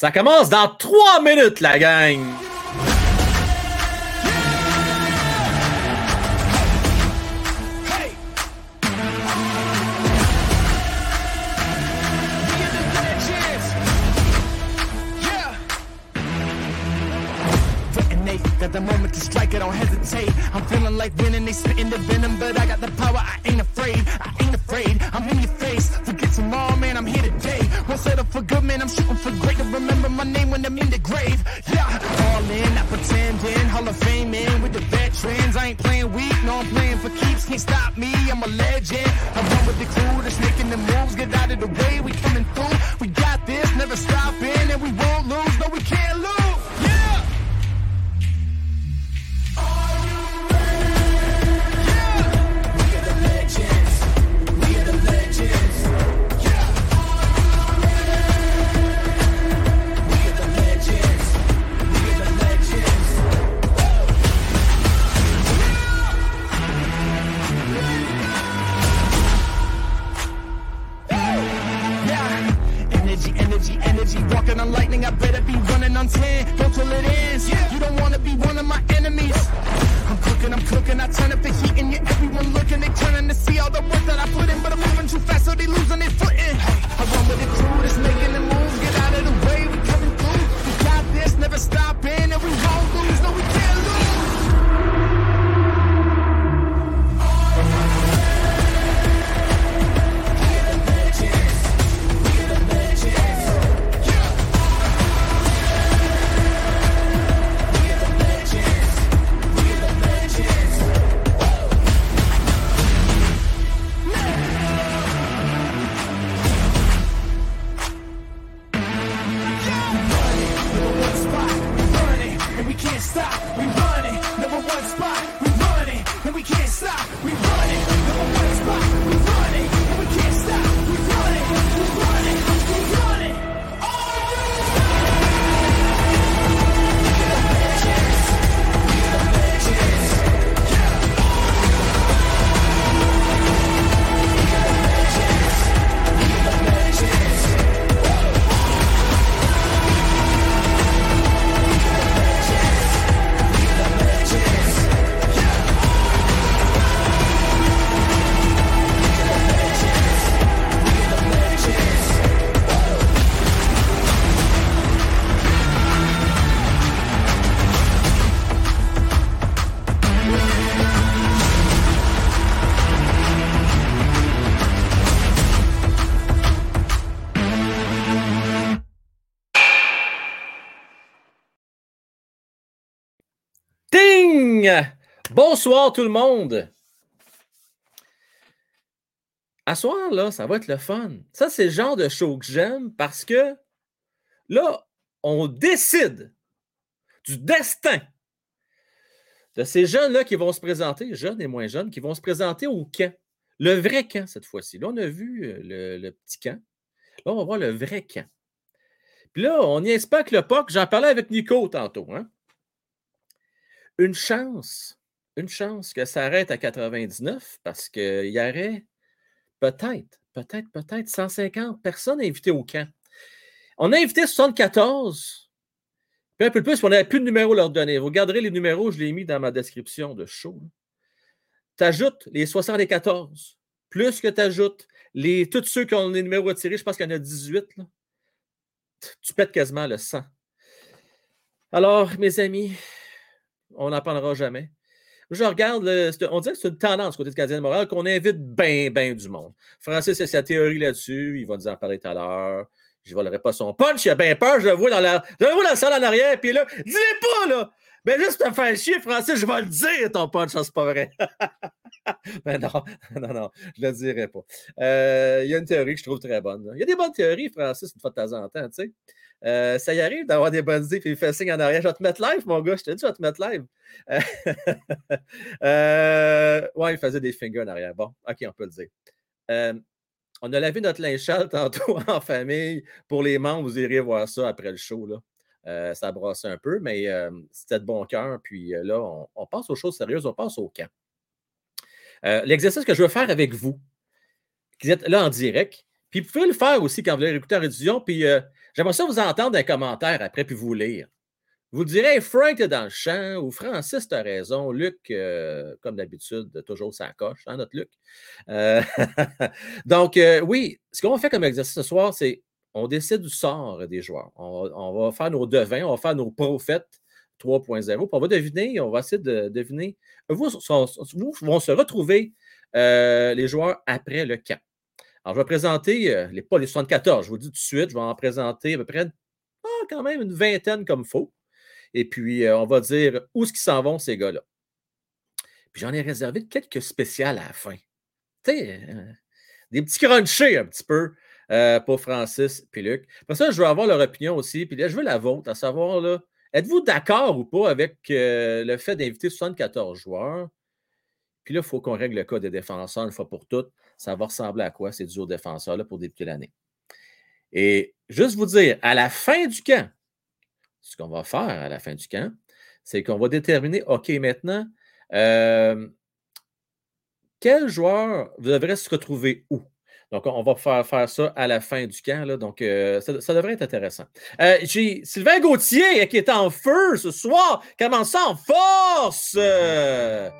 Ça commence dans trois minutes, la gang! The moment to strike, I don't hesitate. I'm feeling like winning, they the venom, but I got the power, I ain't afraid. I ain't afraid, I'm in your face. Forget tomorrow, settle for good, man, I'm shooting for great. To remember my name when I'm in the grave. Yeah, all in, not pretending. Hall of Fame in with the veterans. I ain't playing weak, no, I'm playing for keeps. Can't stop me, I'm a legend. I run with the crew that's making the moves. Get out of the way, we coming through. We got this, never stopping, and we won't Bonsoir tout le monde. À soir, là, ça va être le fun. Ça, c'est le genre de show que j'aime parce que là, on décide du destin de ces jeunes-là qui vont se présenter, jeunes et moins jeunes, qui vont se présenter au camp. Le vrai camp, cette fois-ci. Là, on a vu euh, le, petit camp. Là, on va voir le vrai camp. Puis là, on pas que le POC. J'en parlais avec Nico tantôt. Hein? une chance, une chance que ça arrête à 99 parce qu'il y aurait peut-être, peut-être, peut-être 150 personnes invitées au camp. On a invité 74, puis un peu plus, on n'avait plus de numéros à leur donner. Vous regarderez les numéros, je l'ai mis dans ma description de show. Tu ajoutes les 74, plus que tu ajoutes les, tous ceux qui ont les numéros retirés, je pense qu'il y en a 18. là. Tu pètes quasiment le 100. Alors, mes amis, on n'en parlera jamais. Je regarde, on dirait que c'est une tendance côté de Canadien de Montréal qu'on invite bien, bien du monde. Francis a sa théorie là-dessus, il va nous en parler tout à l'heure. Je ne volerai pas son punch, il a bien peur, je le vois dans la, je le vois dans la salle en arrière, puis là, dis-le pas, là! Mais juste te faire chier, Francis, je vais le dire, ton punch, ça, c'est pas vrai. Mais non, non, non, je le dirai pas. Euh, Il y a une théorie que je trouve très bonne. Il y a des bonnes théories, Francis, une fois de temps en temps, tu sais. Euh, ça y arrive d'avoir des bonnes idées, puis il fait signe en arrière. Je vais te mettre live, mon gars, je te dis, je vais te mettre live. Euh, ouais, il faisait des fingers en arrière. Bon, OK, on peut le dire. Euh, on a lavé notre linge tantôt en famille. Pour les membres, vous irez voir ça après le show. Ça brassait un peu, mais c'était de bon cœur. Puis là, on, on passe aux choses sérieuses, on passe au camp. L'exercice que je veux faire avec vous, qui êtes là en direct, puis vous pouvez le faire aussi quand vous allez écouter la rediffusion. Puis J'aimerais ça vous entendre un commentaire après puis vous lire. Vous direz Frank est dans le champ ou Francis, tu raison. Luc, euh, comme d'habitude, toujours sa coche, hein, notre Luc. Euh, donc, euh, oui, ce qu'on fait comme exercice ce soir, c'est on décide du sort des joueurs. On, va faire nos devins, on va faire nos prophètes 3.0. Puis on va deviner, on va essayer de deviner. Vous, vous vont se retrouver les joueurs après le camp. Alors, je vais présenter, les, pas les 74, je vous dis tout de suite, je vais en présenter à peu près ah, quand même une vingtaine comme faux. Et puis, euh, on va dire où est-ce qu'ils s'en vont, ces gars-là. Puis j'en ai réservé quelques spéciales à la fin. Tu sais, euh, des petits crunchés un petit peu euh, pour Francis et Luc. Pour ça, je veux avoir leur opinion aussi. Puis là, je veux la vôtre, à savoir, là, êtes-vous d'accord ou pas avec le fait d'inviter 74 joueurs? Puis là, il faut qu'on règle le cas des défenseurs une fois pour toutes. Ça va ressembler à quoi ces duos défenseurs-là pour débuter l'année? Et juste vous dire, à la fin du camp, ce qu'on va faire à la fin du camp, c'est qu'on va déterminer, OK, maintenant, euh, quel joueur devrait se retrouver où? Donc, on va faire, faire ça à la fin du camp. Là, donc, euh, ça, devrait être intéressant. Euh, j'ai Sylvain Gauthier qui est en feu ce soir. Comment ça en force? 20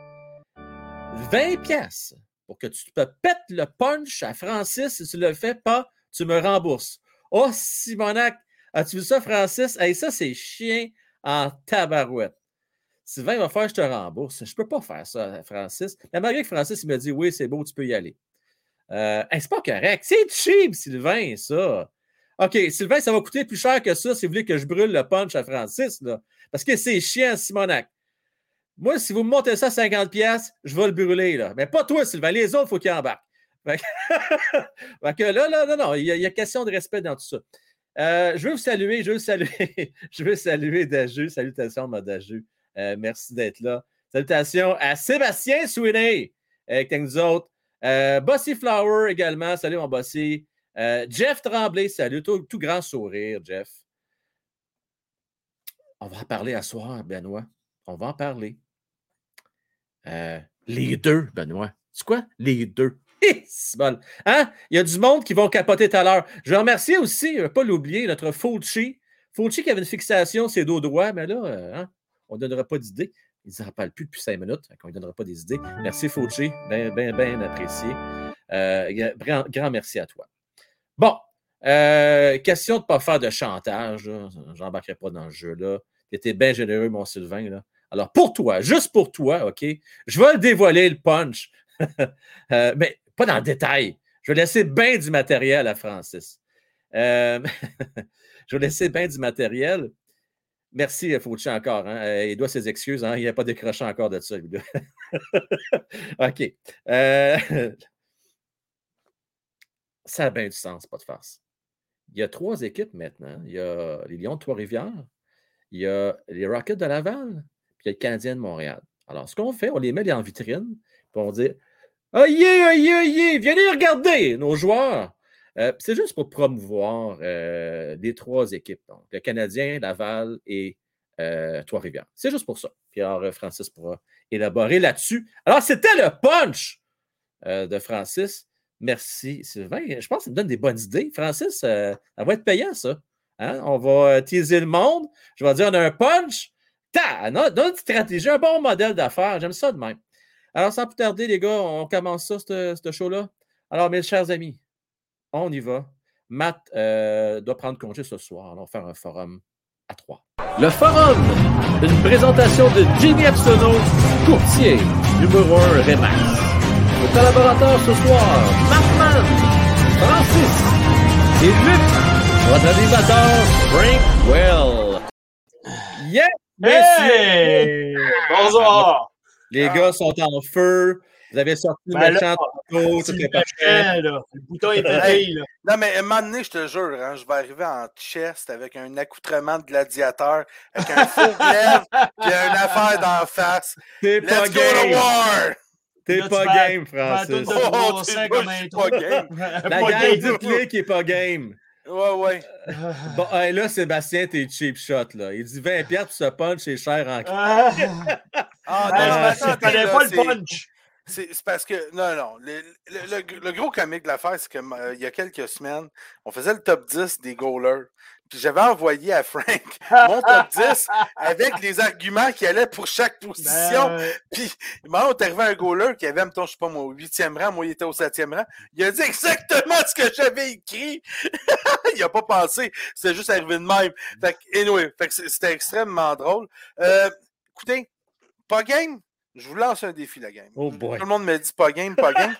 pièces pour que tu te pètes le punch à Francis. Si tu ne le fais pas, tu me rembourses. Oh, Simonac, As-tu vu ça, Francis? Hey, ça, c'est chien en tabarouette. Sylvain va faire, je te rembourse. Je ne peux pas faire ça, Francis. Mais malgré que Francis il me dit oui, c'est beau, tu peux y aller. Euh, c'est pas correct. C'est cheap, Sylvain, ça. OK, Sylvain, ça va coûter plus cher que ça si vous voulez que je brûle le punch à Francis. Là, parce que c'est chien, Simonac. Moi, si vous me montez ça à 50$, je vais le brûler. Là. Mais pas toi, Sylvain. Les autres, il faut qu'ils embarquent. Fait que, là, là, non, non, il y, a, question de respect dans tout ça. Euh, je veux vous saluer, je veux saluer, je veux saluer Daju. Salutations, ma Daju. Euh, merci d'être là. Salutations à Sébastien Sweeney, euh, avec nous autres. Bossy Flower également. Salut, mon Bossy. Jeff Tremblay, salut. Tout, grand sourire, Jeff. On va en parler à soir, Benoît. On va en parler. Les deux, Benoît. C'est quoi? Les deux. Hein? Il y a du monde qui vont capoter tout à l'heure. Je veux remercier aussi, ne pas l'oublier, notre Fauci. Fauci qui avait une fixation ses dos droits, mais là, euh, hein, on ne donnera pas d'idées. Il ne rappelle plus depuis cinq minutes, on ne donnera pas des idées. Merci Fauci, bien, bien, bien apprécié. Euh, grand, grand, merci à toi. Bon, euh, question de ne pas faire de chantage. Je n'embarquerai pas dans le jeu-là. Tu étais bien généreux, mon Sylvain. Là. Alors, pour toi, juste pour toi, OK, je vais le dévoiler, le punch. mais pas dans le détail. Je vais laisser bien du matériel à Francis. Euh, je vais laisser bien du matériel. Merci, Fauci, encore. Hein. Euh, il doit ses excuses. Hein. Il n'a pas décroché encore de ça. OK. Euh, ça a bien du sens, pas de farce. Il y a trois équipes maintenant. Il y a les Lions de Trois-Rivières, il y a les Rockets de Laval, puis il le Canadien de Montréal. Alors, ce qu'on fait, on les met en vitrine, puis on dit Aïe, aïe, aïe, venez regarder nos joueurs. Euh, c'est juste pour promouvoir euh, les trois équipes, donc le Canadien, Laval et euh, Trois-Rivières. C'est juste pour ça. Puis alors, Francis pourra élaborer là-dessus. Alors, c'était le punch de Francis. Merci, Sylvain. Je pense que ça me donne des bonnes idées. Francis, ça va être payant, ça. Hein? On va teaser le monde. Je vais dire, on a un punch. Ta, une stratégie, un bon modèle d'affaires. J'aime ça de même. Alors, sans plus tarder, les gars, on commence ça, ce show-là. Alors, mes chers amis, on y va. Matt euh, doit prendre congé ce soir. On va faire un forum à trois. Le forum, une présentation de Jimmy Epsono, courtier, numéro 1 Remax. Nos collaborateurs ce soir, Markman, Francis et Luc, votre animateur, Frank Well. Yeah! Hey! Bonsoir! Les ah. gars sont en feu. Vous avez sorti le ben méchant tantôt, c'était parfait. Le bouton est. Là. Non, mais un moment donné, je te jure, hein, je vais arriver en chest avec un accoutrement de gladiateur, avec un faux glaive et une affaire d'en face. T'es pas game. T'es pas game, Francis. Oh, t'es pas game. La gang, dites-le qui est pas game. Ouais, ouais. Bon, là, Sébastien, t'es cheap shot, là. Il dit 20 piastres pour ce punch, c'est cher en Ah, ah non, Sébastien, tu connais pas le punch. C'est c'est parce que, non, non, le, le- le- le gros comique de l'affaire, c'est qu'il y a quelques semaines, on faisait le top 10 des goalers. Puis j'avais envoyé à Frank mon top 10 avec les arguments qui allaient pour chaque position. Ben. Puis, moment où est arrivé un goaler qui avait, mettons, je sais pas, moi, au huitième rang, moi, il était au septième rang. Il a dit exactement ce que j'avais écrit. il a pas pensé. C'était juste arrivé de même. Fait que, anyway, fait que c'était extrêmement drôle. Euh, écoutez, pas game? Je vous lance un défi, la game. Oh boy. Tout le monde me dit pas game, pas game.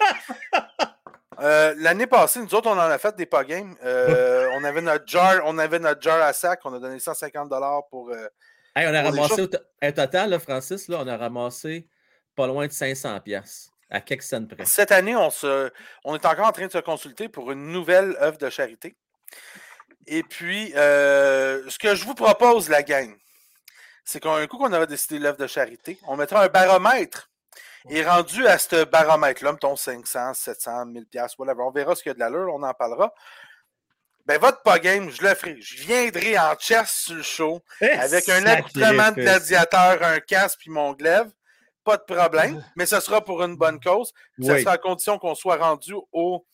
Euh, L'année passée, nous autres, on en a fait des pas games. Euh, on avait notre jar, on avait notre jar à sac, on a donné 150 pour. euh, Hey, on a Pour ramassé un total, là, Francis, là, on a ramassé pas loin de 500 pièces à quelques cents près. Cette année, on, se, on est encore en train de se consulter pour une nouvelle œuvre de charité. Et puis, ce que je vous propose, la gang, c'est qu'un coup qu'on avait décidé l'œuvre de charité, on mettra un baromètre. Et rendu à ce baromètre-là, mettons 500, 700, 1000 pièces, whatever, on verra ce qu'il y a de l'allure, on en parlera. Ben, votre pas game, je le ferai. Je viendrai en chess sur le show avec un accoutrement de gladiateur, un casque puis mon glaive. Pas de problème, mais ce sera pour une bonne cause. Ça Oui. sera à condition qu'on soit rendu au,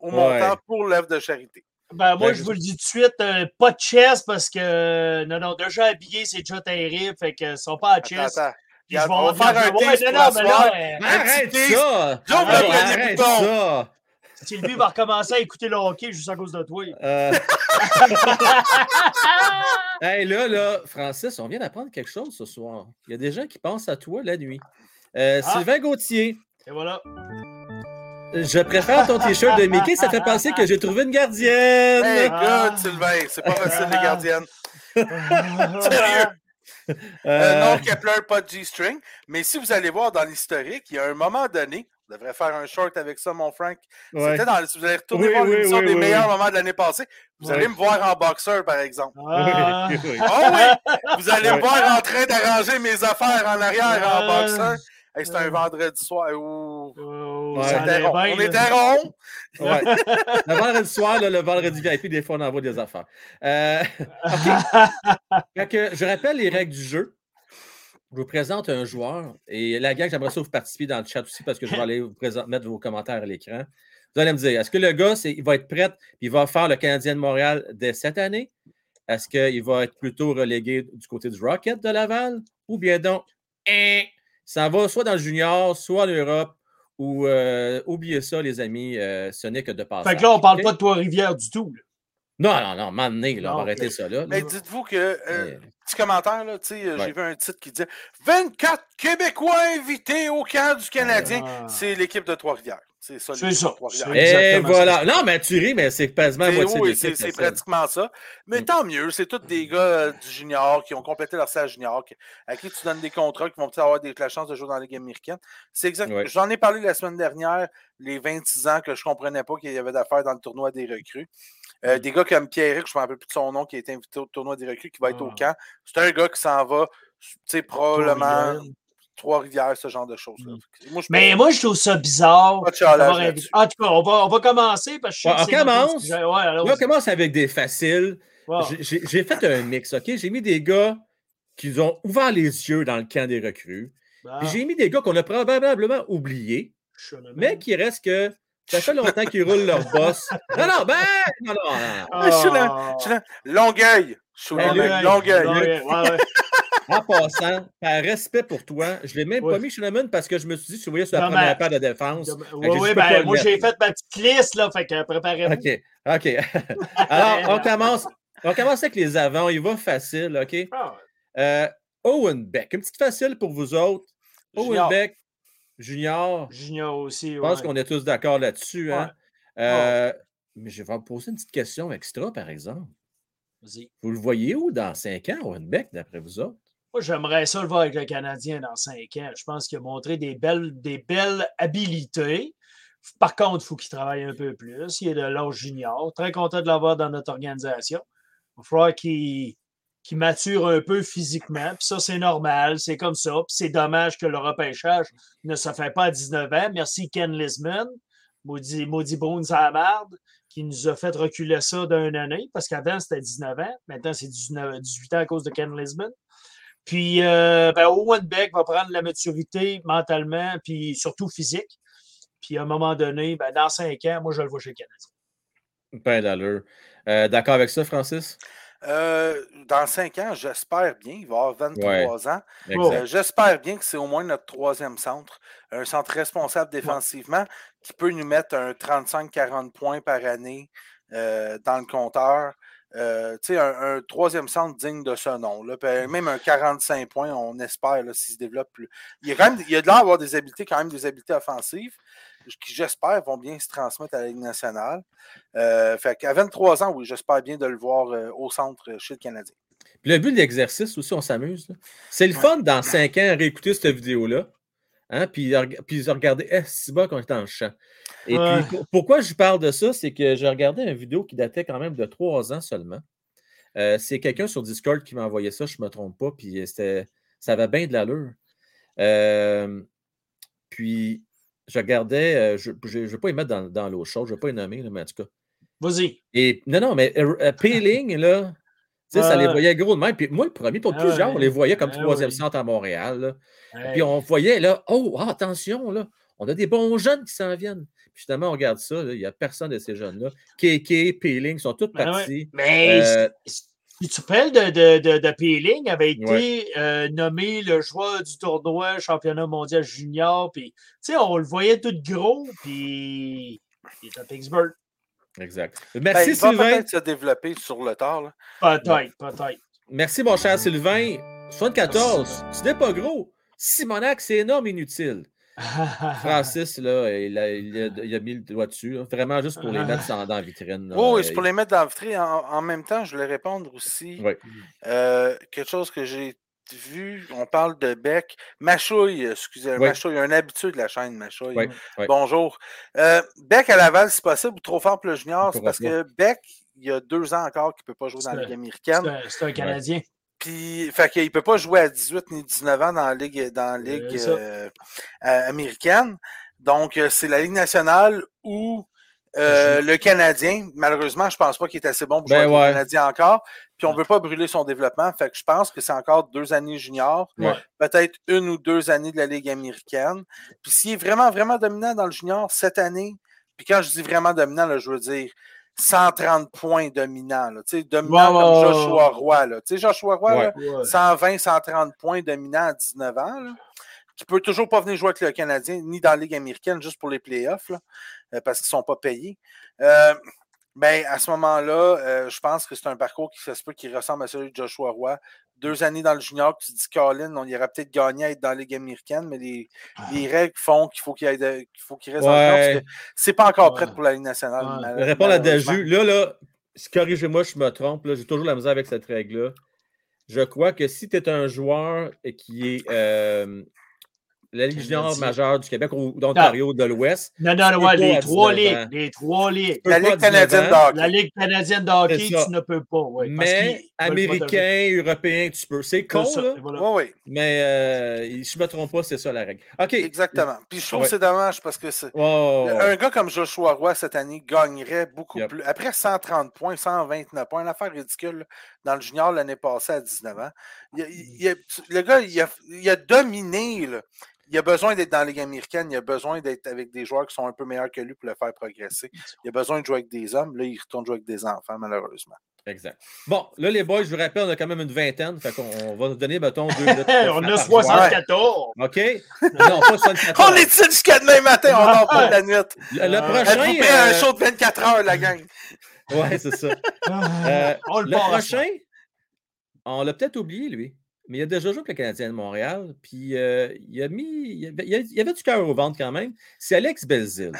au montant Ouais. pour l'œuvre de charité. Ben, moi, Ben, je vous le dis tout de suite, euh, pas de chess parce que, non, non, déjà habillé, c'est déjà terrible, fait que, ils sont pas à Attends, chess. attends. Puis je Regarde, vais- on va faire un non, pour là, euh, Arrête ça! Arrête bouton. ça! Sylvie va recommencer à écouter le hockey juste à cause de toi. Euh, hey, là, là, Francis, on vient d'apprendre quelque chose ce soir. Il y a des gens qui pensent à toi la nuit. Euh, Ah. Sylvain Gauthier, Et voilà. je préfère ton t-shirt de Mickey, ça fait penser que j'ai trouvé une gardienne. Hey, Ah. good, Sylvain. C'est pas facile, les Ah. gardiennes. Sérieux? Euh, Euh, non, Kepler, pas de G-string. Mais si vous allez voir dans l'historique, il y a un moment donné, on devrait faire un short avec ça, mon Frank. ouais. C'était dans, si vous allez retourner Oui, voir oui, l'émission oui, des meilleurs moments de l'année passée, vous allez me voir en boxeur, par exemple. Ah. Oh oui! Vous allez me voir en train d'arranger mes affaires en arrière en Ah. boxeur. Hey, C'était un Ouais. vendredi soir. Ouh. Oh, Ouais. rond. bien, On là. était rond. Ouais. Le vendredi soir, là, le vendredi VIP, des fois, on envoie des affaires. Euh, que je rappelle les règles du jeu. Je vous présente un joueur et la gang, j'aimerais ça vous participer dans le chat aussi parce que je vais aller vous présenter, mettre vos commentaires à l'écran. Vous allez me dire, est-ce que le gars, il va être prêt et il va faire le Canadien de Montréal dès cette année? Est-ce qu'il va être plutôt relégué du côté du Rocket de Laval? Ou bien donc, hein, ça va soit dans le junior, soit en Europe, ou euh, oubliez ça, les amis, euh, ce n'est que de passage. Fait que là, on parle OK? pas de Trois-Rivières du tout. là. Non, non, non, m'emmener, là, on Non, va arrêter ça, là. Mais dites-vous que, euh, Mais- petit commentaire, là, tu sais, Ouais. j'ai vu un titre qui disait 24 Québécois invités au camp du Canadien. Ah. C'est l'équipe de Trois-Rivières. C'est ça, C'est ça. Et exactement voilà. ça. Non, mais tu ris, mais c'est quasiment moitié c'est pratiquement ça. Mais Mm. tant mieux, c'est tous des gars euh, du junior qui ont complété leur stage junior, à qui tu donnes des contrats, qui vont peut-être avoir des, la chance de jouer dans la Ligue américaine. C'est exact. Ouais. J'en ai parlé la semaine dernière, les 26 ans que je comprenais pas qu'il y avait d'affaires dans le tournoi des recrues. Euh, Mm. Des gars comme Pierre, je ne me rappelle plus de son nom, qui a été invité au tournoi des recrues, qui va être au Ah. camp. C'est un gars qui s'en va, tu sais, probablement. Trois-Rivières, ce genre de choses-là. Mm. Moi, je Mais moi, je trouve ça bizarre. Invité- En tout cas, on va, on va commencer parce que je Ouais, on commence. Ouais. Là, on commence avec des faciles. J'ai- fait un mix, OK? J'ai mis des gars qui ont ouvert les yeux dans le camp des recrues. Ah, j'ai mis des gars qu'on a probablement oubliés, mais qui restent que ça fait longtemps qu'ils roulent leur boss. Non, non, ben, non, non, non. Ah, je suis là, je suis là. Longueuil. Je suis Ben, Longueuil. Longueuil. Longueuil. Longueuil, ouais, ouais. En passant, par respect pour toi, je ne l'ai même pas mis Schumann parce que je me suis dit, si vous voyez sur la Non, première mais- paire de défense. Oui, oui, ben, moi, j'ai fait ma petite liste, là, fait que préparez-vous. OK, OK. Alors, on commence, on commence avec les avants. Il va facile, OK? Ah, Euh, Owen Beck, une petite facile pour vous autres. Owen Junior. Beck, junior, Junior aussi, je pense qu'on est tous d'accord là-dessus. Hein? Euh, Mais je vais vous poser une petite question extra, par exemple. Vas-y. Vous le voyez où dans cinq ans, Owen Beck, d'après vous autres? Moi, j'aimerais ça le voir avec le Canadien dans cinq ans. Je pense qu'il a montré des belles, des belles habilités. Par contre, il faut qu'il travaille un peu plus. Il est de l'âge junior. Très content de l'avoir dans notre organisation. Il va falloir qu'il mature un peu physiquement. Puis ça, c'est normal. C'est comme ça. C'est dommage que le repêchage ne se fait pas à 19 ans. Merci Ken Lisman, maudit, maudit à qui nous a fait reculer ça d'une année. Parce qu'avant, c'était 19 ans. Maintenant, c'est 19 18 ans à cause de Ken Lisman. Puis, euh, ben, Owen Beck va prendre la maturité mentalement, puis surtout physique. Puis, à un moment donné, ben, dans cinq ans, moi, je le vois chez le Canadien. Ben d'allure. Euh, D'accord avec ça, Francis? Euh, dans cinq ans, j'espère bien, il va avoir 23 ans. Euh, j'espère bien que c'est au moins notre troisième centre, un centre responsable défensivement qui peut nous mettre un 35-40 points par année euh, dans le compteur. Euh, un, un troisième centre digne de ce nom. Là. Puis, même un 45 points, on espère, s'il se développe plus. Il, quand même, il a de l'air d'avoir des habiletés, quand même des habiletés offensives, qui, j'espère, vont bien se transmettre à la Ligue nationale. Euh, fait qu'à 23 ans, oui, j'espère bien de le voir euh, au centre euh, chez le Canadien. Le but de l'exercice aussi, on s'amuse. C'est le Ouais. fun dans cinq ans réécouter cette vidéo-là. Hein, puis, reg- puis regarder, eh, c'est bon qu'on est en champ. Et Ouais. puis, pour- pourquoi je parle de ça, c'est que j'ai regardé une vidéo qui datait quand même de trois ans seulement. Euh, c'est quelqu'un sur Discord qui m'a envoyé ça, je ne me trompe pas, puis c'était, ça avait bien de l'allure. Euh, puis, je regardais, euh, je ne vais pas y mettre dans, dans l'eau chaude, je ne vais pas y nommer, là, mais en tout cas. Vas-y. Et non, non, mais euh, euh, Peeling, là, sais, ça les voyait gros de même. Puis moi, le premier, pour Ah plusieurs, ouais. on les voyait comme Ah troisième centre à Montréal. Puis on voyait, là, oh, ah, attention, là, on a des bons jeunes qui s'en viennent. Puis finalement, on regarde ça, il n'y a personne de ces jeunes-là. KK, Peeling, sont tous Ben partis. Mais Euh, tu parles de, de, de, de Peeling, avait été Ouais. euh, nommé le joueur du tournoi championnat mondial junior. Puis, tu sais, on le voyait tout gros, puis il est à Pittsburgh. Exact. Ben, Merci, il va Sylvain. peut-être se développer sur le tard. là. Peut-être, peut-être. Merci, mon cher Sylvain. 74, ce n'est pas gros. Simonac, c'est énorme, inutile. Francis, là, il a, il a- il a mis le doigt dessus. là. Vraiment juste pour les mettre dans, dans la vitrine. là. Oh, oui, c'est pour les mettre dans le vitrine. En, en même temps, je voulais répondre aussi. Ouais. euh, quelque chose que j'ai vu, on parle de Beck. Machouille, excusez, Ouais. Machouille, un habitué de la chaîne Machouille. Bonjour. Euh, Beck à Laval, c'est possible, ou trop fort pour le junior, c'est parce que Beck, il y a deux ans encore qu'il ne peut pas jouer dans la Ligue américaine. C'est un- Canadien. Puis, fait qu'il peut pas jouer à 18 ni 19 ans dans la Ligue, dans la ligue euh, euh, américaine. Donc, c'est la Ligue nationale ou euh, le Canadien. Malheureusement, je pense pas qu'il est assez bon pour Ben jouer ouais. le Canadien encore. Puis, on veut pas brûler son développement. Fait que je pense que c'est encore deux années junior. Ouais. Peut-être une ou deux années de la Ligue américaine. Puis, s'il est vraiment, vraiment dominant dans le junior cette année, puis quand je dis vraiment dominant, là, je veux dire 130 points dominant. Là, dominant comme Joshua Roy. Là. Joshua Roy, Ouais. là, Ouais. 120, 130 points dominant à 19 ans, là, qui peut toujours pas venir jouer avec le Canadien, ni dans la Ligue américaine, juste pour les playoffs, là, euh, parce qu'ils sont pas payés. Euh, ben, à ce moment-là, euh, je pense que c'est un parcours qui ça se peut qui ressemble à celui de Joshua Roy. Deux années dans le junior, tu te dis, Colin, on aurait peut-être gagné à être dans la Ligue américaine, mais les, les règles font qu'il faut qu'il faut qu'il reste dans le camp, Ouais. parce que c'est pas encore prêt Ouais. pour la Ligue nationale. Ouais. mal- à. Daju. Là, là, corrigez-moi, je me trompe. là, J'ai toujours la misère avec cette règle-là. Je crois que si tu es un joueur qui est euh, la Ligue junior majeure du Québec ou d'Ontario de l'Ouest, Non, non, ouais, peux les trois 19 ligues. Les trois ligues. La Ligue 19 canadienne ans, de hockey. La Ligue canadienne de hockey, C'est ça. tu ne peux pas. Ouais, mais américain, européen, tu peux. C'est con, ça, là, voilà. Oui, oui. mais euh, je ne me trompe pas, c'est ça la règle. OK. Exactement. Puis je trouve Ouais. que c'est dommage parce que. Un gars comme Joshua Roy cette année gagnerait beaucoup Yep. plus. Après 130 points, 129 points, une affaire ridicule dans le junior l'année passée à 19 ans. Il le gars, il a, il a dominé. là. Il a besoin d'être dans la Ligue américaine. Il a besoin d'être avec des joueurs qui sont un peu meilleurs que lui pour le faire progresser. Il a besoin de jouer avec des hommes. Là, il retourne jouer avec des enfants, malheureusement. Exact. Bon, là, les boys, je vous rappelle, on a quand même une vingtaine. Fait qu'on on va nous donner, mettons, deux minutes. On a par 74. joueur. OK? Non, pas 74. On est ici jusqu'à demain matin, on dort pas de la nuit. Le, le Euh, prochain. Elle vous fait un euh, show de 24 heures, la gang. Ouais, c'est ça. Euh, On le le part à prochain, on l'a peut-être oublié, lui. Mais il a déjà joué avec le Canadien de Montréal. Puis euh, il a mis. Il avait, il a- il avait du cœur au ventre quand même. C'est Alex Belzil.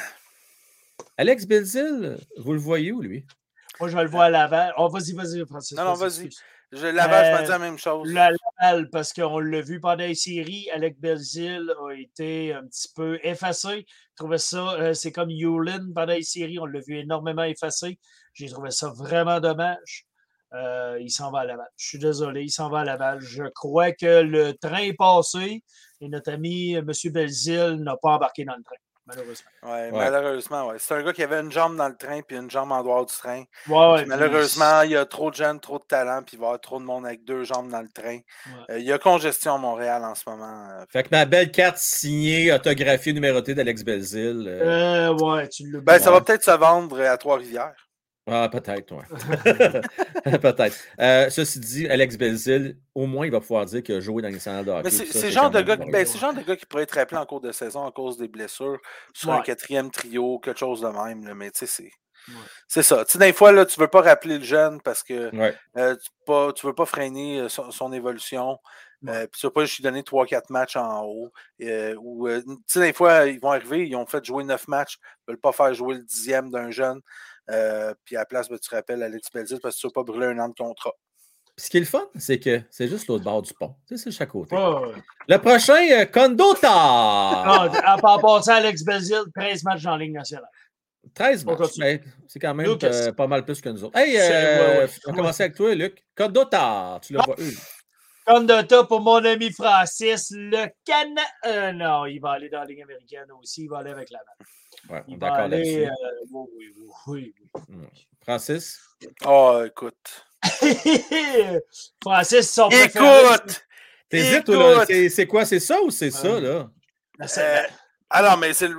Alex Belzil, vous le voyez où, lui? Moi, je vais le voir à Laval. Oh, vas-y, vas-y, Francis. Non, non, vas-y. Je, Laval, je Euh, me dis la même chose. Le Laval, parce qu'on l'a vu pendant les séries, Alec Belzil a été un petit peu effacé. Je trouvais ça, euh, c'est comme Yulin pendant les séries, on l'a vu énormément effacé. J'ai trouvé ça vraiment dommage. Euh, il s'en va à Laval. Je suis désolé, il s'en va à Laval. Je crois que le train est passé et notre ami euh, M. Belzil n'a pas embarqué dans le train. malheureusement. Ouais, Ouais. malheureusement, ouais. C'est un gars qui avait une jambe dans le train puis une jambe en dehors du train. Ouais, ouais, Puis malheureusement, il y a trop de jeunes, trop de talent, puis il va y avoir trop de monde avec deux jambes dans le train. Ouais. Euh, il y a congestion à Montréal en ce moment. euh, Fait que ma belle carte signée, autographiée, numérotée d'Alex Belzil. euh, Euh, ouais, tu l'as Ben, ça va Ouais. peut-être se vendre à Trois-Rivières. Ah, peut-être, ouais. peut-être. Euh, ceci dit, Alex Belzil, au moins, il va pouvoir dire qu'il a joué dans les nationales de hockey. Mais c'est le genre de gars, ben, genre de gars qui pourrait être rappelé en cours de saison à cause des blessures sur un Ouais. quatrième trio, quelque chose de même. là, mais tu sais, c'est. Ouais. C'est ça. Tu sais, des fois, là, tu veux pas rappeler le jeune parce que Ouais. euh, tu, pas, tu veux pas freiner euh, son, son évolution. Euh, puis tu veux pas juste lui donner 3-4 matchs en haut. ou, tu sais, des fois, ils vont arriver, ils ont fait jouer 9 matchs, ils veulent pas faire jouer le dixième d'un jeune. Euh, puis à la place, ben, tu rappelles Alex Belzil parce que tu veux pas brûler un an de contrat. Puis ce qui est le fun, c'est que c'est juste l'autre bord du pont. Tu sais, c'est de chaque côté. Ouais. Le prochain, euh, Condota. Ah, à part passer Alex Belzil, 13 matchs dans la Ligue nationale. 13 On matchs. Ben, c'est quand même euh, pas mal plus que nous autres. Hey, euh, ouais, ouais. on va commencer avec toi, Luc. Condota, tu le vois. eu. Condota pour mon ami Francis, le Cana. euh, non, il va aller dans la Ligue américaine aussi. Il va aller avec la main. Ouais, on est Il va d'accord aller. là-dessus. euh, oui, oui, oui, oui. Mm. Francis? Oh, écoute. Francis, son préféré. Écoute! T'hésites, toi, là? C'est c'est quoi? C'est ça ou c'est ça, Euh, là? La- Euh, alors, mais c'est.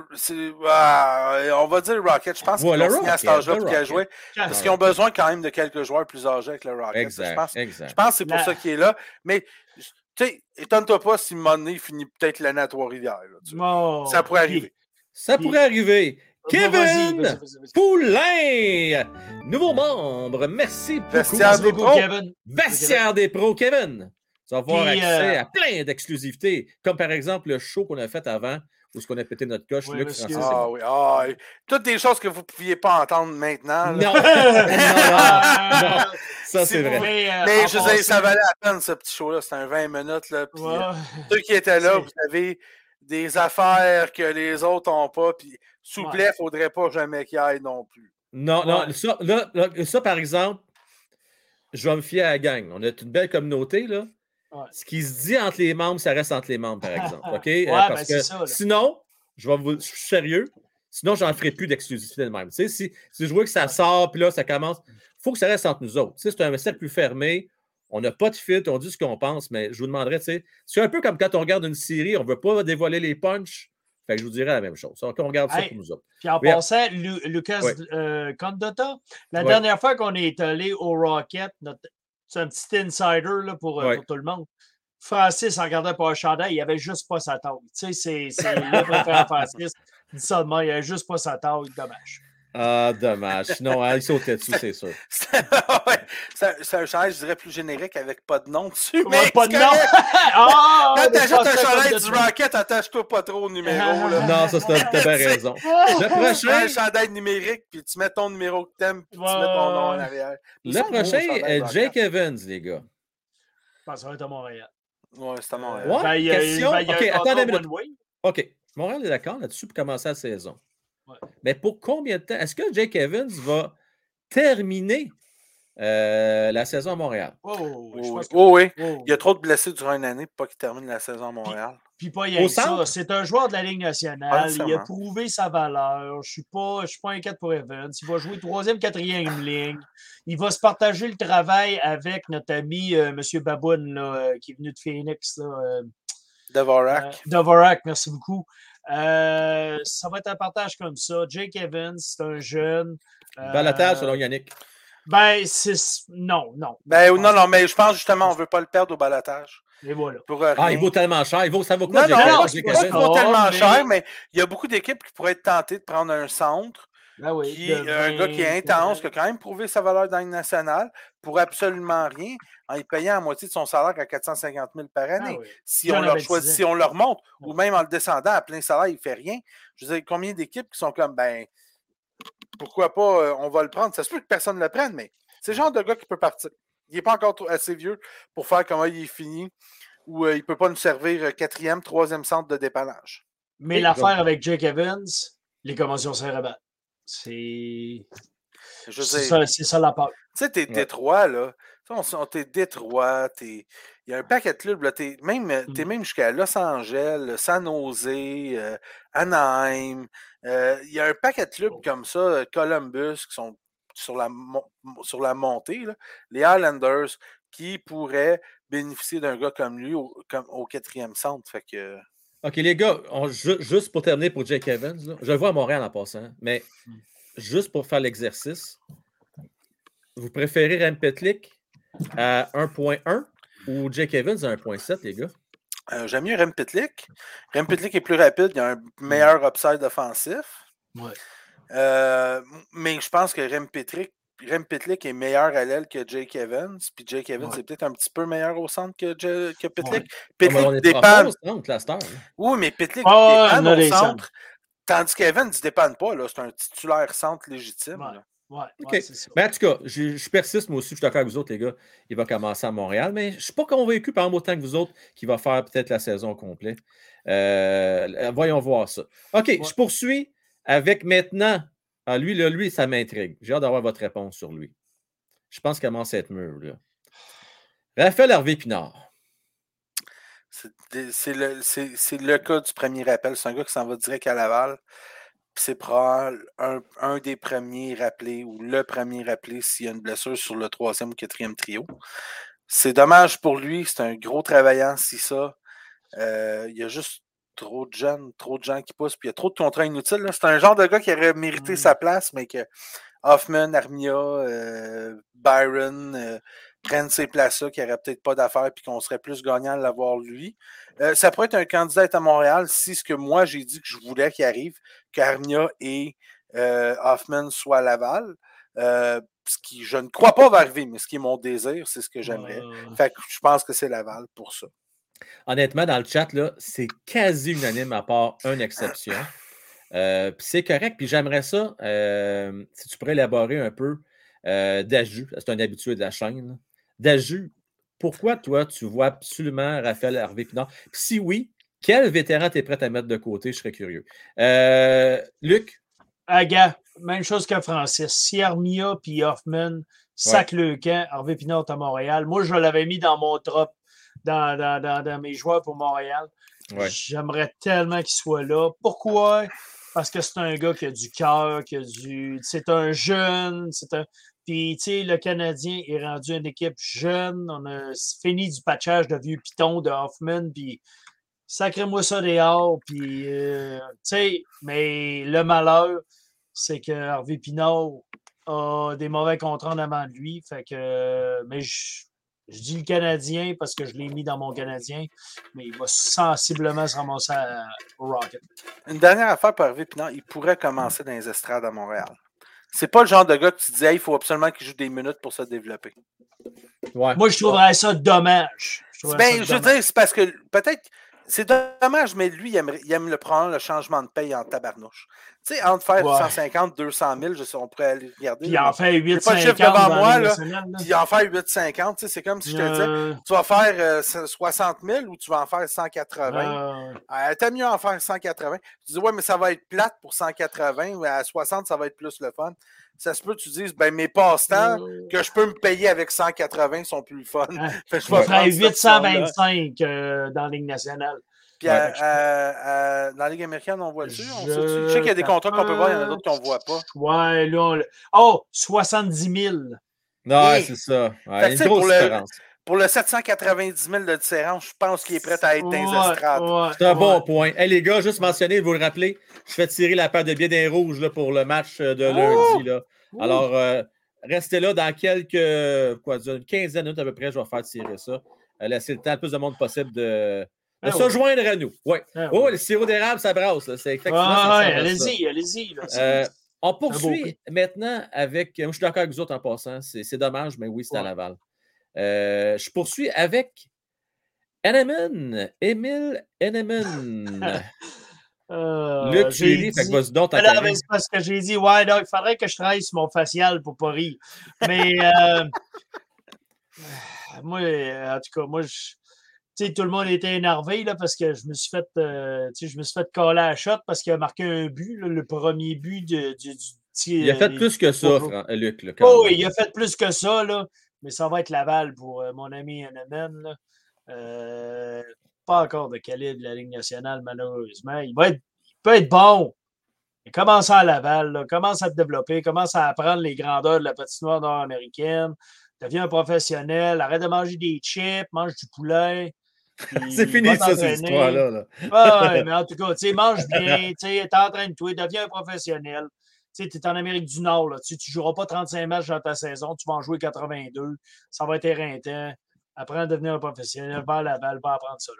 ah, on va dire le Rocket. Je pense qu'ils Ouais, le vont signer à cet Rocket, âge-là pour qu'il jouer. Parce qu'ils ont besoin quand même de quelques joueurs plus âgés avec le Rocket. Je Exact, pense, exact. je pense que c'est pour ça qu'il est là. Mais, tu sais, étonne-toi pas si Money finit peut-être l'année à Trois-Rivières. Ça pourrait arriver. Ça pourrait arriver. Kevin vas-y. Poulain, nouveau membre. Merci beaucoup. Vestiaire Merci des pros. Kevin. Vestiaire des pros, Kevin. Tu vas avoir Puis, accès euh, à plein d'exclusivités, comme par exemple le show qu'on a fait avant, où ce qu'on a pété notre coche, Oui, Luc. Francis. Ah oui, ah. Toutes des choses que vous ne pouviez pas entendre maintenant. là. Non, non, non, non. Ça, Si c'est vrai. Mais, euh, Mais je dire, ça valait la peine, ce petit show-là. C'était un 20 minutes. Là, puis, euh, ceux qui étaient là, vous avez des affaires que les autres n'ont pas. Puis, s'il vous Ouais. plaît, il ne faudrait pas jamais qu'il aille non plus. Non, non, ça, là, là, ça, par exemple, je vais me fier à la gang. On a une belle communauté, là. Ouais. Ce qui se dit entre les membres, ça reste entre les membres, par exemple. OK? Ouais, Euh, ben, parce c'est que ça, sinon, je vais vous. Je suis sérieux. Sinon, j'en ferai plus d'exclusivité de même. Tu sais, si, si je vois que ça sort, puis là, ça commence, il faut que ça reste entre nous autres. Tu sais, c'est un cercle plus fermé. On n'a pas de filtre, on dit ce qu'on pense, mais je vous demanderais, tu sais, c'est un peu comme quand on regarde une série, on ne veut pas dévoiler les punchs. Fait que je vous dirais la même chose. Donc, on regarde ça pour nous autres. Puis en Oui. passant, Lu- Lucas Ouais. euh, Condotta, la dernière fois qu'on est allé au Rocket, notre- c'est un petit insider là, pour, euh, Ouais. pour tout le monde. Francis, en regardant pour un chandail, il avait juste pas sa taille. Tu sais, c'est le préféré Francis. Il dit ça de même, il avait juste pas sa taille. Dommage. Ah, dommage. Sinon, hein, il sautait dessus, c'est sûr. C'est un chandail, je dirais, plus générique avec pas de nom dessus. Ouais, mais pas de nom! ah! Quand t'achètes un chandail du de- Rocket, attache-toi pas trop au numéro. Là. Non, ça, c'est- t'as bien raison. Le Tu prends prochain, un chandail numérique, puis tu mets ton numéro que t'aimes, puis tu mets ton nom en arrière. Le prochain est Rocket. Jake Evans, les gars. Je pense que ça va être à Montréal. Ouais, c'est à Montréal. Ouais, Ben, question. ben, OK, attendez. OK. Montréal est d'accord là-dessus pour commencer la saison. Mais pour combien de temps? Est-ce que Jake Evans va terminer euh, la saison à Montréal? Oh, Oui, pense que- oui, oui. oh. Il y a trop de blessés durant une année pour pas qu'il termine la saison à Montréal. Puis pas ça. centre? C'est un joueur de la Ligue nationale. Il a prouvé sa valeur. Je suis pas, je suis pas inquiète pour Evans. Il va jouer troisième, quatrième ligne. Il va se partager le travail avec notre ami euh, M. Baboun, là, euh, qui est venu de Phoenix. Là, euh, Dvorak. euh, Dvorak, merci beaucoup. Euh, ça va être un partage comme ça. Jake Evans, c'est un jeune. euh, Balotage selon Yannick. Ben, c'est. Non, non. Ben, non, non, mais je pense justement on veut pas le perdre au balotage. Et voilà. Pour Ah, il vaut tellement cher. Il vaut, ça vaut quoi, Non, non, c'est pas qu'il vaut ça, tellement mais- cher, mais il y a beaucoup d'équipes qui pourraient être tentées de prendre un centre, Ben oui, qui, de un gars qui est 20, intense, qui a quand même prouvé sa valeur dans le national, pour absolument rien, en y payant à moitié de son salaire à 450 000 par Ah année. oui. Si on, leur choisit, 10 ans. si on leur monte, ou même en le descendant à plein salaire, il ne fait rien. Je veux dire, combien d'équipes qui sont comme, ben, pourquoi pas, euh, on va le prendre? Ça se peut que personne ne le prenne, mais c'est le genre de gars qui peut partir. Il n'est pas encore trop- assez vieux pour faire comment il est fini, ou euh, il ne peut pas nous servir euh, quatrième, troisième centre de dépannage. Mais l'affaire avec Jake Evans, les commotions cérébrales. C'est c'est ça, c'est ça la part. Tu sais, t'es Ouais. Détroit, là. On, on- t'es Détroit, t'es il y a un paquet de clubs. Là, t'es même, t'es même jusqu'à Los Angeles, San Jose, euh, Anaheim. Euh, il y a un paquet de clubs comme ça, euh, Columbus, qui sont sur la, sur la montée. là. Les Islanders qui pourraient bénéficier d'un gars comme lui au, comme, au quatrième centre. Fait que, OK, les gars, on- juste pour terminer pour Jake Evans, là, je le vois à Montréal en passant, mais Hmm. juste pour faire l'exercice, vous préférez Rem Petlik à 1.1 ou Jake Evans à 1.7, les gars? euh, J'aime mieux Rem Pitlick. Rem Pitlick est plus rapide, il a un meilleur upside offensif. Ouais. Euh, mais je pense que Rem Pitlick, Rem Pitlick est meilleur à l'aile que Jake Evans. Puis Jake Evans Ouais. est peut-être un petit peu meilleur au centre que, que Pitlick. Ah, Pitlick on est profond au centre, star. là. Oui, mais Pitlick Ah, a au centre. Tandis qu'Evans ne dépanne pas. là. C'est un titulaire centre légitime. Ouais. là. Ouais, OK. ouais, c'est ça. Mais en tout cas, je, je persiste, moi aussi, je suis d'accord avec vous autres, les gars. Il va commencer à Montréal, mais je ne suis pas convaincu, par exemple, autant que vous autres, qu'il va faire peut-être la saison complète. Euh, voyons voir ça. OK, je poursuis avec maintenant. Ah, lui, là, lui, ça m'intrigue. J'ai hâte d'avoir votre réponse sur lui. Je pense qu'il commence à être mûr, là. Raphaël Hervé Pinard. C'est le, le cas du premier rappel. C'est un gars qui s'en va direct à Laval. C'est probablement un, un des premiers rappelés ou le premier rappelé s'il y a une blessure sur le troisième ou quatrième trio. C'est dommage pour lui. C'est un gros travaillant, si ça. Euh, il y a juste trop de jeunes, trop de gens qui poussent, puis il y a trop de contrats inutiles. C'est un genre de gars qui aurait mérité Mm. sa place, mais que Hoffman, Armia, euh, Byron euh, prennent ces places-là, qui n'auraient peut-être pas d'affaires, puis qu'on serait plus gagnant de l'avoir lui. Euh, ça pourrait être un candidat à Montréal si ce que moi j'ai dit que je voulais qu'il arrive, qu'Armia et euh, Hoffman soient à Laval. Euh, ce qui, je ne crois pas va arriver, mais ce qui est mon désir, c'est ce que j'aimerais. Euh, Fait que je pense que c'est Laval pour ça. Honnêtement, dans le chat, c'est quasi unanime à part une exception. C'est correct. Puis j'aimerais ça, si tu pourrais élaborer un peu, euh, Daju, c'est un habitué de la chaîne. Daju, pourquoi toi, tu vois absolument Raphaël Hervé Pinard? Puis si oui, quel vétéran tu es prêt à mettre de côté? Je serais curieux. Euh, Luc, Ah, gars, même chose que Francis. Si Armia puis Hoffman sac le camp, Harvey Pinot à Montréal. Moi, je l'avais mis dans mon top, dans, dans, dans, dans mes joueurs pour Montréal. Ouais. J'aimerais tellement qu'il soit là. Pourquoi? Parce que c'est un gars qui a du cœur, qui a du. C'est un jeune, c'est un. Puis, tu sais, le Canadien est rendu une équipe jeune. On a fini du patchage de vieux pitons de Hoffman, puis sacrez-moi ça dehors. Puis, euh, tu sais, mais le malheur, c'est que Harvey Pinot a des mauvais contrats en avant de lui. Fait que, mais je, dis le Canadien parce que je l'ai mis dans mon Canadien, mais il va sensiblement se ramasser au Rocket. Une dernière affaire pour Hervé Pinard, il pourrait commencer dans les estrades à Montréal. C'est pas le genre de gars que tu disais, il faut absolument qu'il joue des minutes pour se développer. ouais. Moi, je trouverais ça dommage. Je trouverais Ben, ça je veux dire, c'est parce que peut-être, c'est dommage, mais lui, il aime, il aime le prendre le changement de paye en tabarnouche. Tu sais, entre faire Ouais. 150, 200 000, je sais, on pourrait aller regarder. Puis en pas le 8,50 chiffre devant dans moi, la là. Ligue nationale, là. Puis en faire 8,50, tu sais, c'est comme si je te disais, Euh, tu vas faire euh, 60 000 ou tu vas en faire 180. euh, Euh, T'as mieux en faire 180. Tu dis, ouais, mais ça va être plate pour 180, mais à 60, ça va être plus le fun. Ça se peut que tu dises, ben mes passe-temps euh, que je peux me payer avec 180 sont plus le fun. Ah, je vais ferait prendre cette option-là. 825 euh, dans la Ligue nationale. Puis à- à- à- dans la Ligue américaine, on voit dessus. On Je? Je sais qu'il y a des contrats qu'on peut voir, il y en a d'autres qu'on ne voit pas. Ouais, là, on le- Oh, 70 000. Non, c'est ça. Ouais, une grosse pour le- différence. Pour le 790 000 de différence, je pense qu'il est prêt à être dans les Ouais, ouais, C'est un bon point. Hey, les gars, juste mentionner, vous le rappelez, je fais tirer la paire de billets d'un rouge là, pour le match euh, de Oh! lundi. Là. Alors, euh, restez là dans quelques quoi, une quinzaine de minutes à peu près, je vais faire tirer ça. Euh, laisser le temps le plus de monde possible de Ah se ouais. joindre à nous. Ouais. Ah Oh, ouais. le sirop d'érable, ça brasse. là. C'est ouais, ça. allez-y, allez-y. Euh, on poursuit maintenant avec. Moi, je suis d'accord avec vous autres en passant. C'est dommage, mais oui, c'est à. Laval. Euh, je poursuis avec Eneman. Émile Eneman. Euh, Luc, j'ai ris, fait que dit- vas-y donc, Ah mais c'est parce que j'ai dit, ouais, non, il faudrait que je travaille sur mon facial pour pas rire. Mais, euh, moi, euh, en tout cas, moi, je. Sais, tout le monde était énervé là, parce que je me suis fait, euh, je me suis fait coller à la shot parce qu'il a marqué un but, là, le premier but de- du, du petit, Il a fait plus que ça, Fran- Luc. là, quand Oh, oui, il a fait plus que ça, là. Mais ça va être Laval pour euh, mon ami là. Euh, pas encore de calibre de la Ligue nationale, malheureusement. Il, va être, il peut être bon. Il commence à Laval, là, commence à te développer, commence à apprendre les grandeurs de la patinoire nord-américaine, devient un professionnel, arrête de manger des chips, mange du poulet. C'est fini ça, cette histoire-là. Là. ouais, mais en tout cas, tu mange bien, tu sais, t'entraîne-toi, deviens un professionnel. Tu es en Amérique du Nord, là, tu ne joueras pas 35 matchs dans ta saison, tu vas en jouer 82, ça va être éreintant. Apprends à devenir un professionnel, va à Laval, va apprendre ça.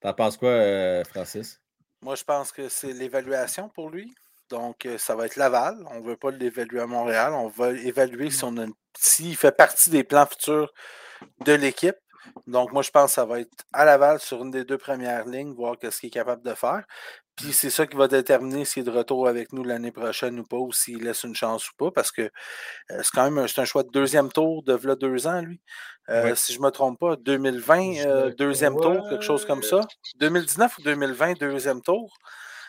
T'en penses quoi, euh, Francis? Moi, je pense que c'est l'évaluation pour lui. Donc, euh, ça va être Laval. On ne veut pas l'évaluer à Montréal. On va évaluer si on a s'il fait partie des plans futurs de l'équipe. Donc, moi, je pense que ça va être à Laval sur une des deux premières lignes, voir ce qu'il est capable de faire. Puis c'est ça qui va déterminer s'il est de retour avec nous l'année prochaine ou pas, ou s'il laisse une chance ou pas, parce que euh, c'est quand même un, un, choix de deuxième tour de là deux ans, lui. Euh, Si je ne me trompe pas, 2020, euh, deuxième tour, quelque chose comme ça. 2019 ou 2020, deuxième tour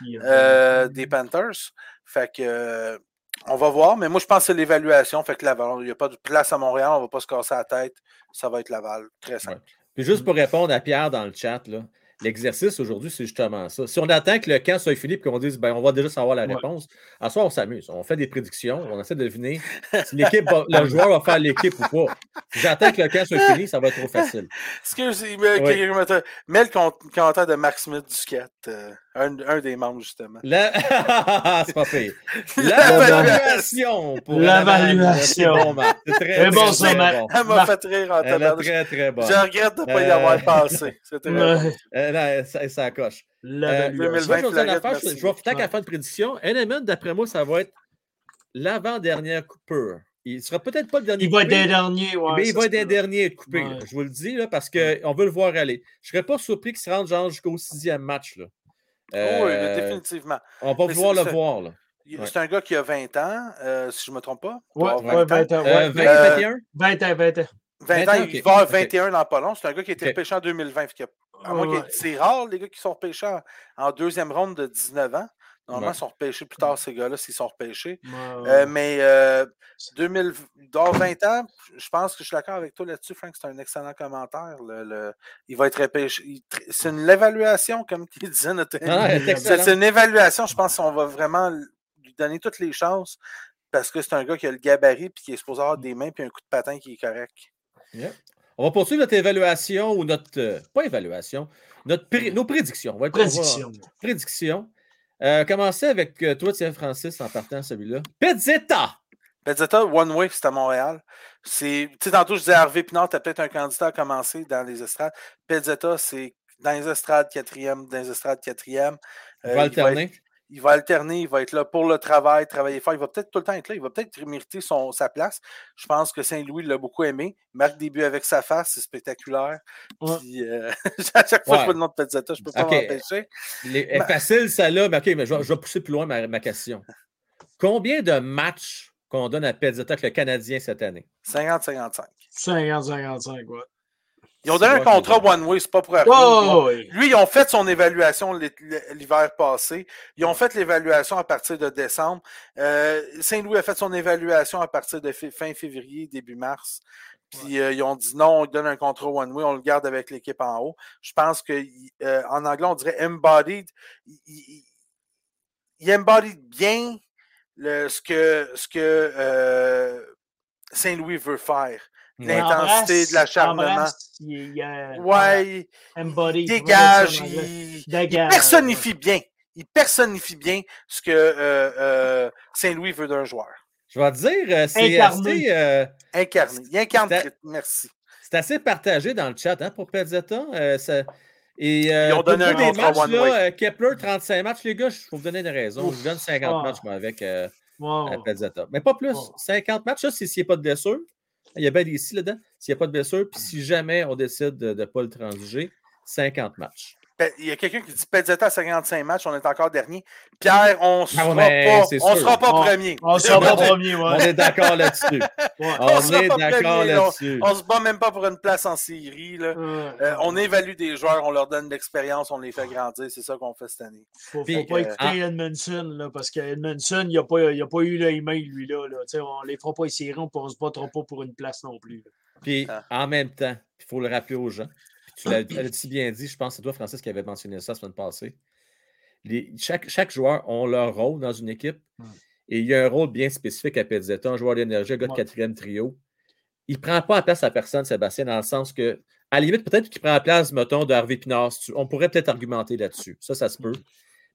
des Panthers. Fait que on va voir, mais moi je pense que c'est l'évaluation. Fait que Laval, il n'y a pas de place à Montréal, on ne va pas se casser la tête. Ça va être Laval. Très simple. Ouais. Puis juste pour répondre à Pierre dans le chat, L'exercice aujourd'hui, c'est justement ça. Si on attend que le camp soit fini et qu'on dise ben, on va déjà savoir la réponse, à ce on s'amuse. On fait des prédictions, on essaie de deviner si l'équipe le joueur va faire l'équipe ou pas. Si j'attends que le camp soit fini, ça va être trop facile. Excusez-moi, oui. mets le commentaire de Marc Smith Duquette, euh, un, un, des membres, justement. La... c'est pas pire. L'évaluation pour l'évaluation. Bon, c'est très, bon, très, ça, très bon. Elle m'a fait rire en Elle très, très bon. Je regrette de ne pas y avoir passé. C'était bon. Euh, ça, ça coche. Euh, 2020, moi, je, vais affaire, je, je vais tant qu'à faire une prédiction. Element, d'après moi, ça va être l'avant-dernière coupure. Il ne sera peut-être pas le dernier. Il va être des derniers, ouais, Mais il va être des derniers coupés. Ouais. Je vous le dis, là, parce qu'on veut le voir aller. Je ne serais pas surpris qu'il se rende genre jusqu'au sixième match. Là. Euh, oui, définitivement. On va pouvoir le voir. Là. C'est un gars qui a 20 ans, euh, si je ne me trompe pas. Oui, 20, 20 ans. Euh, 20, 21? 20 ans, 20 ans. 20 ans, il okay. va avoir 21 okay. dans pas long. C'est un gars qui a été okay. repêché en 2020. À moi, ouais. C'est rare, les gars qui sont repêchés en, en, deuxième ronde de 19 ans. Normalement, ils sont repêchés plus tard, ces gars-là, s'ils sont repêchés. Ouais. Euh, mais euh, 2000, dans 20 ans, je pense que je suis d'accord avec toi là-dessus, Frank. C'est un excellent commentaire. Le, le, il va être repêché. C'est une évaluation, comme disait notre ah, C'est une évaluation. Je pense qu'on va vraiment lui donner toutes les chances parce que c'est un gars qui a le gabarit et qui est supposé avoir des mains et un coup de patin qui est correct. Yeah. On va poursuivre notre évaluation ou notre. Euh, pas évaluation, notre pré, nos prédictions. On va être, prédiction. On va, prédiction. Euh, commencer avec euh, toi, tiens, Francis, en partant celui-là. Pezzetta! Pezzetta, One Way, c'est à Montréal. C'est, tu sais, tantôt, je disais Harvey Pinard, tu as peut-être un candidat à commencer dans les estrades. Pezzetta, c'est dans les estrades quatrième, dans les estrades quatrième. Euh, il va alterner. Il va, être, il va alterner, il va être là pour le travail, travailler fort. Il va peut-être tout le temps être là. Il va peut-être mériter son, sa place. Je pense que Saint-Louis l'a beaucoup aimé. Des buts avec sa face, c'est spectaculaire. Ouais. Puis, euh, à chaque fois ouais. que je vois le nom de Pezzetta, je ne peux pas okay. m'empêcher. Facile, ça là. Mais OK, mais je vais, je vais pousser plus loin ma, ma, question. Combien de matchs qu'on donne à Pezzetta avec le Canadien cette année? 50-55. 50-55, ouais. Ils ont donné un contrat one-way, c'est pas pour. Oh, oui. Lui, ils ont fait son évaluation l'hiver passé. Ils ont fait l'évaluation à partir de décembre. Euh, Saint-Louis a fait son évaluation à partir de fin février, début mars. Puis euh, ils ont dit non, on donne un contrat one-way, on le garde avec l'équipe en haut. Je pense que euh, en anglais, on dirait embodied. Il, il, il embodied bien le, ce que, ce que euh, Saint-Louis veut faire l'intensité de l'acharnement. Ouais, il dégage, il, il, personnifie bien. Il personnifie bien ce que euh, euh, Saint-Louis veut d'un joueur. Je vais te dire, euh, c'est assez. Euh, incarné. Il incarne, merci. C'est assez partagé dans le chat hein, pour Pezzetta. Ça... Et, Ils ont donné un des matchs, là, Kepler, 35 matchs, les gars, je vais vous donner une raison. Je donne 50 wow. matchs moi, avec wow. Pezzetta. Mais pas plus. Wow. 50 matchs, ça, c'est s'il n'y a pas de blessure. Il y a ici là-dedans. S'il n'y a pas de blessure, puis si jamais on décide de ne pas le transiger, 50 matchs. Il y a quelqu'un qui dit Pezzetta à 55 matchs, on est encore dernier. Pierre, on ne sera, pas, on sera pas premier. On ne sera pas premier, ouais. On est d'accord là-dessus. Ouais. On, on est d'accord là-dessus. On, ne se bat même pas pour une place en série. Là. Euh, on évalue des joueurs, on leur donne de l'expérience, on les fait grandir. C'est ça qu'on fait cette année. Il ne faut, faut, pas écouter euh, Edmondson, là, parce qu'Edmondson, il n'a pas, pas, eu l'email, lui. Là, là. On ne les fera pas essayer, on ne se battra pas pour une place non plus. Là. Puis ah. en même temps, il faut le rappeler aux gens tu l'as si bien dit, je pense que c'est toi, Francis, qui avait mentionné ça la semaine passée. Les- chaque, chaque joueur a leur rôle dans une équipe. Hmm. Et il y a un rôle bien spécifique à Pezzetta, un joueur d'énergie, un gars de quatrième trio. Il ne prend pas la place à personne, Sébastien, dans le sens que, à la limite, peut-être qu'il prend la place, mettons, de Harvey Pinard. On pourrait peut-être argumenter là-dessus. Ça, ça se peut.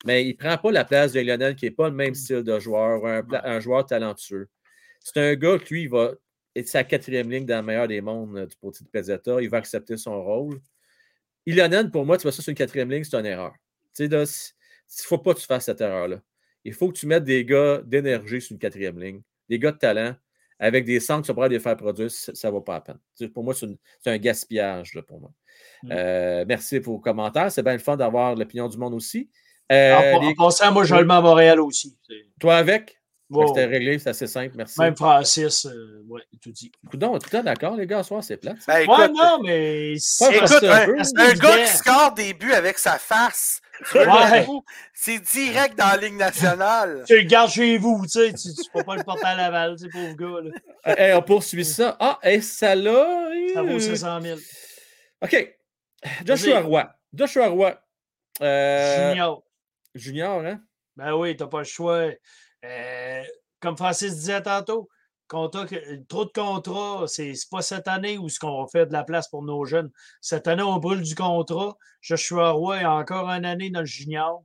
Mais il ne prend pas la place de Lionel, qui n'est pas le même style de joueur, un, un joueur talentueux. C'est un gars qui, lui, il va être sa quatrième ligne dans le meilleur des mondes euh, du côté de Pezzetta. Il va accepter son rôle. Ilonen, pour moi, tu vois ça sur une quatrième ligne, c'est une erreur. Tu sais, il ne faut pas que tu fasses cette erreur-là. Il faut que tu mettes des gars d'énergie sur une quatrième ligne, des gars de talent, avec des centres qui sont prêts à les faire produire, ça ne vaut pas la peine. Tu sais, Pour moi, c'est un gaspillage là, pour moi. Mm. Euh, merci pour vos commentaires. C'est bien le fun d'avoir l'opinion du monde aussi. Euh, en les- moi, je le mets à Montréal aussi. Toi avec? Wow. C'était réglé, c'est assez simple, merci. Même Francis, euh, ouais, tout dit. Coudon, tout le temps d'accord, les gars, soir, c'est plate. ça. Ben, écoute, ouais, non, mais. écoute, que un, gars qui score des buts avec sa face, Ouais. c'est direct dans la Ligue nationale. Tu le gardes chez vous, tu sais, tu ne peux pas le porter à Laval, tu sais, pauvre gars. Là. Euh, hey, on poursuit ça. Ah, et ça là. Ça vaut euh, 500 000. OK. Joshua. Roy. Joshua Roy. Euh, Junior. Junior, hein? Ben oui, t'as pas le choix. Euh, comme Francis disait tantôt, trop de contrats, c'est pas cette année où ce qu'on fait de la place pour nos jeunes. Cette année, on brûle du contrat. Joshua Roy a encore une année dans le junior.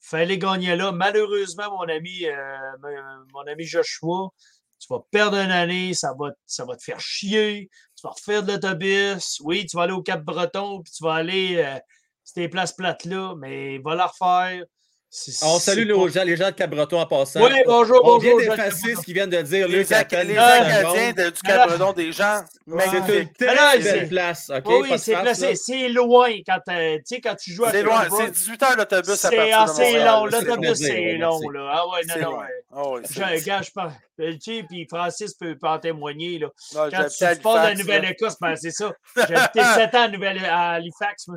Fallait gagner là. Malheureusement, mon ami, euh, mon ami Joshua, tu vas perdre une année, ça va, ça va te faire chier. Tu vas refaire de l'autobus. Oui, tu vas aller au Cap-Breton, puis tu vas aller euh, ces places plates-là, mais va la refaire. C'est- On c'est salue pas- les gens, les gens de Cabreton en passant. Oui, bonjour, On vient bonjour. D'effacer Cabreton. ce qu'ils viennent de dire. Les, les Acadiens de- du Alors- Cabredon des gens, C'est une très belle c'est- place. OK? Oui, oui, Pas c'est placé. C'est loin quand, euh, tu sais, quand tu joues à C'est loin, c'est 18 heures l'autobus à C'est partir Montréal. long. c'est L'autobus, loin. c'est Oui, long. Là. Ah ouais, C'est non, non. loin. ouais. Ah c'est- Je, gars, je pense. Tu sais, puis Francis peut, peut en témoigner. Là. Non, Quand tu pars de la. Nouvelle-Écosse, ben, c'est ça. J'ai habité 7 ans à, Nouvelle, à Halifax.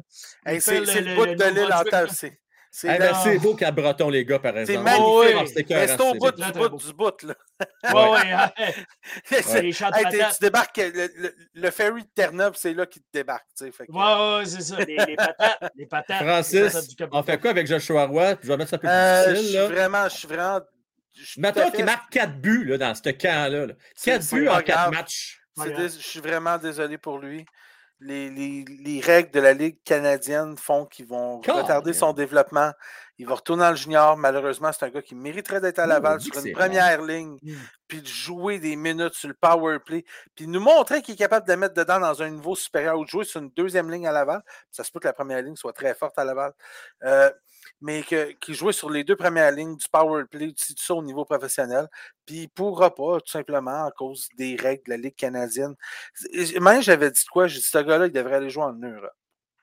C'est c'est le- bout de le l'île en. C'est c'est beau Cabreton, les gars, par c'est exemple. magnifique. Oh, oui. C'est Mais écœurant, c'est au bout du bout du bout. Là. Ouais, ouais. hein. Hey, tu débarques, le, le- le ferry de Terre-Neuve, c'est là qu'il te débarque. fait que- Ouais, ouais, c'est ça. Les, les patates. Les patates. les patates Francis, on fait quoi avec Joshua Roy? Je vais mettre ça un peu plus Euh, je difficile. vraiment, je suis vraiment. je suis tout Mettons qu'il marque 4 buts là, dans ce camp-là. là. C'est- 4 c'est buts en 4 grave. matchs. Je suis vraiment désolé pour lui. Les, les- les règles de la Ligue canadienne font qu'ils vont retarder son développement. Il va retourner dans le junior. Malheureusement, c'est un gars qui mériterait d'être à Laval sur une première ligne, puis de jouer des minutes sur le power play, puis nous montrer qu'il est capable de mettre dedans dans un niveau supérieur ou de jouer sur une deuxième ligne à Laval. Ça se peut que la première ligne soit très forte à Laval. Euh, mais que- qu'il jouait sur les deux premières lignes du power play, du tout ça au niveau professionnel. Puis il ne pourra pas, tout simplement, à cause des règles de la Ligue canadienne. Même j'avais dit quoi? J'ai dit ce gars-là, il devrait aller jouer en Europe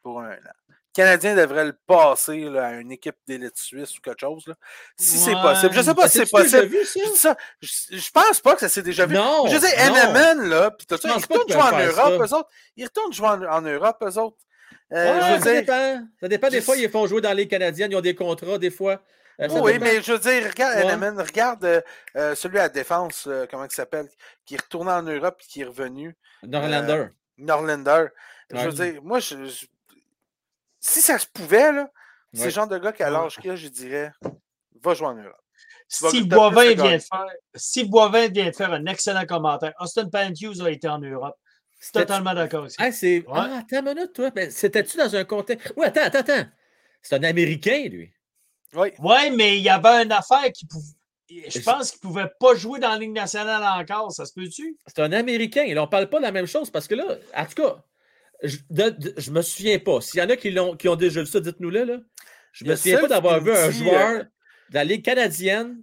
pour un an. Le Canadien devrait le passer là, à une équipe d'élite suisse ou quelque chose. là. Si c'est possible. Je ne sais pas si c'est possible. vu ça? Je, dis ça, je, je pense pas que ça s'est déjà vu. Non. je non. NMN, là, puis tout ça, ils retournent jouer en Europe, eux autres. Ils retournent jouer en, en Europe, eux autres. Euh, Ouais, je veux ça dire, dépend. Ça dépend. Des je- fois, ils font jouer dans les Canadiennes. Ils ont des contrats, des fois. Euh, oui, dépend. mais je veux dire, regarde Ouais. NMN, regarde euh, euh, celui à la défense, euh, comment il s'appelle, qui est retourné en Europe et qui est revenu, Norlander. Norlander. Je veux dire, moi, je, je- si ça se pouvait, là, c'est le genre de gars qui, à Ouais. l'âge qu'il a, je dirais, va jouer en Europe. Si Boivin vient faire, si Boivin vient faire un excellent commentaire, Austin Pantthews a été en Europe. C'était- Totalement d'accord ça. Ah, c'est. Ouais. Ah, attends une minute, toi. Ben, C'était-tu dans un contexte? Oui, attends, attends, attends. C'est un Américain, lui. Oui, Oui, mais il y avait une affaire qui pouvait. Je pense qu'il ne pouvait pas jouer dans la Ligue nationale encore. Ça se peut-tu? C'est un Américain. Et là, on ne parle pas de la même chose parce que là, en tout cas, je, je me souviens pas. S'il y en a qui, l'ont, qui ont déjà vu ça, dites-nous-le. Là. Je y me souviens pas d'avoir vu un joueur euh, de la Ligue canadienne.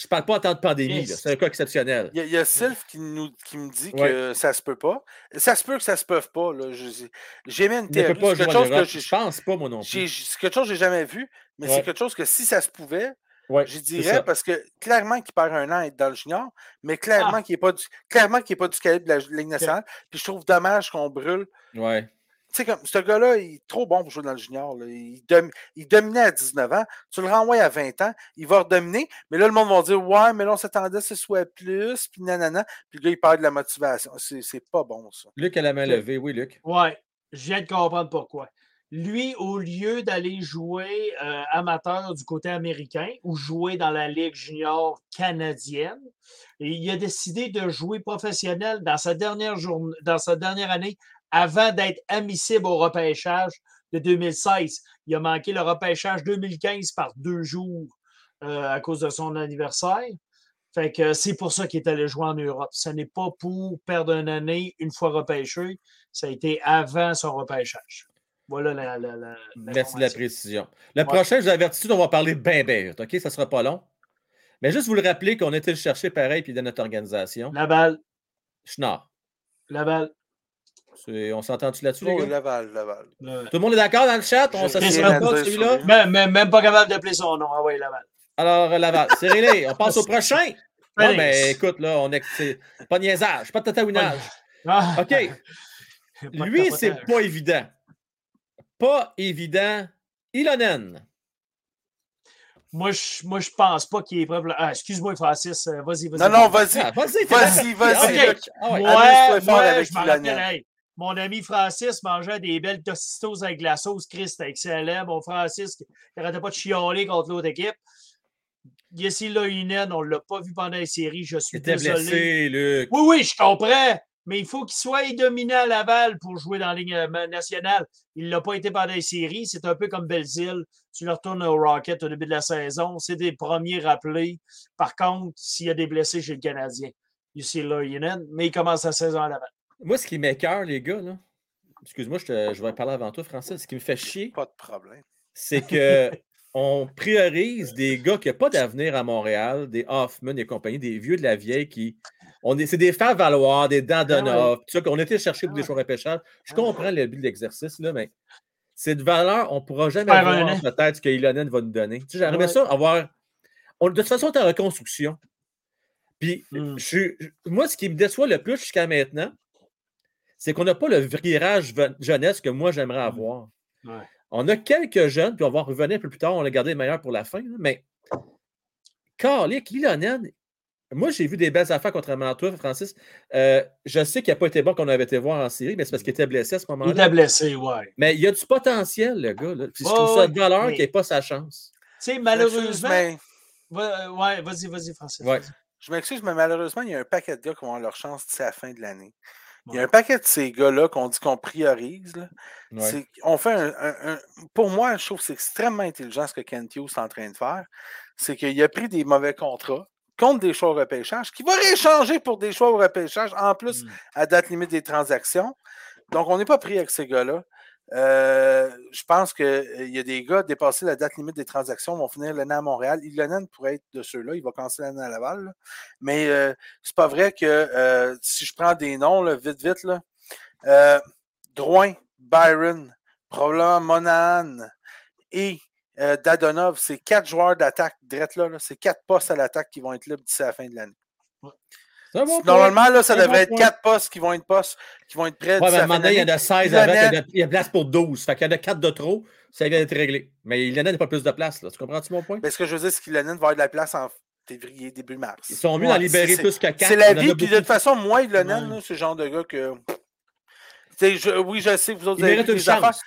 Je parle pas en temps de pandémie. C'est un cas exceptionnel. il y a, il y a Sylph qui, nous, qui me dit Ouais. que ça se peut pas. Ça se peut que ça se peut pas. Là. Je- J'ai mis une théorie. pas quelque chose que Je pense pas, moi non plus. c'est quelque chose que j'ai jamais vu, mais Ouais. c'est quelque chose que si ça se pouvait, Ouais, Je dirais parce que clairement qu'il perd un an à être dans le junior, mais clairement Ah. qu'il n'est pas, du- clairement est pas du calibre de la Ligue nationale. Puis je trouve dommage qu'on brûle. Ouais. Tu sais, comme ce gars-là, il est trop bon pour jouer dans le junior. là. Il, dom- il dominait à 19 ans. Tu le renvoies à 20 ans, il va redominer. Mais là, le monde va dire Ouais, mais là, on s'attendait à ce soit plus. Puis nanana. Puis le gars, il perd de la motivation. C'est pas bon, ça. Luc a la main levée. Oui, Luc. Ouais. Je viens de comprendre pourquoi. Lui, au lieu d'aller jouer euh, amateur du côté américain ou jouer dans la Ligue junior canadienne, il a décidé de jouer professionnel dans sa dernière, journée, dans sa dernière année avant d'être admissible au repêchage de 2016. Il a manqué le repêchage 2015 par deux jours euh, à cause de son anniversaire. Fait que c'est pour ça qu'il est allé jouer en Europe. Ce n'est pas pour perdre une année une fois repêché. Ça a été avant son repêchage. Voilà la. la, la Merci de la précision. Le prochain, je vous avertis, on va parler bien, bien OK? Ça ne sera pas long. Mais juste vous le rappeler qu'on était le chercher pareil, puis de notre organisation. Laval. Schnar. Laval. On s'entend-tu là-dessus, les Oh, gars? Laval, Laval. Tout le monde est d'accord dans le chat? On s'assure pas de celui-là? Même, même, même pas capable d'appeler son nom. Ah ouais, Laval. Alors, euh, Laval. Cyril, on passe au prochain. Non, mais écoute, là, on est. c'est Pas de niaisage, pas de tatouinage. Ah. OK. De Lui, c'est pas évident. Pas évident. Ilonen. Moi, je, moi, je pense pas qu'il est prêt. Ah, excuse-moi, Francis. euh, Vas-y, vas-y. Non, non, vas-y. Ah, vas-y, Vas-y, vas-y. OK. Luc. Ah ouais. Moi, moi, je rappelle, hey, mon ami Francis mangeait des belles tostitos avec la sauce Christ, c'était excellent. Mon Francis, qui n'arrêtait pas de chialer contre l'autre équipe. Yessi Loinen, on ne l'a pas vu pendant les séries. Je suis Il désolé. blessé, Luc. Oui, oui, je comprends. Mais il faut qu'il soit dominant à Laval pour jouer dans la Ligue euh, nationale. Il ne l'a pas été pendant les séries. C'est un peu comme Belzile. Tu le retournes au Rocket au début de la saison. C'est des premiers rappelés. Par contre, s'il y a des blessés chez le Canadien, Yessi Loinen, mais il commence la saison à Laval. Moi, ce qui m'écœure, les gars, là, excuse-moi, je, te- je vais parler avant toi, Francis. Ce qui me fait chier, Pas de problème. c'est que on priorise des gars qui n'ont pas d'avenir à Montréal, des Hoffman et compagnie, des vieux de la vieille qui. On est, c'est des faire-valoir, des Dandonov, tout ça qu'on était chercher pour des Ah choix repêchage. Je comprends le but de l'exercice, là, mais cette valeur, on ne pourra jamais Faire un voir peut-être ce que Ilonen va nous donner. Tu sais, J'aimerais Ouais. ça avoir. on- de toute façon, tu en reconstruction. Puis, Hmm. je suis- je- moi, ce qui me déçoit le plus jusqu'à maintenant, c'est qu'on n'a pas le virage jeunesse que moi, j'aimerais avoir. Hmm. Ouais. On a quelques jeunes, puis on va en revenir un peu plus tard, on a gardé les meilleurs pour la fin, là, mais Carlick, Ilonen, moi, j'ai vu des belles affaires, contrairement à toi, Francis. Euh, je sais qu'il n'a pas été bon qu'on avait été voir en série, mais c'est parce qu'il était blessé à ce Il moment-là. était blessé, ouais. Mais il y a du potentiel, le gars. Là. Puis je Ouais, trouve ça de valeur mais- qu'il n'ait pas sa chance. Tu sais, Je malheureusement. mais- Va- ouais, vas-y, vas-y, Francis. Ouais. Je m'excuse, mais malheureusement, il y a un paquet de gars qui vont avoir leur chance d'ici à la fin de l'année. Il y a un paquet de ces gars-là qu'on dit qu'on priorise. là. Ouais. On fait un, un- un- Pour moi, je trouve que c'est extrêmement intelligent ce que Kent Hughes est en train de faire. C'est qu'il a pris des mauvais contrats contre des choix au repêchage, qui va rééchanger pour des choix au repêchage, en plus Mm. à date limite des transactions. Donc, on n'est pas pris avec ces gars-là. Euh, je pense qu'il y a des gars dépassés la date limite des transactions, vont finir l'année à Montréal. Ilonen pourrait être de ceux-là, il va commencer l'année à Laval. Mais euh, c'est pas vrai que euh, si je prends des noms, vite, vite, là, euh, Drouin, Byron, probablement Monahan et euh, Dadonov, c'est quatre joueurs d'attaque, là, c'est quatre postes à l'attaque qui vont être libres d'ici la fin de l'année. Bon. Normalement, là, ça devrait être point. quatre postes qui vont être postes, qui vont être prêts Ouais, il y en a 16 Ilonen- avec, il y a- il y a place pour 12. Fait qu'il y en a 4 de trop, ça vient d'être réglé. Mais Ilonen n'a pas plus de place. Là. Tu comprends-tu mon point? Mais ce que je veux dire, c'est qu'Ilonen va avoir de la place en février, début mars. Ils sont mieux Ouais, d'en libérer plus que 4. C'est la vie, puis de toute façon, moi, Ilonen, Ouais. c'est le genre de gars que. Je- oui, je sais que vous autres Il avez mérite une affaires. chance.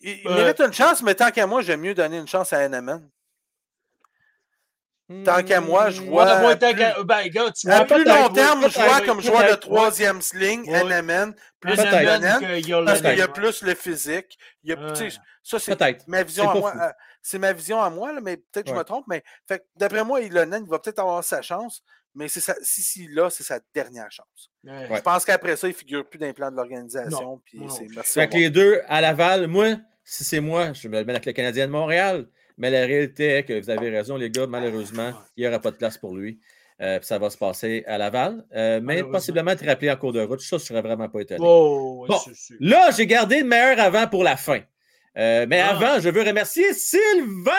Il, il Euh, mérite une chance, mais tant qu'à moi, j'aime mieux donner une chance à NMN. Tant qu'à moi, je Hmm. vois- moi, plus- qu'à- ben, gars, tu À vois, plus long terme, je vois comme joueur de troisième ligne, Ouais. NMN, plus Ilonen. parce qu'il y a plus le physique. Il y a, tu sais, Ouais. ça, c'est Peut-être. ma vision C'est à moi. fou. euh, C'est ma vision à moi, là, mais peut-être que je me trompe. Mais d'après moi, Ilonen, il va peut-être avoir sa chance, mais c'est sa- si, si là, c'est sa dernière chance. Ouais. Je pense qu'après ça, il ne figure plus dans les plans de l'organisation. Puis Non, non. c'est merci. Fait au que les deux à Laval, moi, si c'est moi, je me le mets avec le Canadien de Montréal. Mais la réalité est que vous avez raison, les gars, malheureusement, il n'y aura pas de place pour lui. Euh, ça va se passer à Laval. Euh, mais possiblement être rappelé en cours de route. Ça, je ne serais vraiment pas étonné. Oh, Bon. Là, j'ai gardé le meilleur avant pour la fin. Euh, mais Ah. avant, je veux remercier Sylvain!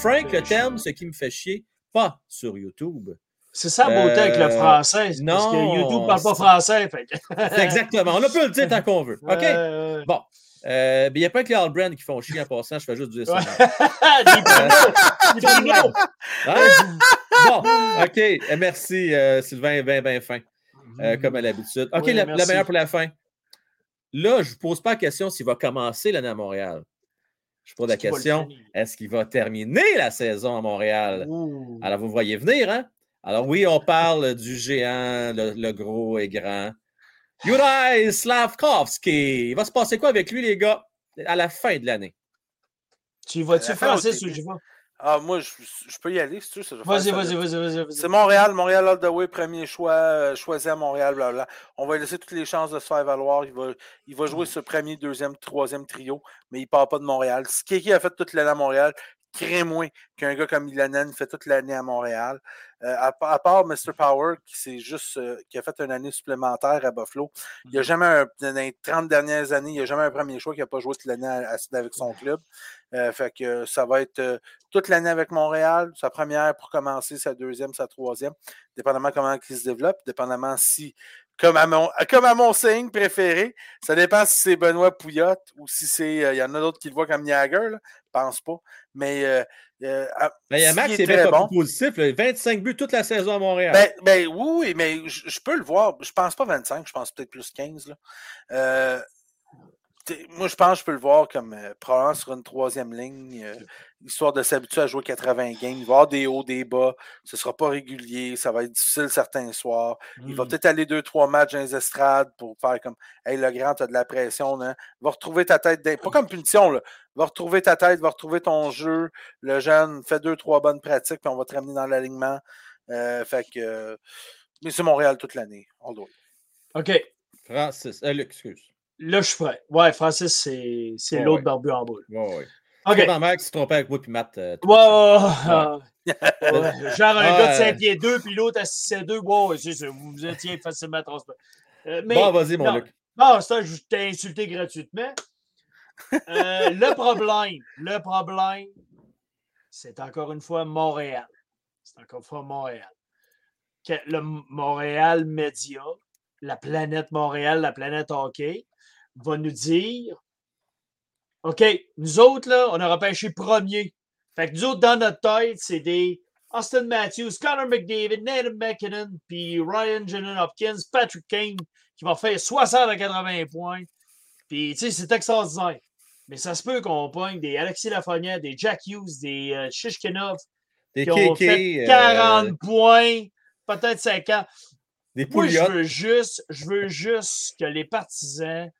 Frank, le terme, ce qui me fait chier, pas sur YouTube. C'est ça la beauté avec le français. c'est Parce que non, YouTube ne parle pas français. Fait. Exactement. On peut le dire tant qu'on veut. OK? Bon. Euh, mais il n'y a pas que les All-Brand qui font chier en passant, je fais juste dire ça. Des promos! Hein? Bon, OK. Euh, Merci, euh, Sylvain, bien, bien fin. euh, comme à l'habitude. OK, la, meilleure pour la fin. Là, je ne pose pas la question s'il va commencer l'année à Montréal. Je pose la question est-ce qu'il va terminer la saison à Montréal? Ouh. Alors, vous voyez venir, hein? Alors, oui, on parle du géant, le, le gros et grand. Juraj Slavkovski. Il va se passer quoi avec lui, les gars, à la fin de l'année? Tu y vas-tu, Francis, ou j'y vais? Ah, moi, je, je peux y aller, si tu veux. Vas-y, vas-y, vas-y, vas-y. vas-y. C'est Montréal, Montréal all the way, premier choix, euh, choisi à Montréal, blablabla. On va lui laisser toutes les chances de se faire valoir. Il va, il va jouer ce premier, deuxième, troisième trio, mais il ne part pas de Montréal. Si Kiki a fait toute l'année à Montréal, crée moins qu'un gars comme Ilanen fait toute l'année à Montréal. Euh, à, pa- à part Mr. Power, qui, s'est juste, euh, qui a fait une année supplémentaire à Buffalo, il n'y a jamais, un, dans les 30 dernières années, il n'y a jamais un premier choix qui n'a pas joué toute l'année à- à- avec son club. Euh, fait que ça va être toute l'année avec Montréal, sa première pour commencer, sa deuxième, sa troisième, dépendamment comment il se développe, dépendamment si, comme à mon, comme à mon signe préféré, ça dépend si c'est Benoît Pouillotte ou si c'est, euh, il y en a d'autres qui le voient comme Jagger, là, je pense pas, mais euh, euh, Ben, il y a s'il Max est qui est très bien bon, positif. là. 25 buts toute la saison à Montréal. ben, ben oui, mais je je peux le voir. Je pense pas 25, je pense peut-être plus 15. Là. Moi, je pense que je peux le voir comme euh, probablement sur une troisième ligne, euh, histoire de s'habituer à jouer 80 games. Il va y avoir des hauts, des bas. Ce ne sera pas régulier. Ça va être difficile certains soirs. Il va Hmm. peut-être aller deux, trois matchs dans les estrades pour faire comme Hey, le grand, tu as de la pression. Hein? Va retrouver ta tête. Pas comme punition, là. Va retrouver ta tête, va retrouver ton jeu. Le jeune, fait deux, trois bonnes pratiques, puis on va te ramener dans l'alignement. Euh, fait que. euh, mais c'est Montréal toute l'année. the way. OK. Francis. Euh, Luc, excuse. Là, je suis prêt. Ouais, Francis, c'est c'est Ouais, l'autre ouais. barbu en boule. Ouais, ouais. OK. Pendant Max, tu te trompais avec moi puis Matt. euh, Ouais, ouais. Genre un gars de 5 pieds 2 puis l'autre à 6 pieds 2. Ouais, c'est ça. Vous vous étiez facilement transparent. Euh, mais, Bon, vas-y, mon non. Luc. Bon, ça, je t'ai insulté gratuitement. Euh, le problème, le problème, c'est encore une fois Montréal. C'est encore une fois Montréal. Que le Montréal Média, la planète Montréal, la planète hockey, va nous dire OK, nous autres, là, on a repêché premier. Fait que nous autres, dans notre tête, c'est des Austin Matthews, Connor McDavid, Nathan McKinnon, puis Ryan Jalen Hopkins, Patrick Kane, qui va faire 60 à 80 points. Puis, tu sais, c'est extraordinaire. Mais ça se peut qu'on pogne des Alexis Lafrenière, des Jack Hughes, des euh, Shishkinov, Des qui ont fait euh, 40 points, peut-être 50. des Moi, je veux juste, je veux juste que les partisans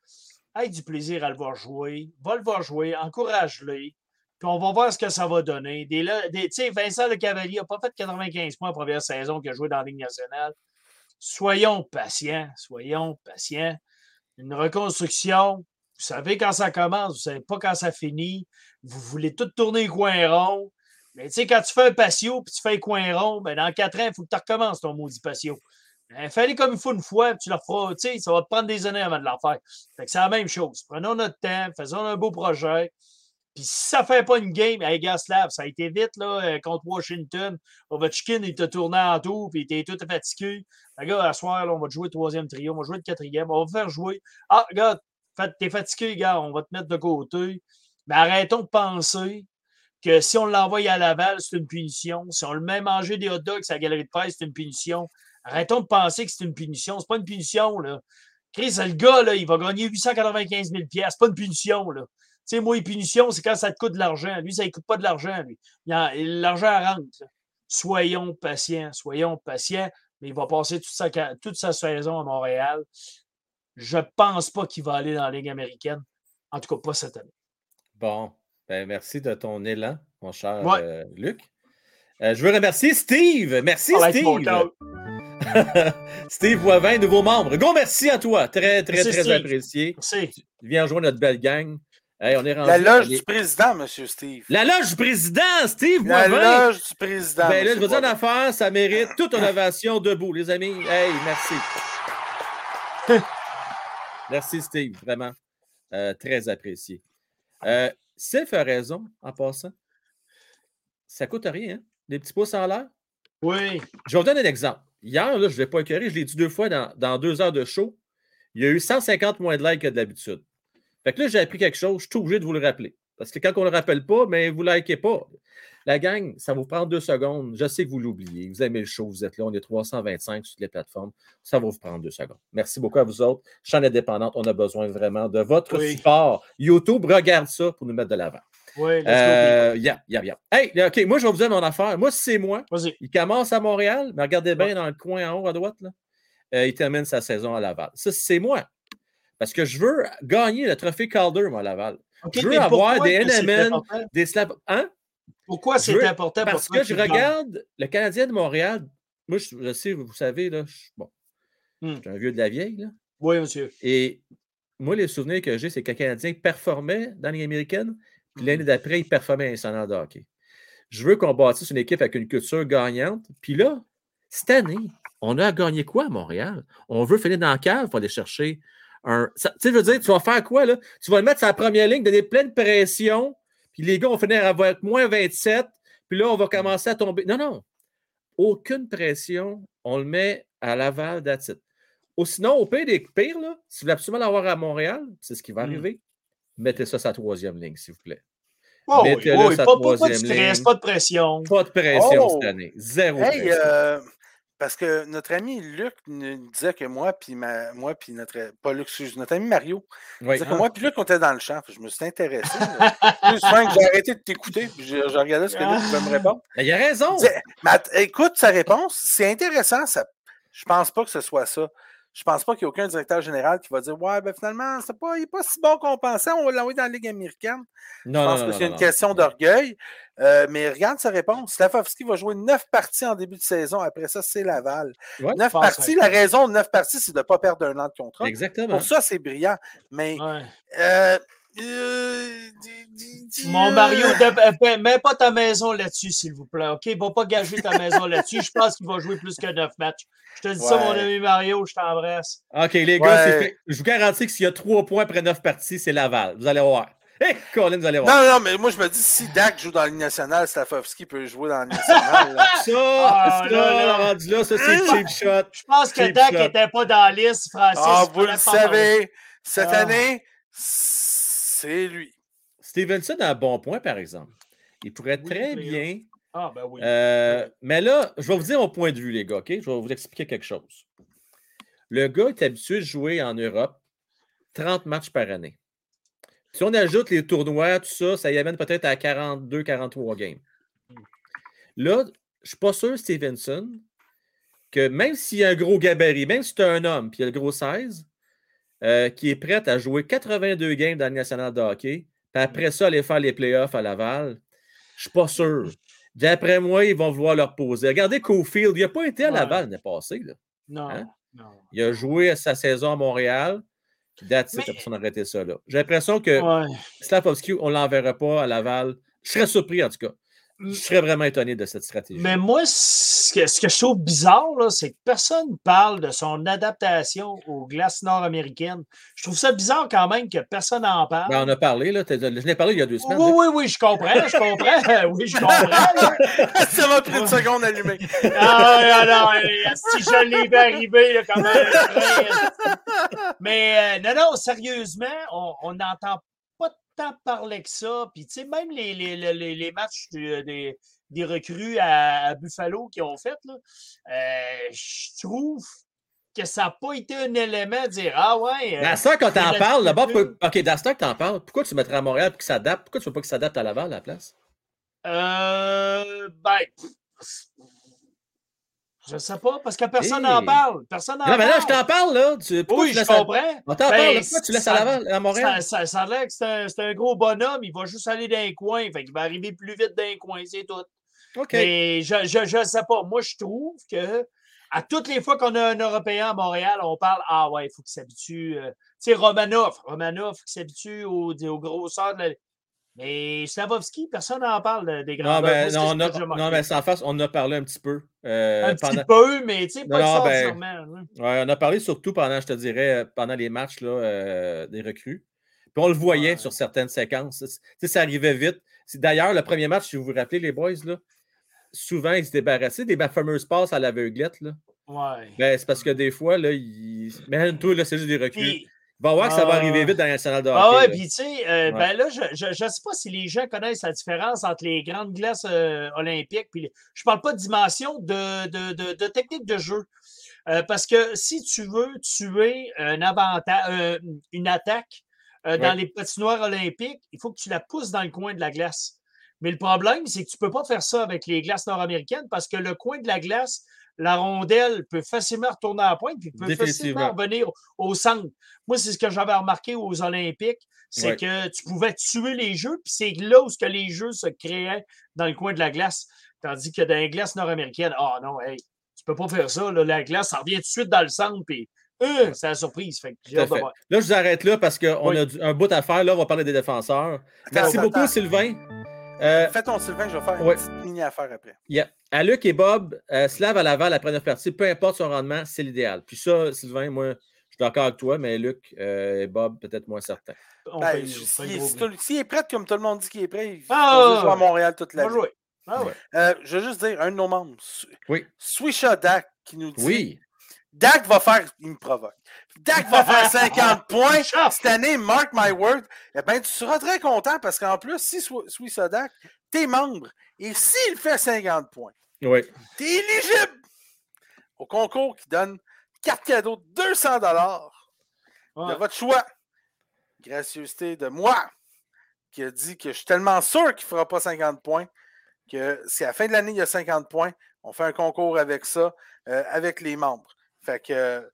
aient du plaisir à le voir jouer, va le voir jouer, encourage-les, puis on va voir ce que ça va donner. Des, des- Vincent Le Cavalier n'a pas fait 95 points en première saison qu'il a joué dans la Ligue nationale. Soyons patients, soyons patients. Une reconstruction, vous savez quand ça commence, vous ne savez pas quand ça finit. Vous voulez tout tourner les coins ronds. Mais tu sais, quand tu fais un patio puis tu fais un coin rond, ben dans quatre ans, il faut que tu recommences ton maudit patio. Ben, Fais-les comme il faut une fois, tu leur feras, tu sais, ça va te prendre des années avant de leur faire. C'est la même chose. Prenons notre temps, faisons un beau projet. Puis si ça ne fait pas une game, hey, Gaslav, ça a été vite là, euh, contre Washington. Ovechkin, il t'a tourné en tour, puis il était tout fatigué. Les gars, à soir, on va te jouer le troisième trio, on va jouer le quatrième, on va faire jouer. Ah, regarde, fait- t'es fatigué, gars, on va te mettre de côté. Mais arrêtons de penser que si on l'envoie à Laval, c'est une punition. Si on le met manger des hot dogs à la galerie de presse, c'est une punition. Arrêtons de penser que c'est une punition. C'est pas une punition, là. Chris, le gars, là, il va gagner 895 000 C'est pas une punition, là. Tu sais, moi, une punition, c'est quand ça te coûte de l'argent. Lui, ça ne coûte pas de l'argent, lui. L'argent rentre. là. Soyons patients, soyons patients. Mais il va passer toute sa, ca- toute sa saison à Montréal. Je pense pas qu'il va aller dans la Ligue américaine. En tout cas, pas cette année. Bon, ben, merci de ton élan, mon cher Ouais. euh, Luc. Euh, je veux remercier Steve. Merci, Steve. Steve Voivin, nouveau membre. Gros merci à toi. Très, très, Merci, très Steve. apprécié. Merci. Tu viens rejoindre notre belle gang. Hey, on est rendu La loge du président, monsieur Steve. La loge du président, Steve La Voivin. loge du président. Ben là, je veux dire une affaire, ça mérite toute une ovation debout, les amis. Hey, merci. merci, Steve, vraiment. Euh, très apprécié. Euh, Sif a raison, en passant. Ça coûte rien, hein? Des petits pouces en l'air? Oui. Je vais vous donner un exemple. Hier, là, je ne l'ai pas écœuré, je l'ai dit deux fois dans, dans deux heures de show. Il y a eu 150 moins de likes que d'habitude. Fait que là, j'ai appris quelque chose, je suis obligé de vous le rappeler. Parce que quand on ne le rappelle pas, mais vous ne likez pas. La gang, ça vous prend deux secondes. Je sais que vous l'oubliez. Vous aimez le show, vous êtes là. On est 325 sur toutes les plateformes. Ça va vous prendre deux secondes. Merci beaucoup à vous autres. Chaîne indépendante, on a besoin vraiment de votre Oui. support. YouTube, regarde ça pour nous mettre de l'avant. Oui, Euh, yeah, yeah, yeah. Hey, OK, moi, je vais vous dire mon affaire. Moi, c'est moi. Il commence à Montréal, mais regardez bien Ouais. dans le coin en haut à droite, là. Euh, il termine sa saison à Laval. Ça, c'est moi. Parce que je veux gagner le trophée Calder, moi, à Laval. Je veux avoir des NMN? Des slabs. Hein? Pourquoi c'est veux- important pour Parce que je regarde le Canadien de Montréal. Moi, je, je sais, vous savez, là, je, bon, Hmm. je suis un vieux de la vieille. Là, Oui, monsieur. et moi, les souvenirs que j'ai, c'est que le Canadien performait dans les américaines, puis Mhm. l'année d'après, il performait national de hockey. Je veux qu'on bâtisse une équipe avec une culture gagnante. Puis là, cette année, on a gagné quoi à Montréal? On veut finir dans la cave pour aller chercher un. Tu sais, je veux dire, tu vas faire quoi, là? Tu vas le mettre sur la première ligne, donner pleine pression, puis les gars vont finir avec moins 27, puis là, on va commencer à tomber. Non, non. Aucune pression. On le met à Laval, that's it. Ou sinon, au pire des pires, là, si vous voulez absolument l'avoir à Montréal, c'est ce qui va Hmm. arriver. Mettez ça sur la troisième ligne, s'il vous plaît. Oh, oui, Mettez-le oui, sa pas, de stress, ligne. pas de pression. Pas de pression Oh! cette année. Zéro Hey, pression. euh, parce que notre ami Luc nous disait que moi, puis ma, moi, puis notre. Pas Luc, excuse, notre ami Mario, Oui. disait que moi, puis Luc, on était dans le champ. Je me suis intéressé. Plus Frank, j'ai arrêté de t'écouter, puis j'ai j'ai regardé ce que Luc pouvait me répondre. Mais il a raison. Disait, Mais écoute sa réponse, c'est intéressant. Ça, je pense pas que ce soit ça. Je pense pas qu'il y ait aucun directeur général qui va dire Ouais, ben finalement, c'est pas, il n'est pas si bon qu'on pensait, on va l'envoyer dans la Ligue américaine. Non, Je pense non, que non, c'est non, une non. question d'orgueil. Euh, mais regarde sa réponse. Slavovski va jouer neuf parties en début de saison. Après ça, c'est Laval. Neuf parties. La raison de neuf parties, c'est de ne pas perdre un an de contrat. Exactement. Pour ça, c'est brillant. Mais Ouais. euh, euh, Mon euh, Mario, de- euh, mets pas ta maison là-dessus, s'il vous plaît. OK? Va pas gager ta maison là-dessus. Je pense qu'il va jouer plus que 9 matchs. Je te dis ça, mon ami Mario, je t'embrasse. OK, les gars, Ouais. c'est fait. je vous garantis que s'il y a trois points après neuf parties, c'est Laval. Vous allez voir. Hé, Colin, vous allez voir. Non, non, mais moi, je me dis, si Dak joue dans la Ligue nationale, Slavovski peut jouer dans la Ligue nationale. là. Ça, Ah, ça, là, là. rendu là, ça, c'est cheap shot. Je pense que Dak n'était pas dans la liste, Francis. Ah, vous le savez, cette Ah. année, c'est lui. Stevenson a un bon point, par exemple. Il pourrait Oui, très playoff. bien. Ah, ben oui. euh, mais là, je vais vous dire mon point de vue, les gars, OK? Je vais vous expliquer quelque chose. Le gars est habitué de jouer en Europe 30 matchs par année. Si on ajoute les tournois, tout ça, ça y amène peut-être à 42, 43 games. Là, je ne suis pas sûr, Stevenson, que même s'il y a un gros gabarit, même si tu un homme, puis il y a le gros 16, euh, qui est prêt à jouer 82 games dans le national de hockey, puis après ça, aller faire les playoffs à Laval, je ne suis pas sûr. D'après moi, ils vont vouloir leur poser. Regardez Cofield, il n'a pas été à. Laval l'année passée. là. non, hein? non. Il a joué sa saison à Montréal. That's it, Mais- après ça, là. J'ai l'impression que Ouais. Slavovski, on ne l'enverra pas à Laval. Je serais surpris, en tout cas. Je serais vraiment étonné de cette stratégie. Mais moi, ce que, ce que je trouve bizarre, là, c'est que personne ne parle de son adaptation aux glaces nord-américaines. Je trouve ça bizarre quand même que personne n'en parle. Ben, on a parlé, là. Je n'ai parlé il y a deux semaines. oui, là. oui, oui, je comprends, je comprends. oui, je comprends. Ça m'a pris une seconde à allumer. Ah, non, non, si je l'ai vu arriver, là, quand même. Mais euh, non, non, sérieusement, on on n'entend pas tant parler que ça. Puis, tu sais, même les, les, les- les, matchs du- des, des recrues à, à Buffalo qui ont fait, là, euh, je trouve que ça n'a pas été un élément de dire Ah ouais. euh, Dans ce temps, quand t'en parles, culture. pourquoi- OK, dans ce temps que t'en parles, pourquoi tu mettrais à Montréal pour qu'il s'adapte? Pourquoi tu veux pas qu'il s'adapte à Laval à la place? Euh, ben, je sais pas, parce que personne n'en Hey. parle. Personne n'en Non, mais là, je parle. t'en parle, là. Tu, Oui, je laisses à- comprends. On t'en Ben, parle. Pourquoi tu laisses à Laval, à Montréal? Ça, ça, ça a l'air que c'est un, gros bonhomme, il va juste aller dans les coins, fait qu'il va arriver plus vite dans les coins, c'est tout. OK. Mais je je, je sais pas. Moi, je trouve que à toutes les fois qu'on a un Européen à Montréal, on parle Ah ouais, il faut qu'il s'habitue. euh, Tu sais, Romanov, Romanov, il s'habitue au, au grosseur de la. Mais Slavovski, personne n'en parle de- des grands Non, mais, non, on a- je non, mais sans face, on en a parlé un petit peu. euh, Un petit peu, mais tu sais, pas Non, ben, hein. Ouais, on a parlé surtout pendant, je te dirais, euh, pendant les matchs là, euh, des recrues. Puis on le voyait Ouais. sur certaines séquences. Ça arrivait vite. D'ailleurs, le premier match, si vous vous rappelez, les boys, là, souvent, ils se débarrassaient des fameuses passes à l'aveuglette. Ouais. Ben, c'est parce que des fois, là, ils. Mais toi, là, c'est juste des recrues. Puis, va voir que ça va Ah. arriver vite dans la nationale de hockey. Ah ouais, puis tu sais, euh, Ouais. ben là, je ne sais pas si les gens connaissent la différence entre les grandes glaces euh, olympiques. Puis les- je parle pas de dimension, de, de, de, de technique de jeu. Euh, parce que si tu veux tuer un avantage, une attaque dans Ouais. les patinoires olympiques, il faut que tu la pousses dans le coin de la glace. Mais le problème, c'est que tu ne peux pas faire ça avec les glaces nord-américaines parce que le coin de la glace, la rondelle peut facilement retourner à la pointe puis peut facilement revenir au, centre. Moi, c'est ce que j'avais remarqué aux Olympiques, c'est Ouais. que tu pouvais tuer les jeux, puis c'est là où que les jeux se créaient dans le coin de la glace. Tandis que dans les glaces nord-américaines, ah non, hey, tu peux pas faire ça. là, la glace, ça revient tout de suite dans le centre, puis euh, c'est la surprise. Fait que. Là, je vous arrête là parce qu'on Oui. a un bout à faire. Là, on va parler des défenseurs. Merci beaucoup. Sylvain. Euh, Fais ton Sylvain, je vais faire une Ouais. petite mini-affaire après. yeah. À Luc et Bob, euh, Slav à Laval après neuf parties, peu importe son rendement, c'est l'idéal. Puis ça, Sylvain, moi, je suis d'accord avec toi, mais Luc euh, et Bob, peut-être moins certains. On Ben, S'il est, prêt, comme tout le monde dit qu'il est prêt, il Ah, va jouer à Montréal toute la jouer. Ah ouais. Euh, je veux juste dire, un de nos membres, Oui. Swisha Dak, qui nous dit Oui. Dak va faire, il me provoque. Dak va faire 50 points cette année, mark my word. Eh ben, tu seras très content parce qu'en plus, si Swi- Swisha Dak, t'es membre, et s'il fait 50 points, Oui. t'es éligible au concours qui donne 4 cadeaux de 200 dollars Ouais. de votre choix. Gracieuseté de moi, qui a dit que je suis tellement sûr qu'il ne fera pas 50 points, que si à la fin de l'année, il y a 50 points, on fait un concours avec ça, euh, avec les membres. Fait que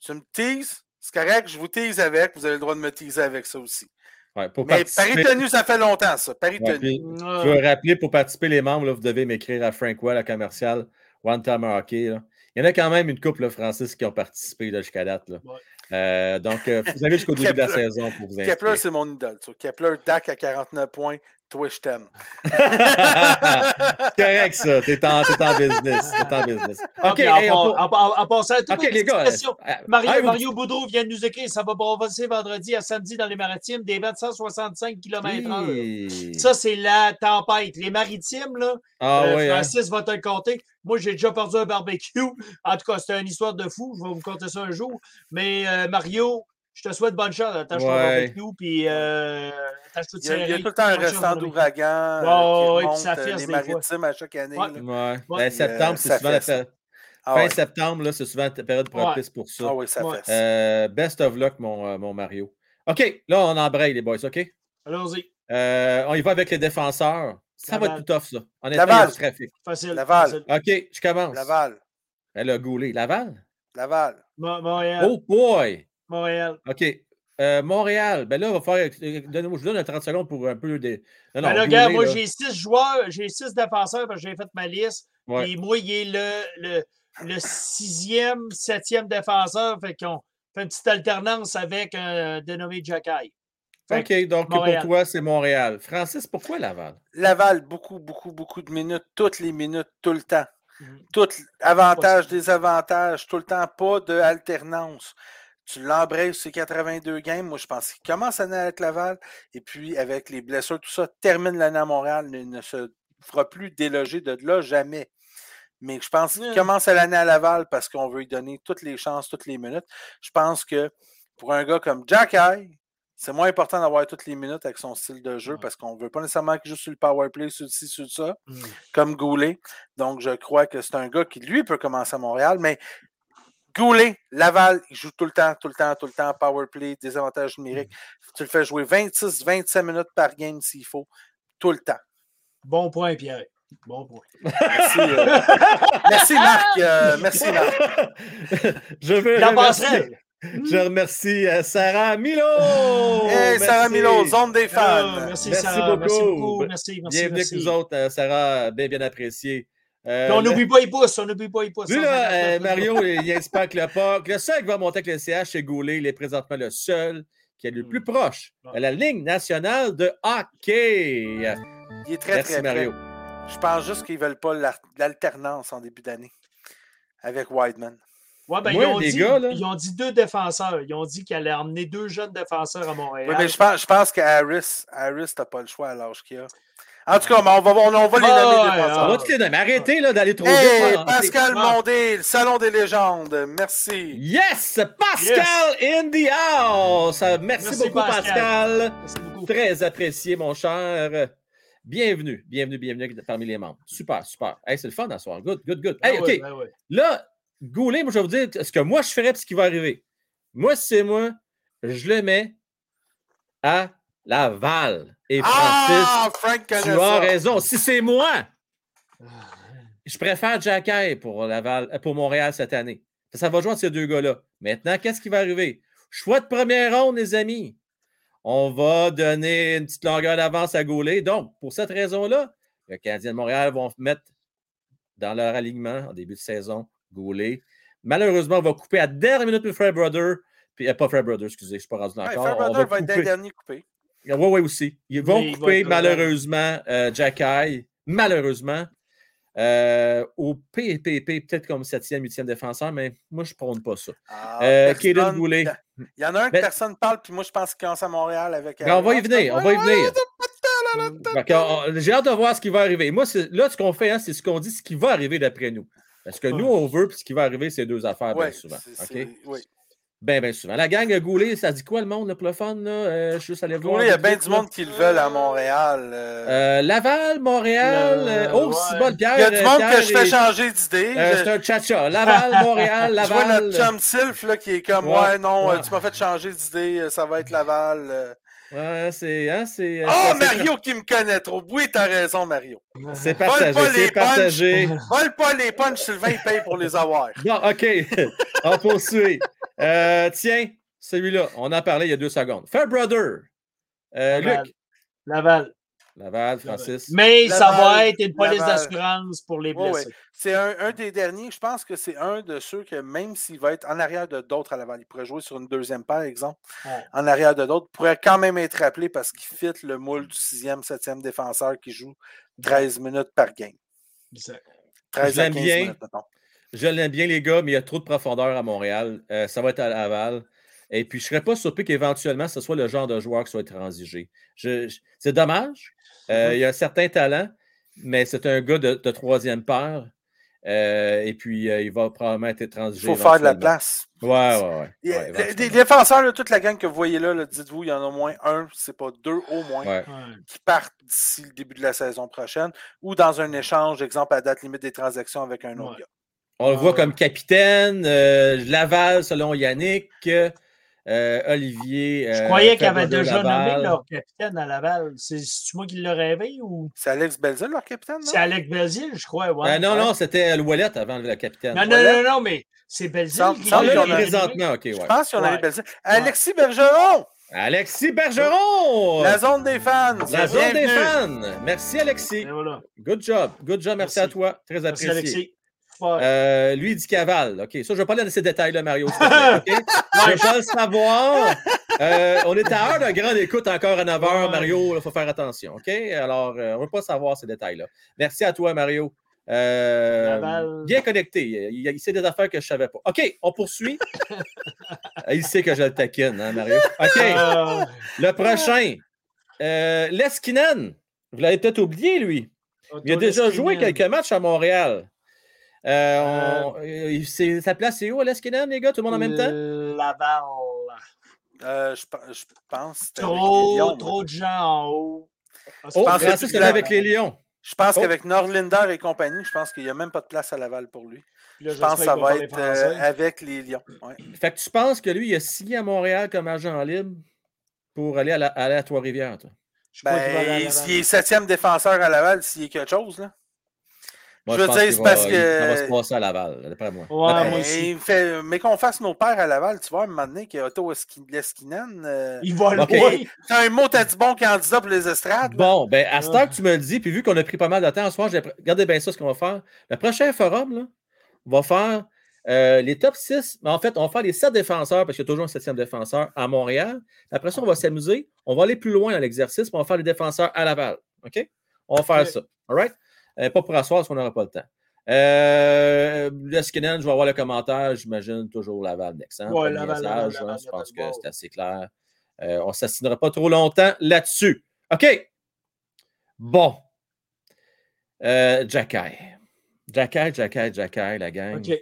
tu me teases, c'est correct, je vous tease avec, vous avez le droit de me teaser avec ça aussi. Ouais, pour Mais participer- Paris tenu, ça fait longtemps, ça. Paris Ouais, tenu. puis. Je veux rappeler pour participer les membres, là, vous devez m'écrire à Frank Well, à commercial, One Time Hockey. là. Il y en a quand même une couple, là, Francis, qui ont participé jusqu'à date. là. Ouais. Euh, donc, euh, vous avez jusqu'au début de la Kepler. saison pour vous Kepler, inscrire. c'est mon idole. Kepler, Dak à 49 points, toi, je t'aime. C'est correct, ça. T'es en, t'es en business. T'es en business. OK, en, hey, on en- peut- en- en passant, toute OK, petite les gars. question. euh, Mario, vous- Mario Boudreau vient de nous écrire ça va passer vendredi à samedi dans les maritimes, des vents de 165 km/h. Oui. Ça, c'est la tempête. Les maritimes, là, Ah euh, oui, hein? Francis va te le compter. Moi, j'ai déjà perdu un barbecue. En tout cas, c'était une histoire de fou. Je vais vous conter ça un jour. Mais euh, Mario, je te souhaite bonne chance. Attache ton barbecue, puis euh, attache tout Il y, a, il y a tout le temps un restant d'ouragan Ouais, qui ouais, ça euh, fesse les des fois. maritimes à chaque année. Ouais. là. Ouais. Ouais. Ben, septembre, Euh, c'est ça souvent la fait fête. Ah, Fin ouais. septembre, là, c'est souvent la période propice pour ça. Ah oui, ça Ouais. fait ça. Euh, best of luck, mon, euh, mon Mario. OK, là, on embraye, les boys, OK? Allons-y. Euh, on y va avec les défenseurs. Ça va Laval. être tout tough, ça. A Laval. du trafic. Facile. Laval. facile. OK, je commence. Laval. Elle a goulé. Laval? Laval. Mo- Montréal. Oh boy! Montréal. OK. Euh, Montréal. Ben là, on va faire. euh, donnez-moi- je vous donne un 30 secondes pour un peu des. Non, Ben là, regarde, moi, j'ai six joueurs, j'ai six défenseurs parce que j'ai fait ma liste. Ouais. Puis moi, il est le, le, le sixième, septième défenseur. Fait qu'on fait une petite alternance avec un dénommé Jacky. Fait OK, donc Montréal. pour toi, c'est Montréal. Francis, pourquoi Laval? Laval, beaucoup, beaucoup, beaucoup de minutes, toutes les minutes, tout le temps. Mhm. Tout avantage, désavantage, tout le temps, pas de alternance. Tu l'embrayes sur 82 games. Moi, je pense qu'il commence l'année avec Laval. Et puis, avec les blessures, tout ça, termine l'année à Montréal. Il ne se fera plus déloger de là jamais. Mais je pense qu'il Ouais. commence à l'année à Laval parce qu'on veut lui donner toutes les chances, toutes les minutes. Je pense que pour un gars comme Jack High, c'est moins important d'avoir toutes les minutes avec son style de jeu parce qu'on ne veut pas nécessairement qu'il joue sur le power play, sur ci, sur ça, Mhm. comme Goulet. Donc, je crois que c'est un gars qui, lui, peut commencer à Montréal, mais Goulet, Laval, il joue tout le temps, tout le temps, tout le temps, power play, désavantage numérique. Tu le fais jouer 26, 25 minutes par game s'il faut, tout le temps. Bon point, Pierre. Bon point. Merci, euh, merci Marc. euh, merci Marc. je veux La je remercie euh, Sarah Milo. Hey, Sarah. Milo, zone des Ah, fans. merci, Merci Sarah. Merci beaucoup. beaucoup. Merci, merci. Bienvenue merci. avec nous autres, euh, Sarah, bien, bien apprécié. Euh, on n'oublie pas les pouces. On n'oublie pas les pouces. Lui, là, 159, euh, Mario, il espère avec le POC. Le seul qui va monter avec le CH, c'est Goulet. Il est présentement le seul qui est le plus proche de la Ligue nationale de hockey. Il est très, Merci, très. Mario. Je pense juste qu'ils ne veulent pas l'alternance en début d'année avec Wideman. Ouais, ben, Moi, ils, ont dit, gars, ils ont dit deux défenseurs. Ils ont dit qu'ils allaient emmener deux jeunes défenseurs à Montréal. Oui, mais je pense, je pense qu'Harris, Harris, t'as pas le choix à l'âge qu'il a. En tout cas, mais on va, on, on va les Ah, nommer ouais, On va tous les nommer. Arrêtez là, d'aller trop Hey, vite. là. Pascal Ah. Mondé, le Salon des légendes. Merci. Yes! Pascal in the house! Merci, Merci, beaucoup, Pascal. Pascal. Merci beaucoup. Très apprécié, mon cher. Bienvenue, bienvenue, bienvenue parmi les membres. Super, super. Hey, c'est le fun à soir. Good, good, good. Hey, Ah OK. ouais, ben ouais. Là, Goulet, moi, je vais vous dire ce que moi, je ferais et ce qui va arriver. Moi, si c'est moi, je le mets à Laval. Et Francis, Ah, Frank tu as raison. Si c'est moi, je préfère Jacky pour Laval, euh, pour Montréal cette année. Ça va jouer entre ces deux gars-là. Maintenant, qu'est-ce qui va arriver? Choix de première ronde, les amis. On va donner une petite longueur d'avance à Gaulet. Donc, pour cette raison-là, le Canadien de Montréal vont mettre dans leur alignement en début de saison Gaulet. Malheureusement, on va couper à dernière minute pour Fred Brother. Puis, euh, pas Fred Brother, excusez, je ne suis pas rendu encore. Fred On Brother va être couper- dernier coupé. Oui, oui, aussi. Ils vont couper malheureusement euh, Jacky, malheureusement, euh, au PPP, peut-être comme 7e, 8e défenseur, mais moi, je ne prône pas ça. Ah, Euh, personne- Kaden Goulet. Il y en a un que personne parle, puis moi, je pense qu'il commence à Montréal avec. Mais on va y euh, venir, on va y venir. On- J'ai hâte de voir ce qui va arriver. Moi, là, ce qu'on fait, hein, c'est ce qu'on dit, ce qui va arriver d'après nous. Parce que nous, on veut, puis ce qui va arriver, c'est deux affaires, bien Ouais, souvent. c'est- OK? c'est- oui. Bien, bien souvent. La gang Goulet, ça dit quoi le monde, là, pour le fun? Là? Euh, je suis juste allé voir. Goulet, il y a bien du monde qui le veulent à Montréal. euh. Euh, Laval, Montréal. Le- euh, oh, ouais. c'est bon, Pierre. Il y a du euh, monde Pierre que je fais changer d'idée. Euh, c'est un cha-cha. Laval, Montréal, Je vois Laval. notre chum Sylph là, qui est comme Ouais, Ouais, non, ouais. tu m'as fait changer d'idée, ça va être Laval. Euh. Ouais, c'est. Hein, c'est Oh, c'est- Mario qui me connaît trop. Oui, t'as raison, Mario. C'est Vole partagé. C'est partagé. Vole pas les punchs, Sylvain, il paye pour les avoir. Bon, OK. on poursuit. Euh, tiens, celui-là, on en parlait il y a deux secondes. Fair Brother. Euh, Laval. Luc. Laval. Laval, Francis? Mais ça va être une police d'assurance pour les blessés. ouais. C'est un, un des derniers, je pense que c'est un de ceux que même s'il va être en arrière de d'autres à Laval, il pourrait jouer sur une deuxième paire, exemple, Ouais. en arrière de d'autres, pourrait quand même être appelé parce qu'il fit le moule du sixième, septième défenseur qui joue 13 minutes par game. Exact. 13 Je à l'aime 15 bien. minutes, mettons. Je l'aime bien, les gars, mais il y a trop de profondeur à Montréal. Euh, ça va être à Laval. Et puis, je ne serais pas surpris qu'éventuellement, ce soit le genre de joueur qui soit transigé. Je- je- c'est dommage. Euh, Mhm. Il y a un certain talent, mais c'est un gars de, de troisième paire. Euh, et puis, euh, il va probablement être Il transigé. faut faire de la place. Ouais, ouais, ouais. Il les- défenseurs, là, toute la gang que vous voyez là, là, dites-vous, il y en a au moins un, c'est pas deux au moins, Ouais. Qui partent d'ici le début de la saison prochaine ou dans un échange, exemple à date limite des transactions avec un autre gars. On le Ah, voit ouais. comme capitaine. euh, Laval, selon Yannick. Euh, Olivier. Je euh, croyais qu'il Fair avait Brother déjà Laval. nommé leur capitaine à Laval. C'est moi qui l'ai rêvé ou? C'est Alex Belzil, leur capitaine, non? c'est Alex Belzile, je crois. Ouais, Euh, non, Ouais. non, c'était Louellette avant le capitaine. Non, non, non, non, mais c'est Belzile Semble- qui semble Ah, qu'il là, y en a- présentement, OK, Je ouais. pense qu'il y en avait Ouais. Belzil. Alexis Bergeron, Alexis Bergeron! la zone des fans. La zone des fans. Merci, Alexis. Et voilà. Good job. Good job. Merci, Merci. à toi. Très Merci, apprécié. Alexis. Euh, lui, il dit Caval. OK. Ça, je vais pas aller dans ces détails-là, Mario. Je veux le savoir. Euh, on est à heure de grande écoute encore à 9 h. Mario. Il faut faire attention. OK? Alors, euh, on ne veut pas savoir ces détails-là. Merci à toi, Mario. Bien connecté. Il, il sait des affaires que je ne savais pas. OK, on poursuit. il sait que je le taquine, hein, Mario? OK. Euh, Le prochain, Leskinen. Vous l'avez peut-être oublié, lui. Il a déjà joué quelques matchs à Montréal. Euh, on- euh, c'est- sa place, c'est où à Leskinen, les gars? Tout le monde en même temps? Laval. Euh, je, pe- je pense Trop, moi. trop de gens en haut. Ah, Oh, pas pense que avec les Lions. Je pense Oh. qu'avec Norlinder et compagnie, je pense qu'il n'y a même pas de place à Laval pour lui. Là, Je pense que ça va être euh, avec les Lions. Ouais. Fait que tu penses que lui, il a signé à Montréal comme agent libre pour aller à, la, aller à Trois-Rivières, toi? Je à Ben, est septième défenseur à Laval, s'il y a quelque chose, là. Moi, Je veux pense dire, c'est parce que- Ça va se passer à Laval, d'après moi. Ouais, D'après moi moi. aussi. fait, mais qu'on fasse nos pères à Laval, tu vois, à un moment donné, qu'il y a Otto Leskinen. euh, Il va Ok. loin. C'est un mot, t'as dit bon candidat pour les estrades. là. Bon, ben, à ce temps que tu me le dis, puis vu qu'on a pris pas mal de temps ce soir, j'ai- regardez bien ça, ce qu'on va faire. Le prochain forum, là, on va faire euh, les top 6. Mais en fait, on va faire les 7 défenseurs, parce qu'il y a toujours un septième défenseur à Montréal. Après ça, on va s'amuser. On va aller plus loin dans l'exercice, puis on va faire les défenseurs à Laval. OK? On va faire ça. All right? Euh, pas pour asseoir, parce qu'on n'aura pas le temps. Euh, le Skinnen, je vais avoir le commentaire, j'imagine toujours Laval next. hein? Ouais, Laval, Laval, hein, Laval, Je pense que c'est assez clair. Euh, on ne s'assinera pas trop longtemps là-dessus. OK. Bon. Euh, Jacky. Jacky, Jacky, Jacky, la gang. OK.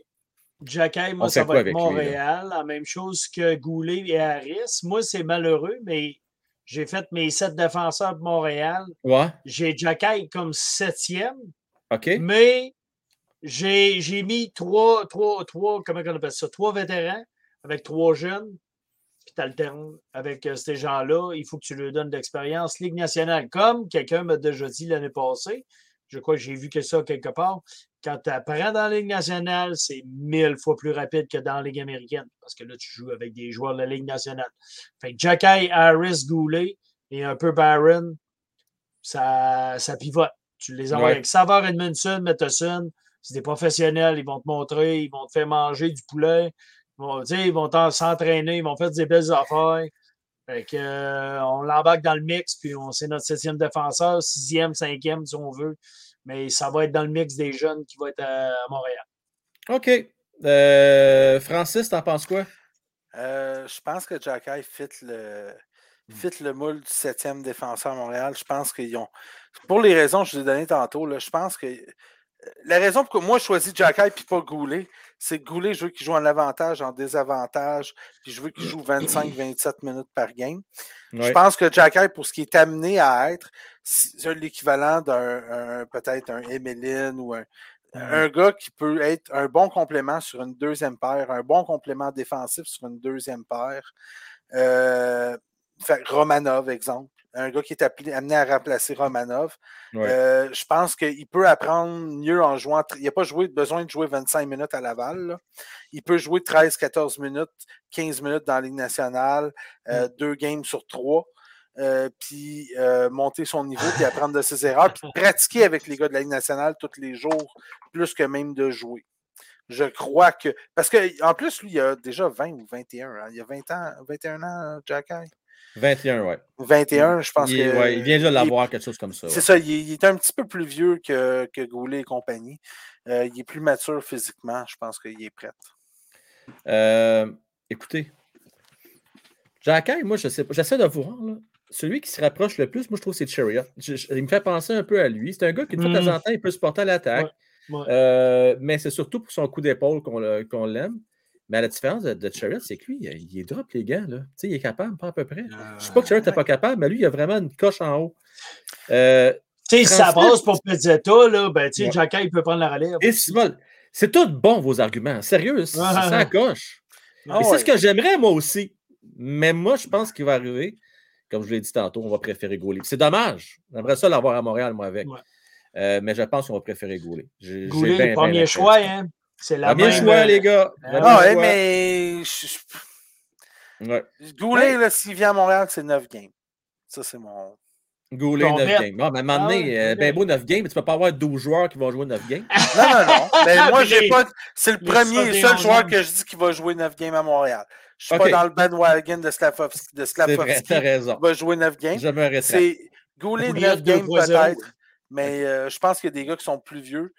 Jacky, moi, ça va être lui? Montréal. La même chose que Goulet et Harris. Moi, c'est malheureux, mais j'ai fait mes sept défenseurs de Montréal. Ouais, J'ai Jacky comme septième, OK. mais j'ai j'ai mis trois, trois, trois, comment on appelle ça, trois vétérans avec trois jeunes, puis tu alternes avec euh, ces gens-là. Il faut que tu leur donnes de l'expérience. Ligue nationale, comme quelqu'un m'a déjà dit l'année passée, je crois que j'ai vu que ça quelque part. Quand tu apprends dans la Ligue nationale, c'est mille fois plus rapide que dans la Ligue américaine. Parce que là, tu joues avec des joueurs de la Ligue nationale. Fait que Jacky, Harris, Goulet et un peu Barron, ça, ça pivote. Tu les envoies Ouais. avec Savard, Edmondson, Matheson. C'est des professionnels, ils vont te montrer, ils vont te faire manger du poulet. Ils vont, ils vont s'entraîner, ils vont faire des belles affaires. Fait que, euh, on l'embarque dans le mix, puis on c'est notre septième défenseur, sixième, cinquième, si on veut. Mais ça va être dans le mix des jeunes qui vont être à, à Montréal. OK. Euh, Francis, t'en penses quoi? Euh, je pense que Jacky fit le, fit le moule du septième défenseur à Montréal. Je pense qu'ils ont. Pour les raisons que je vous ai données tantôt, là, je pense que. La raison pour moi je choisis Jacky et pas Goulet, c'est Goulet, je veux qu'il joue en avantage, en désavantage, puis je veux qu'il joue 25-27 minutes par game. Je pense que Jacky, pour ce qui est amené à être, c'est l'équivalent d'un un- peut-être un Emeline ou un, un gars qui peut être un bon complément sur une deuxième paire, un bon complément défensif sur une deuxième paire. Euh, fait, Romanov, exemple. Un gars qui est appelé- amené à remplacer Romanov. Ouais. Euh, je pense qu'il peut apprendre mieux en jouant. Il n'a pas joué, besoin de jouer 25 minutes à Laval. là. Il peut jouer 13-14 minutes, 15 minutes dans la Ligue nationale, euh, deux games sur trois. euh, puis monter son niveau, puis apprendre de ses erreurs, puis pratiquer avec les gars de la Ligue nationale tous les jours, plus que même de jouer. Je crois que. Parce qu'en plus, lui, il a déjà 20 ou 21. hein. Il a 20 ans, 21 ans, Jacky? 21, ouais. 21, je pense il, que. ouais, il vient de l'avoir, quelque chose comme ça. c'est ouais. ça, il est, il est un petit peu plus vieux que, que Goulet et compagnie. Euh, il est plus mature physiquement. Je pense qu'il est prêt. Euh, écoutez, Jacky, moi, je sais pas. J'essaie de voir. là. Celui qui se rapproche le plus, moi, je trouve c'est Chariot. Je- je- il me fait penser un peu à lui. C'est un gars qui, de temps en temps, il peut se porter à l'attaque. Ouais. Euh, mais c'est surtout pour son coup d'épaule qu'on le- qu'on l'aime. Mais à la différence de, de Chariot, c'est que lui, il, il est drop les gants. Là. Tu sais, il est capable, pas à peu près. Je sais pas que Chariot n'est pas capable, mais lui, il a vraiment une coche en haut. Euh, Tu sais, si ça passe pour Pizzetta, là, ben, tu sais, Ouais. Il peut prendre la relève. et c'est tout bon, vos arguments. Sérieux, c'est Ah, ça ah, coche. Ah c'est ce que j'aimerais, moi aussi. Mais moi, je pense qu'il va arriver. Comme je l'ai dit tantôt, on va préférer Goulet. C'est dommage. J'aimerais ça l'avoir à Montréal, moi, avec. Ouais. Euh, mais je pense qu'on va préférer j'ai Goulet, le premier choix, hein. C'est la Premier même, choix, euh, les gars. ah Premier Ah ouais, choix. mais. Ouais. Goulet, là, s'il vient à Montréal, c'est 9 games. Ça, c'est mon. Goulet, Ton 9 bet. games. Bon, mais à un moment Ah donné, euh, ok. ben beau 9 games, mais tu peux pas avoir 12 joueurs qui vont jouer 9 games. Non, non, non. Mais moi, j'ai pas. C'est le premier et seul joueur que je dis qui va jouer 9 games à Montréal. Je suis Ok. pas dans le bandwagon de Slavovski. De C'est vrai, raison. qui va jouer 9 games. Je me. C'est Goulet Oublié 9 de games 2-3-0. peut-être, mais euh, je pense qu'il y a des gars qui sont plus vieux,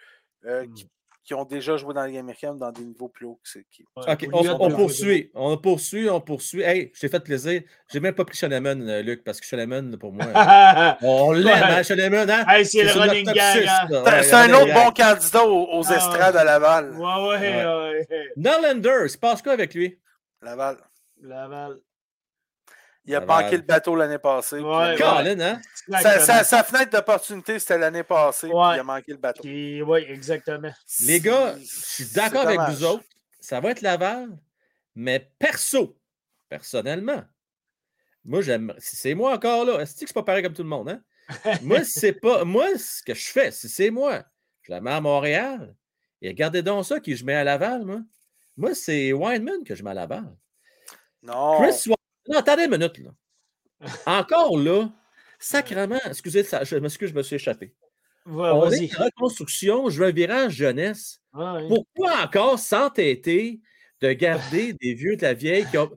euh, Hmm. qui, qui ont déjà joué dans la Ligue américaine dans des niveaux plus hauts que c'est qui. ouais, OK, on, de on 2-3-0. poursuit. On poursuit, on poursuit. Hey, je t'ai fait plaisir. J'ai même pas pris Shoneman, euh, Luc, parce que Shoneman, pour moi, on l'aime, Ouais. hein, hein? Hey, c'est le running hein. Ouais, un autre bon candidat aux, aux Ah. estrades à Laval. Ouais, ouais, Ouais. ouais, ouais. Norlander, il se passe quoi avec lui? Laval. Laval. Il a manqué le bateau l'année passée. puis Ouais, hein? sa, sa- sa fenêtre d'opportunité, c'était l'année passée, Ouais. il a manqué le bateau. Oui, exactement. Les gars, je suis d'accord avec dommage. vous autres. Ça va être Laval, mais perso, personnellement, moi, j'aime. Si c'est moi encore là, est-ce que c'est pas pareil comme tout le monde, hein? moi, c'est pas. Moi, ce que je fais, si c'est moi, je la mets à Montréal. Et regardez donc ça qui je mets à Laval, moi. Moi, c'est Weinman que je mets à Laval. Non. Chris Weinman. Non, attendez une minute, là. Encore là, sacrement, excusez, ça, je m'excuse, je me suis échappé. Ouais, On vas-y. est en reconstruction, je veux un virage jeunesse. Pourquoi encore s'entêter de garder des vieux de la vieille qui ont.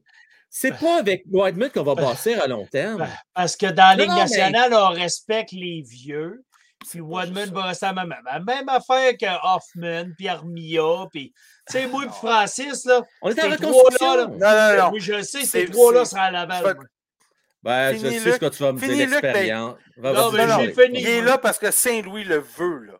C'est pas avec Whiteman qu'on va passer à long terme. Parce que dans la Ligue mais- nationale, on respecte les vieux. Puis Wadman rester à la même. La même affaire que Hoffman, puis Armia, puis. Tu sais, moi, puis Francis, là. On est en ces trois-là, reconstruction. là, Non, non, non. Oui, je sais, ces trois-là seraient à vais- moi. Ben, Fini, je sais ce que tu vas me dire, ben- l'expérience. Non, mais j'ai fini. Il est là parce que Saint-Louis le veut. Là.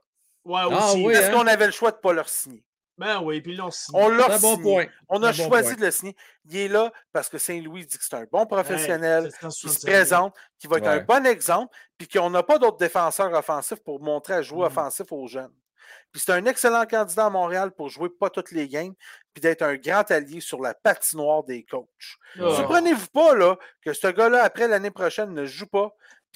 Ouais, Ah aussi. oui, Est-ce hein? qu'on avait le choix de ne pas le signer? Ben oui, puis là, on signe. On l'a C'est un bon signé. point. On a bon choisi point. de le signer. Il est là parce que Saint-Louis dit que c'est un bon professionnel, c'est qui se 165 000. présente, qui va être un Ouais. bon exemple, puis qu'on n'a pas d'autres défenseurs offensifs pour montrer à jouer Mm. offensif aux jeunes. Puis c'est un excellent candidat à Montréal pour jouer pas toutes les games, puis d'être un grand allié sur la patinoire des coachs. Ah. Surprenez-vous pas là, que ce gars-là, après l'année prochaine, ne joue pas,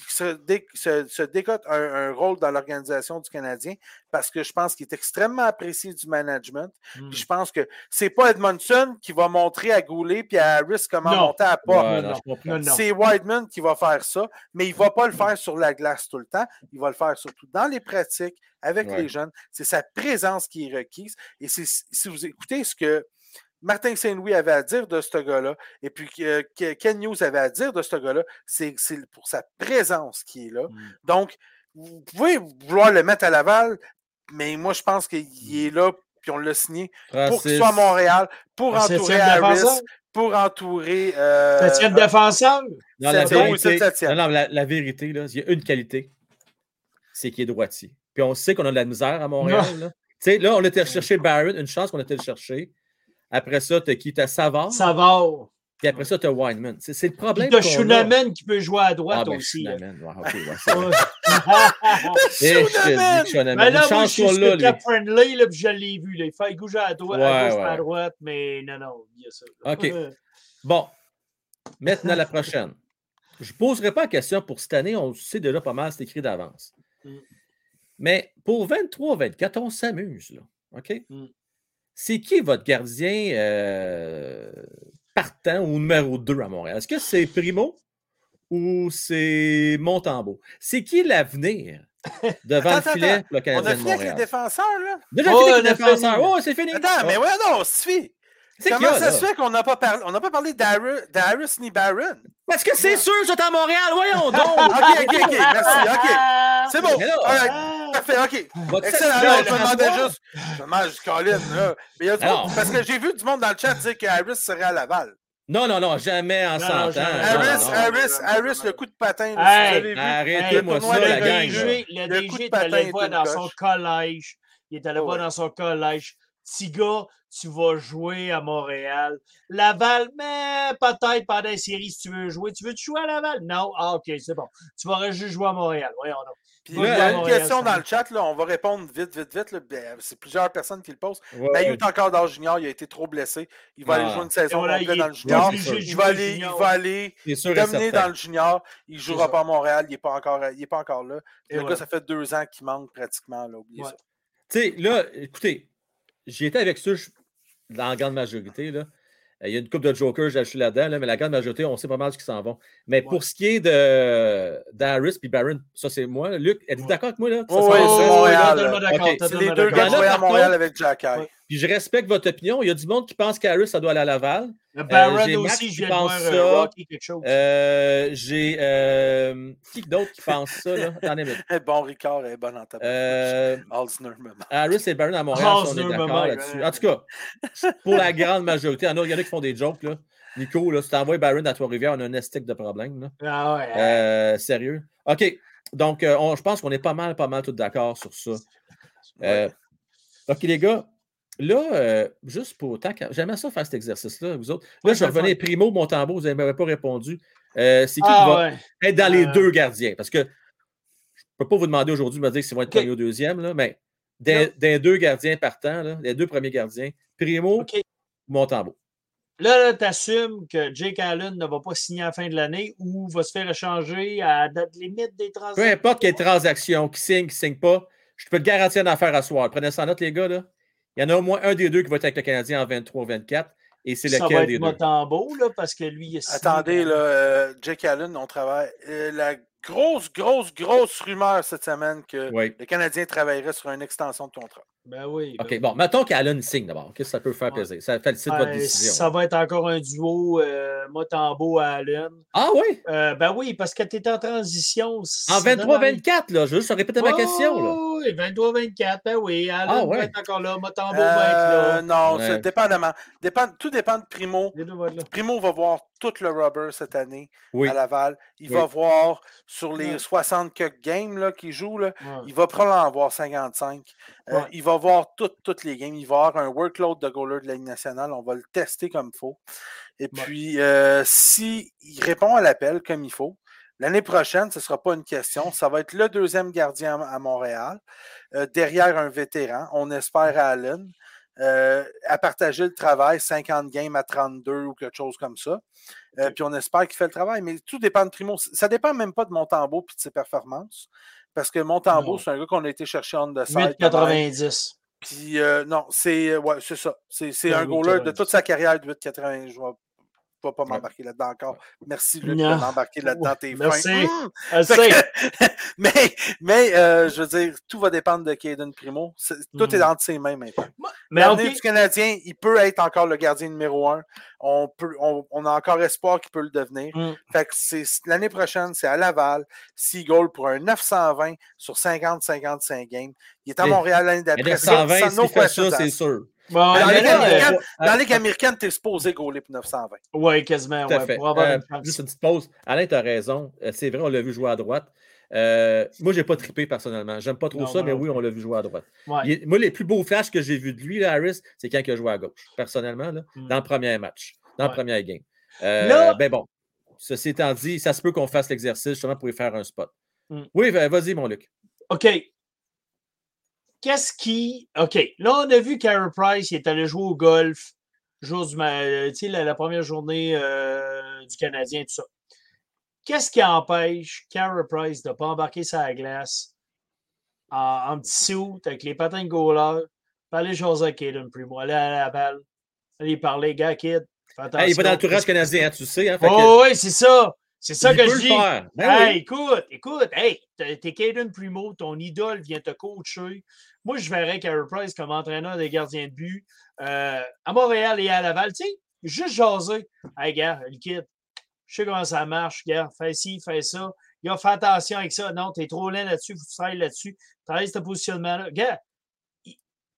se, dé- se- se décote un, un rôle dans l'organisation du Canadien, parce que je pense qu'il est extrêmement apprécié du management. Hmm. Puis je pense que c'est pas Edmondson qui va montrer à Goulet puis à Harris comment Non. monter à pas. Ouais. C'est Wideman qui va faire ça, mais il ne va pas le faire sur la glace tout le temps. Il va le faire surtout dans les pratiques, avec Ouais. les jeunes. C'est sa présence qui est requise. Et si vous écoutez ce que Martin Saint-Louis avait à dire de ce gars-là, et puis que que Ken News avait à dire de ce gars-là, c'est pour sa présence qui est là. Mm. Donc, vous pouvez vouloir le mettre à Laval, mais moi, je pense qu'il est là, puis on l'a signé pour qu'il soit à Montréal, pour entourer Harris, défenseur? pour entourer. euh, Septième défenseur? Non, la vérité, c'est le septième. non, non, la, la vérité, là, il y a une qualité, c'est qu'il est droitier. Puis on sait qu'on a de la misère à Montréal. Là. Tu sais, là, on était chercher Barron, une chance qu'on était le chercher. Après ça, tu as qui? Tu as Savard, Savard. puis après ça, tu as Wineman. C'est le problème. t'as qu'on a. Schunaman qui peut jouer à Ah, droite ben, aussi. là. Schunaman. C'est vrai. Ouais. Eh, Schunaman. Mais Une là, moi, je suis super friendly, là, puis je l'ai vu. Là. Il fait gauche à droite, à, Ouais, gauche, à droite, mais non, non, il y a ça. là. OK. Bon, maintenant la prochaine. Je ne poserai pas la question pour cette année, on sait déjà pas mal, c'est écrit d'avance. Mm. Mais pour 23-24, on s'amuse, là. OK? Mm. C'est qui votre gardien euh, partant ou numéro 2 à Montréal? Est-ce que c'est Primo ou c'est Montembeau? C'est qui l'avenir devant Attends, le filet attends. le On Canadien a de fini avec les défenseurs, là? Déjà Oh, fini on avec les a défenseurs. fini. Oh, c'est fini. Attends, mais ouais, non, suffit. C'est Comment a, ça se fait qu'on n'a pas parlé, on n'a pas parlé d'Harris ni Barron? Parce que c'est sûr, c'est à Montréal, voyons donc! OK, OK, OK, merci, OK. C'est bon. Mais là, All right! Parfait, OK. Votre Excellent. Là, je me demandais juste. Je me juste Colin, là. Mais il y a du monde- parce que j'ai vu du monde dans le chat dire que Harris serait à Laval. Non, non, non, jamais en Non, 100 ans. Harris, non. Harris, Harris, le coup de patin, Hey. Arrêtez-moi le ça, la gang. Le Le coup de DG est allé voir dans son collège. Il est allé voir dans son collège. Petit gars, tu vas jouer à Montréal. Laval, mais peut-être pendant la série si tu veux jouer. Tu veux-tu jouer à Laval? Non. Ah, OK, c'est bon. Tu vas juste jouer à Montréal. Voyons donc. Puis il y a une question dans le chat, là, on va répondre vite, vite, vite. là. Ben, C'est plusieurs personnes qui le posent. Ouais, Mayu ouais. est encore dans le junior, il a été trop blessé. Il va Ah. aller jouer une saison Voilà, complète il dans le junior. Il va aller, il va aller dans le junior. Il ne jouera pas à Montréal, il n'est pas, encore- il est pas encore là. Et le gars, ça fait deux ans qu'il manque pratiquement. Là, oubliez Ouais. ça. Tu sais, là, écoutez, j'y étais avec ça je- dans la grande majorité. Là. Euh, Il y a une coupe de jokers, j'ai acheté là-dedans, là, mais la grande majorité, on sait pas mal ce qui s'en vont. Mais pour ce qui est de d'Harris et Barron, ça c'est moi. Luc, êtes-vous Ouais. d'accord avec moi? Là? Ça, Oh, ça oui, c'est Montréal, totalement là. d'accord. Ok, c'est les deux gars qui à Montréal contre- avec Jack Eye. Ouais. Puis je respecte votre opinion. Il y a du monde qui pense qu'Harris, ça doit aller à Laval. Le Euh, j'ai Max aussi, qui je pense voir ça. euh, Rocky quelque chose. Euh, J'ai. euh, qui d'autre qui pense ça? Là? Attendez, mais, Bon, Ricard est bon en tabac. euh, Alzner me manque. Harris et Barron à Montréal, si on est d'accord là-dessus. ouais. En tout cas, pour la grande majorité, il y en a, qui font des jokes. Là. Nico, là, si tu envoies Barron à Trois-Rivières, on a un estique de problème. Là. Ah ouais. Euh, sérieux. OK. Donc, euh, on- je pense qu'on est pas mal, pas mal tous d'accord sur ça. Euh, OK, les gars. Là, euh, juste pour tant qu'à- J'aimerais ça faire cet exercice-là, vous autres. Là, Ouais, je revenir Primo, Montembeau, vous n'avez pas répondu. Euh, c'est qui Ah qui va ouais. être dans les Euh, deux gardiens? Parce que je ne peux pas vous demander aujourd'hui de me dire si vont être OK. premier ou deuxième, là, mais des, des deux gardiens partants, là, les deux premiers gardiens, Primo, OK. Montembeau. Là, tu assumes que Jake Allen ne va pas signer à la fin de l'année ou va se faire échanger à la date limite des Peu transactions. importe quelle transaction, qui signe, qui ne signe pas, je peux te garantir une affaire à soir. Prenez ça en note, les gars. Là. Il y en a au moins un des deux qui va être avec le Canadien en 23-24. Et c'est Ça va lequel être des deux? Motambo, là, parce que lui, il est signé Attendez, là, euh, Jake Allen, on travaille. euh, la grosse, grosse, grosse rumeur cette semaine que Oui. le Canadien travaillerait sur une extension de contrat. Ben oui. ben OK, oui. bon, mettons qu'Allen signe d'abord. OK, ça peut faire Ouais. plaisir? Ça facilite votre Euh, décision. ça va être encore un duo euh, Motambo à Allen. Ah oui? Euh, ben oui, parce que tu es en transition. En ça donne envie. 23-24, là. Je veux juste répéter ma question. Là. Oh, Oui, 23-24, ben oui. Allen Ah ouais. va être encore là. Motambo va être Euh, là. non, Ouais. c'est dépendamment. Dépend, tout dépend de Primo. Primo va voir tout le rubber cette année Oui. à Laval. Il Oui. va voir sur les Ouais. 60 quelques games qu'il joue, là, Ouais. il va probablement en avoir 55. Euh, Ouais. Il va voir toutes, toutes les games. Il va avoir un workload de goaler de la Ligue nationale. On va le tester comme il faut. Et puis, euh, s'il répond à l'appel comme il faut, l'année prochaine, ce ne sera pas une question. Ça va être le deuxième gardien à à Montréal, euh, derrière un vétéran. On espère à Allen. Euh, à partager le travail, 50 games à 32 ou quelque chose comme ça. Euh. Puis on espère qu'il fait le travail. Mais tout dépend de Primo. Ça dépend même pas de Montembeau et de ses performances. Parce que Montembeau, c'est un gars qu'on a été chercher quand même. 8,90. Puis euh, non, c'est ouais, ça. C'est Ouais, un goaler de 8,90. toute sa carrière de 8,80. Je vais pas, pas Ouais. m'embarquer là-dedans encore. Merci, Luc, Non. de m'embarquer là-dedans. T'es fin. Merci. Mmh! Que- mais mais euh, je veux dire, tout va dépendre de Caden Primo. C'est- Tout est entre ses mains maintenant. Mais L'avenir OK. du Canadien, il peut être encore le gardien numéro un. On, peut, on, on a encore espoir qu'il peut le devenir. Mm. Fait que c'est l'année prochaine, c'est à Laval. Goals pour un 920 sur 50-55 games. Il est à Montréal l'année d'après. 920, sans- no s'il fait ça, c'est sûr. Bon, Dans mais la Ligue là, américaine, euh, dans la Ligue américaine, t'es supposé gauler pour 920. euh, ouais, quasiment. Tout à Ouais, fait. pour avoir Euh, une juste une petite pause. Alain, tu as raison. Euh, C'est vrai, on l'a vu jouer à droite. Euh, moi, j'ai pas trippé personnellement. J'aime pas trop Non, ça, mais non oui, on l'a vu jouer à droite. Ouais. Il est- moi, les plus beaux flashs que j'ai vus de lui, là, Harris, c'est quand il a joué à gauche, personnellement, là, Mm. dans le premier match, dans le Ouais. premier game. Euh, Là- ben bon, ceci étant dit, ça se peut qu'on fasse l'exercice justement pour y faire un spot. Mm. Oui, va- vas-y, mon Luc. OK. Qu'est-ce qui. OK. Là, on a vu Carey Price, il est allé jouer au golf. Jour du euh, la, la première journée euh, du Canadien, tout ça. Qu'est-ce qui empêche Carey Price de ne pas embarquer la glace en, en petit suit avec les patins de goaler, aller jaser avec Caden Primo, aller à la balle, aller parler, gars, kid. Hey, il va dans attention. l'entourage canadien, hein, tu sais. Hein, que Oh, oui, c'est ça. C'est ça il que je dis. Ben Hey, oui. écoute, écoute, hey, t'es t'es Caden Primo, ton idole vient te coacher. Moi, je verrais Carey Price comme entraîneur des gardiens de but euh, à Montréal et à Laval. Tu sais, juste jaser. Hey, gars, le kid, je sais comment ça marche, gars. Fais ci, fais ça. Gars, fais attention avec ça. Non, t'es trop lent là-dessus, faut que tu travailles là-dessus. Travaille ce positionnement-là. Gars, il,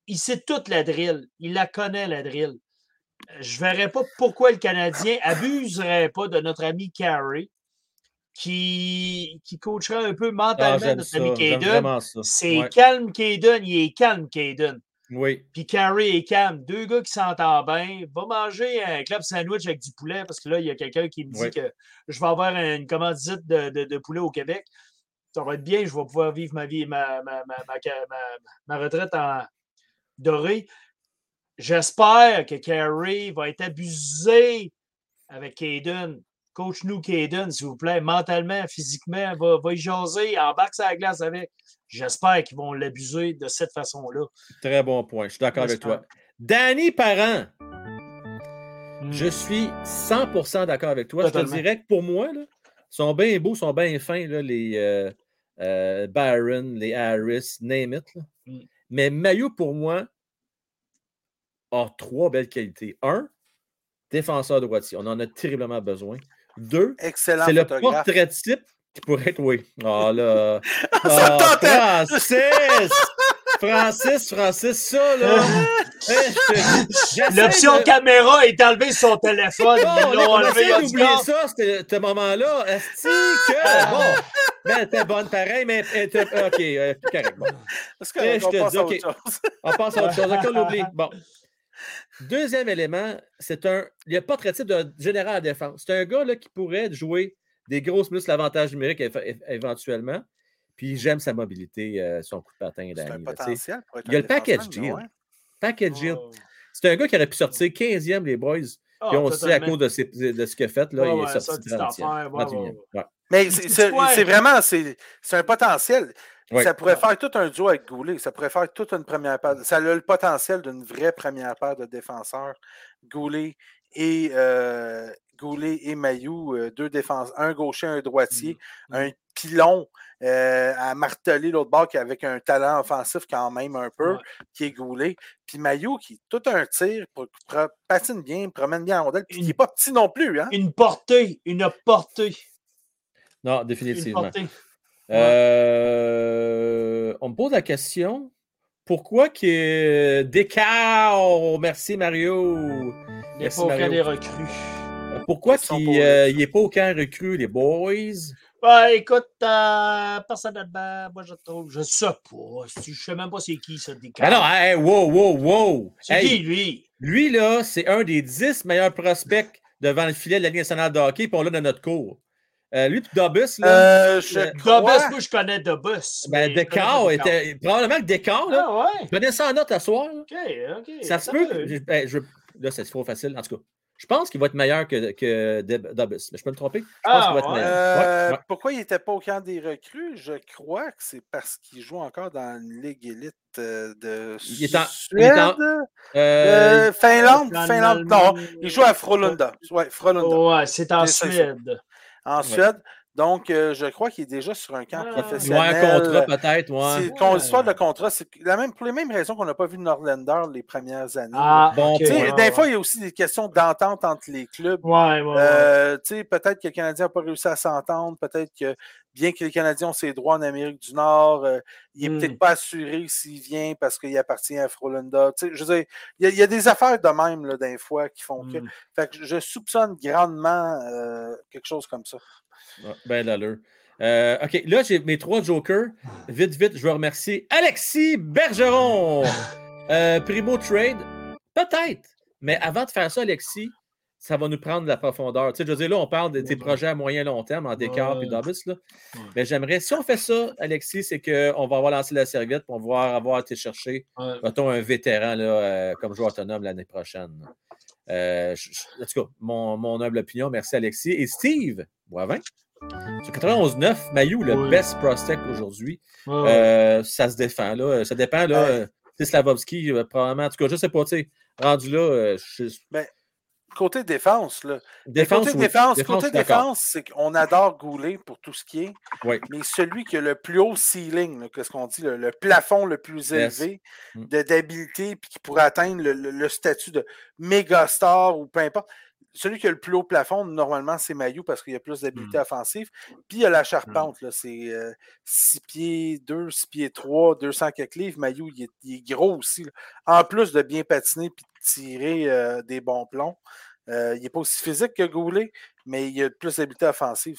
il sait toute la drill. Il la connaît, la drill. Je verrais pas pourquoi le Canadien abuserait pas de notre ami Carey qui, qui coacherait un peu Ah, mentalement j'aime notre ça. ami Caden. C'est Ouais. calme Caden, il est calme Caden. Oui. Puis Carey est calme. Deux gars qui s'entendent bien. Va manger un club sandwich avec du poulet parce que là, il y a quelqu'un qui me dit Oui. que je vais avoir une commandite de, de- de poulet au Québec. Ça va être bien, je vais pouvoir vivre ma vie, ma, ma, ma, ma, ma- ma retraite en doré. J'espère que Carey va être abusé avec Caden. Coach-nous Caden, s'il vous plaît, mentalement, physiquement, va, va y jaser, embarque sa glace avec. J'espère qu'ils vont l'abuser de cette façon-là. Très bon point. Je suis d'accord avec toi. Danny Parent, Hmm. je suis 100% d'accord avec toi. Je te dirais que pour moi, là, ils sont bien beaux, ils sont bien fins, là, les euh, euh, Byron, les Harris, name it. là. Mm. Mais Maillot, pour moi, a trois belles qualités. Un, défenseur droitier. On en a terriblement besoin. Deux, Excellent c'est le portrait type qui pourrait être, oui. Ah là. Ça Ah. Francis! Francis, Francis, ça, là. J'essaie L'option de- caméra est enlevée sur son téléphone. Ils l'ont on enlevé temps. ça, ce moment-là. Est-ce que. Bon. Ben, elle était bonne pareil, mais était- OK, euh, correct. Bon. Est-ce Eh, je qu'on te passe dis, à OK. autre chose? On passe à autre chose. OK, on l'oublie. Bon. Deuxième élément, c'est un. Il n'y a pas de type de général à défense. C'est un gars là, qui pourrait jouer des grosses numériques éve- éve- éventuellement. Puis j'aime sa mobilité, euh, son coup de patin. C'est un Danny, là, tu sais. potentiel pour être Il y a un le package deal. ouais. Package deal. Oh. C'est un gars qui aurait pu sortir 15e, les boys. Ah, Puis on sait à cause de, ses- de ce qu'il a fait, là, Ouais, il est ouais, sorti petite 30e. affaire, ouais, 31e. ouais, Ouais. Mais c'est vraiment c'est un potentiel. Ça pourrait faire tout un duo avec Goulet. Ça pourrait faire toute une première paire. Ça a le potentiel d'une vraie première paire de défenseurs. Goulet et euh, Goulet et Mayou, euh, deux défenseurs, un gaucher, un droitier, Mm. un pilon euh, à marteler l'autre bord qui avec un talent offensif quand même un peu, Ouais. qui est Goulet. Puis Mayou qui tout un tir, pour, pour- patine bien, promène bien la rondelle, puis qui Une- n'est pas petit non plus. Hein? Une portée, une portée, Non, une définitivement. portée. Euh, on me pose la question pourquoi que Descartes, merci Mario. Il n'est pas au cas Mario. des recrues. Pourquoi qu'il pour n'est Luc. pas au camp recru, les boys? Ouais, écoute, euh, personnellement, moi, je trouve, je sais pas. Je sais même pas c'est qui, ça, des Ah non, hey, wow, wow, wow! C'est Hey, qui, lui? Lui, là, c'est un des 10 meilleurs prospects devant le filet de la Ligue nationale de hockey, on l'a dans notre cours. Euh, lui, puis Dobus, là, Euh, je Euh, crois... Dobus, moi, je connais Dobus. ben, pas était. Probablement que Descartes, là, Ah ouais? prenez ça en note à soir. là. OK, OK. Ça se peut. ben, je, là, c'est trop facile. En tout cas, je pense qu'il va être meilleur que, que Dobus. Mais je peux me tromper? Je pense Ah, qu'il va être. Euh, Ouais, ouais. Pourquoi il n'était pas au camp des recrues? Je crois que c'est parce qu'il joue encore dans une ligue élite de Il est en- Suède. il est en- Euh, Finlande, Finlande, non. Il joue à Frölunda. Ouais, Frölunda, Ouais, c'est en Suède. En Suède. Donc, euh, je crois qu'il est déjà sur un camp Ouais. ouais, un professionnel. contrat peut-être. Ouais. Ouais. l'histoire de contrat, c'est la même, pour les mêmes raisons qu'on n'a pas vu Norlander les premières années. Ah, Bon, ok, Tu sais, ouais, ouais, des fois, il y a aussi des questions d'entente entre les clubs. Ouais, ouais. Euh, tu sais, peut-être que le Canadien n'a pas réussi à s'entendre. Peut-être que, bien que les Canadiens ont ses droits en Amérique du Nord, euh, il n'est Hmm. peut-être pas assuré s'il vient parce qu'il appartient à Frolunda. Tu sais, je veux dire, il y, a- il y a des affaires de même, là, des fois, qui font que. Mm. Fait que je soupçonne grandement euh, quelque chose comme ça. Ah, Ben d'allure. Euh, OK, là, j'ai mes trois jokers. Vite, vite, je veux remercier Alexis Bergeron. Euh, Primo Trade, peut-être. Mais avant de faire ça, Alexis, ça va nous prendre de la profondeur. Tu sais, je veux dire, là, on parle de tes projets à moyen long terme en décart Ouais. et là. Ouais. Mais j'aimerais, si on fait ça, Alexis, c'est qu'on va avoir lancé la serviette pour voir avoir été chercher, mettons, un vétéran là, euh, comme joueur autonome l'année prochaine. Euh, je- je- en tout cas, mon, mon humble opinion, merci Alexis. Et Steve Boivin, sur 91-9, Mayou, le Oui. best prospect aujourd'hui. Euh, ça se défend, là. Ça dépend, là. Euh, Slavovski, probablement. En tout cas, je sais pas, tu sais. Rendu là, je- Côté défense, là. défense. côté oui. défense, côté c'est qu'on adore Goulet pour tout ce qui est. Oui. Mais celui qui a le plus haut ceiling, qu'est-ce qu'on dit, le, le plafond le plus élevé Mm. de- d'habilité, puis qui pourrait atteindre le, le- le statut de méga star ou peu importe. Celui qui a le plus haut plafond, normalement, c'est Mayu parce qu'il y a plus d'habileté Mm. offensive. Puis il y a la charpente, là, c'est 6 pieds 2, 6 pieds 3, 200 quelques livres. Mayu, il est, il est gros aussi. là. En plus de bien patiner puis tirer euh, des bons plombs. Euh, il n'est pas aussi physique que Goulet, mais il a plus d'habileté offensive.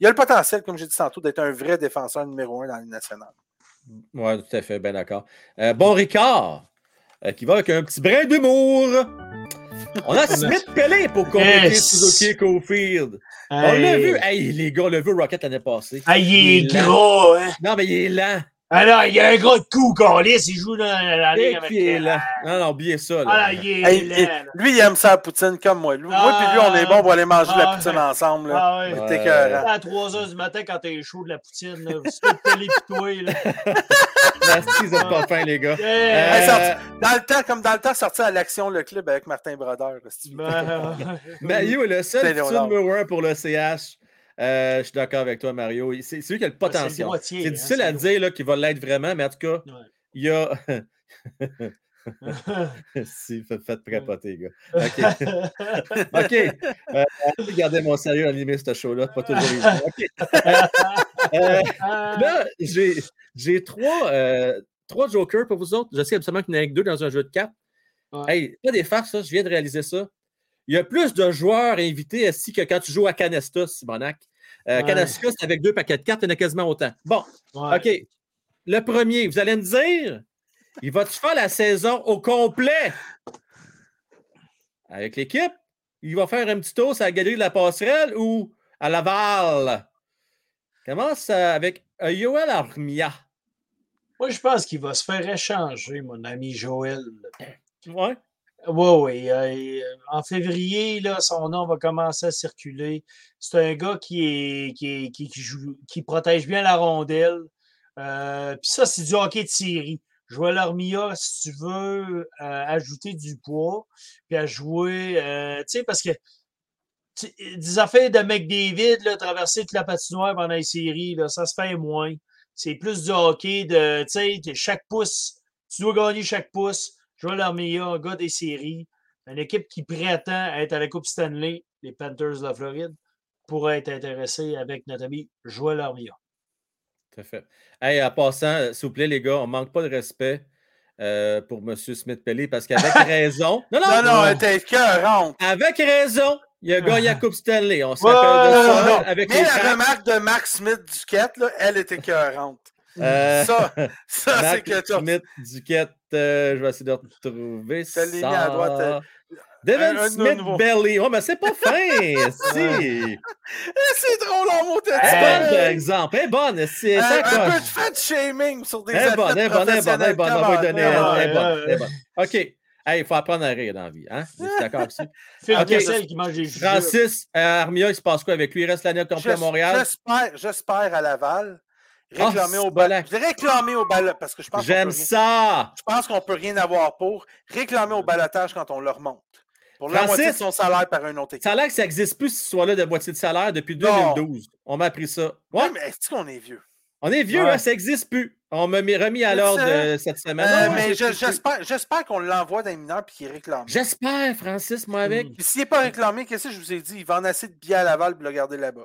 Il a le potentiel, comme j'ai dit tantôt, d'être un vrai défenseur numéro un dans Ligue nationale. Oui, tout à fait, bien d'accord. Euh, bon, Ricard, euh, qui va avec un petit brin d'humour. On a Smith Pelé pour compléter Yes. Suzuki Cofield. On l'a Hey. vu. Hey, les gars, on l'a vu Rocket l'année passée. Ah, il est Il est lent. gros, hein? Non, mais il est lent. Alors, il y a un gros de cou, Calis, il joue dans la ligue Et avec puis il est les- lent. Non, non, oubliez ça. là. Ah, là, il est Hey, lent, et- là. lui, il aime ça la poutine comme moi. Lui- moi et lui, on est bon pour aller manger de la Ah, poutine ensemble. Là. Ah, ouais. Ouais. C'est écœurant. À 3 h du matin, quand t'es chaud de la poutine, là, tout pelé pis toi, là. Merci, vous êtes pas fins, les gars. Yeah. Hey, Euh, sorti- dans le temps, comme dans le temps, sorti à l'Action Le Club avec Martin Brodeur. là, si tu veux. Ben, Mario est le seul C'est futur numéro un pour le CH. Euh, je suis d'accord avec toi, Mario. C'est lui qui a le le potentiel. C'est hein, difficile à dire qu'il va l'être vraiment, mais en tout cas, Ouais. il y a. si, faites, prépoter, gars. OK. OK. Euh, regardez mon sérieux animé ce show-là. Pas toujours évident. OK. Euh, là, j'ai trois, euh, trois jokers pour vous autres. Je sais absolument qu'il y en a que deux dans un jeu de cartes. Ouais. Hey, pas des farces, ça. Je viens de réaliser ça. Il y a plus de joueurs invités ici que quand tu joues à Canesta, Simonac. Euh, Ouais. Canesta, c'est avec deux paquets de cartes, il y en a quasiment autant. Bon, Ouais. OK. Le premier, vous allez me dire, il va-tu faire la saison au complet? Avec l'équipe? Il va faire un petit tour sur la galerie de la passerelle ou à Laval? Commence euh, avec euh, Yoel Armia. Moi, je pense qu'il va se faire échanger, mon ami Joël. Ouais. Oui, oui. en février, là, son nom va commencer à circuler. C'est un gars qui, qui, qui, joue, qui protège bien la rondelle. Euh, Puis ça, c'est du hockey de série. Joël Armia, si tu veux euh, ajouter du poids, puis à jouer, euh, tu sais, parce que des affaires de McDavid, là, traverser toute la patinoire pendant les séries, là, ça se fait moins. C'est plus du hockey de, tu sais, chaque pouce. Tu dois gagner chaque pouce. Joël Armia, un gars des séries, une équipe qui prétend être à la Coupe Stanley, les Panthers de la Floride, pourrait être intéressée avec notre ami Joël Armia. Tout à fait. Hey, en passant, euh, s'il vous plaît, les gars, on ne manque pas de respect euh, pour M. Smith-Pelly parce qu'avec raison. Non, non, Non, non, non. elle était écœurante. Avec raison, Il a gagné la Coupe Stanley. On se Ouais, de non, ça non, avec Mais les la remarque de Mark Smith Duquette, là, elle était écœurante. Euh, Ça, ça c'est Marc que toi. Smith, Duquette, je vais essayer de retrouver Je l'ai mis ça. à droite, euh, Devin un- un Smith nouveau. Belly. Oh, mais c'est pas fin, si. C'est drôle en mot de C'est Hey. par exemple. Elle est bonne, c'est un, ça, un quoi. peu de fat shaming sur des Elle est bonne, elle est athlètes bonne, elle est bonne, elle est professionnels. bonne. On va lui donner Come elle, on. elle est bonne, ouais, elle est bonne. OK. Hey, il faut apprendre à rire dans la vie. Hein? Vous êtes d'accord avec ça? Phil Ok. Kessel qui mange des. Francis, euh, Armia, il se passe quoi avec lui? Il reste l'année complète à Montréal? J'espère à Laval. Ah, Réclamer au c'est bal. balac. Réclamer au bal parce que je pense J'aime ça! Je pense qu'on peut rien avoir pour réclamer au balotage quand on le remonte. Pour la Francis, moitié de son salaire par un autre équipe. Ça a l'air que ça n'existe plus, ce soit-là de moitié de salaire depuis Non. 2012. On m'a appris ça. Oui, Ouais, mais est-ce qu'on est vieux? on est vieux, Ouais. hein, ça n'existe plus. On m'a mis- remis à l'ordre euh, cette semaine. Euh, Non, mais j'espère, qu'on l'envoie dans les mineurs et qu'il réclame. J'espère, Francis, moi avec. Mm. Puis s'il n'est pas réclamé, qu'est-ce que je vous ai dit? Il vend assez de billets à Laval pour le garder là-bas.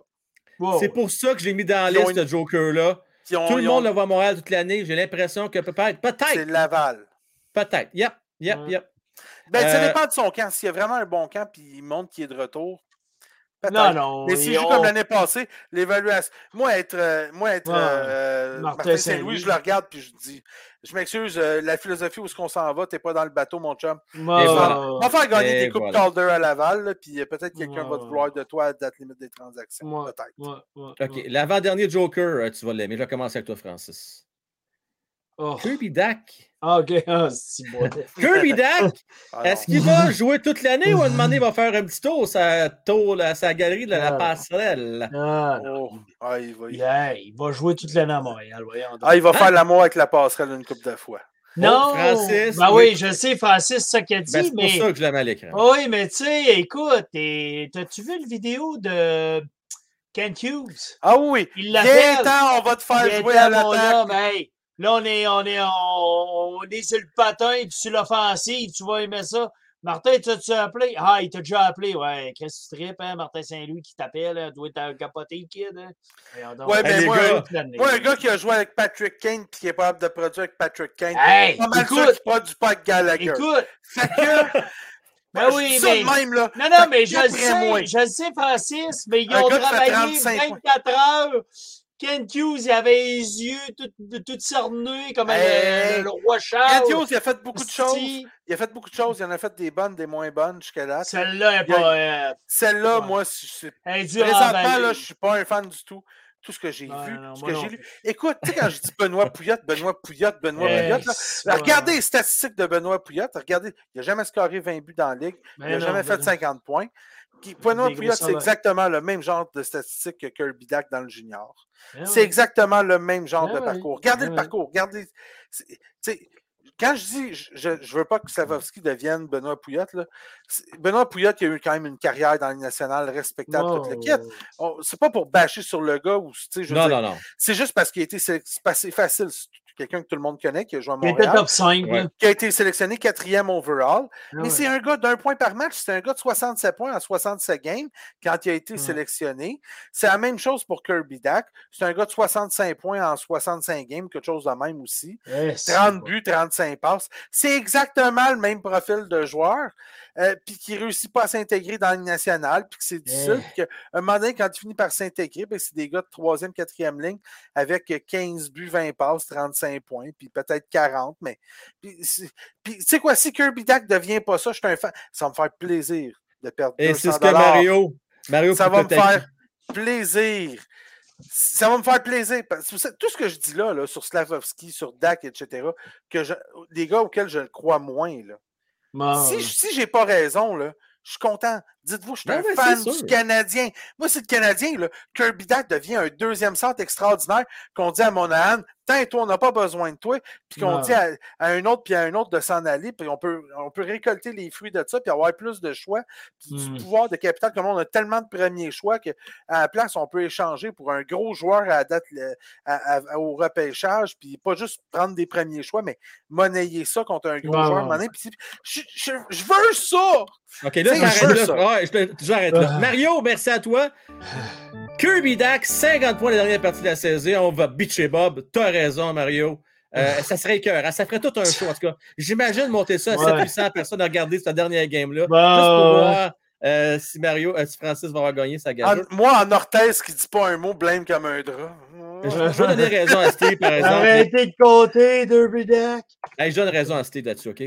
Wow. C'est pour ça que je l'ai mis dans la liste, une- ce Joker-là. Puis on- Tout le monde ont- le voit à Montréal toute l'année. J'ai l'impression que peut-être, C'est peut-être, Laval. peut-être. Yep, yep, Ouais. yep. Ben, ça Euh, dépend de son camp. S'il y a vraiment un bon camp puis il montre qu'il est de retour, peut-être. Non, non. Mais s'il et joue comme l'année passée, l'évaluation. Moi, être, euh, moi, être Ouais. euh, Martin Martin Saint-Louis. Saint-Louis, je le regarde puis je dis Je m'excuse, euh, la philosophie où est-ce qu'on s'en va, t'es pas dans le bateau, mon chum. On va- faire gagner des coupes voilà. Calder à Laval, puis euh, peut-être quelqu'un va te vouloir de toi à date limite des transactions. Ouais. Peut-être. ouais, ouais, OK, l'avant-dernier Joker, euh, tu vas l'aimer. Je vais commencer avec toi, Francis. Oh. Kirby Dack. Ah, ok. Ah, c'est bon. Kirby Dack, Ah, est-ce qu'il va jouer toute l'année ou à un moment donné, il va faire un petit tour, sa, tour, la- sa galerie de la Ah. passerelle? Ah, non. Oh, ah, il va, Yeah, il va jouer toute l'année à Montréal. Voyons donc. Ah, il va faire l'amour avec la passerelle une couple de fois. non! Francis, Ben oui. oui, je sais, Francis, c'est ça qu'il a dit, Ben, c'est pour mais. ça que je l'aime à l'écran. Oui, mais tu sais, écoute, t'as-tu vu le vidéo de Kent Hughes? Ah oui, Il viens l'appelle. temps, on va te faire Il jouer à mon l'attaque. Là, on est, on est, on, on est sur le patin puis sur l'offensive. Tu vas aimer ça. Martin, t'as-tu appelé? Ah, il t'a déjà appelé. Ouais, qu'est-ce que tu tripes, hein? Martin Saint-Louis qui t'appelle. hein? Doit être capoté, le kid. Hein? Donc. Ouais, mais moi, gars, Moi, un gars qui a joué avec Patrick Kane et qui est pas capable de produire avec Patrick Kane, Hey, pas mal sûr écoute, qu'il produit pas avec Gallagher. écoute. Fait que, Ben oui, mais. même, là. Non, non, mais je le sais, je le sais, Francis, mais ils Un ont qui travaillé 35 points. 24 heures. Ken Hughes, il avait les yeux tout, tout cernés comme Hey, le, le roi Kent Charles. Hughes, il a fait beaucoup de choses. Il a fait beaucoup de choses. Il en a fait des bonnes, des moins bonnes jusqu'à là. Celle-là est pas. euh, Celle-là, Ouais. moi, c'est- présentement, là, je suis pas un fan du tout. Tout ce que j'ai vu, non, ce que j'ai lu. Écoute, tu sais, quand je dis Benoît Pouillotte, Benoît Pouillotte, Benoît Eh, Pouillotte, là, regardez les statistiques de Benoît Pouillotte. Regardez, il n'a jamais scoré 20 buts dans la ligue. Ben Il n'a jamais ben fait non. 50 points. Puis gros Pouillotte, c'est exactement le même genre de statistiques que Kirby Dack dans le junior. Ben C'est ouais. exactement le même genre Ben de parcours. Regardez Ben le parcours. Regardez. Quand je dis, je ne veux pas que Slavovski devienne Benoît Pouillotte, là, Benoît Pouillotte il a eu quand même une carrière dans les nationale respectable, toute l'équipe. Oh. On- C'est pas pour bâcher sur le gars ou je Non, dire, non, non. c'est juste parce qu'il a été facile. Quelqu'un que tout le monde connaît qui a joué à Il était Montréal, top 5. Ouais. là. qui a été sélectionné quatrième overall. Ah Mais ouais. c'est un gars d'un point par match. C'est un gars de 67 points en 67 games quand il a été Ouais. sélectionné. C'est la même chose pour Kirby Dack. C'est un gars de 65 points en 65 games, quelque chose de même aussi. Eh, c'est 30 bon. buts, 35 passes. C'est exactement le même profil de joueur. Euh, puis qui réussit pas à s'intégrer dans la Ligue nationale, puis que c'est difficile. Eh. Puis qu'à un moment donné, quand il finit par s'intégrer, ben, c'est des gars de troisième, quatrième ligne avec 15 buts, 20 passes, 35 points, puis peut-être 40. Mais puis, puis tu sais quoi, si Kirby Dack devient pas ça, je suis un fan. Ça va me faire plaisir de perdre Et 200 c'est ce que Mario. Mario ça va me faire plaisir. Ça va me faire plaisir. Tout ce que je dis là, là sur Slavovski, sur Dak, etc., que je, des gars auxquels je crois moins. Là. Si, si j'ai pas raison, là, je suis content. Dites-vous, je suis Ben un ouais, fan du. Canadien. Moi, c'est le Canadien. Là. Kirby Dak devient un deuxième centre extraordinaire qu'on dit à Monahan, Tiens, toi, on n'a pas besoin de toi. Puis qu'on dit à, à un autre puis à un autre de s'en aller. Puis on peut, on peut récolter les fruits de ça puis avoir plus de choix. Puis Mm. du pouvoir de capital. Comme on a tellement de premiers choix qu'à la place, on peut échanger pour un gros joueur à la date le- à- à- au repêchage. Puis pas juste prendre des premiers choix, mais monnayer ça contre un gros joueur. donné. Je, je- je veux ça! OK, là, sûr, là. ça. J'arrête là. Ah. Mario, merci à toi. Kirby Dack, 50 points la dernière partie de la saison. On va bitcher Bob. T'as raison, Mario. Euh, ça serait cœur. Ça ferait tout un show, en tout cas. J'imagine monter ça à Ouais. 700 personnes à regarder cette dernière game-là. Juste pour voir Euh, si Mario, euh, si Francis va avoir gagné sa En- gageure. moi, en orthèse qui dit pas un mot, blême comme un drap. Je, je vais donner raison à Steve, par exemple. Arrêtez de compter, Derby Deck. Hey, je donne raison à Steve là-dessus, OK?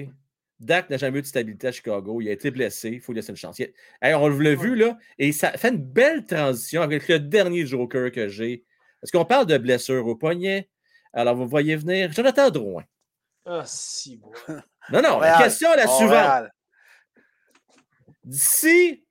Dak n'a jamais eu de stabilité à Chicago. Il a été blessé. Il faut lui laisser une chance. Hey, on l'a vu, là, et ça fait une belle transition avec le dernier Joker que j'ai. Parce qu'on parle de blessure au poignet? Alors, vous voyez venir Jonathan Drouin. Ah, si, bon. Non, non, la question est la suivante. D'ici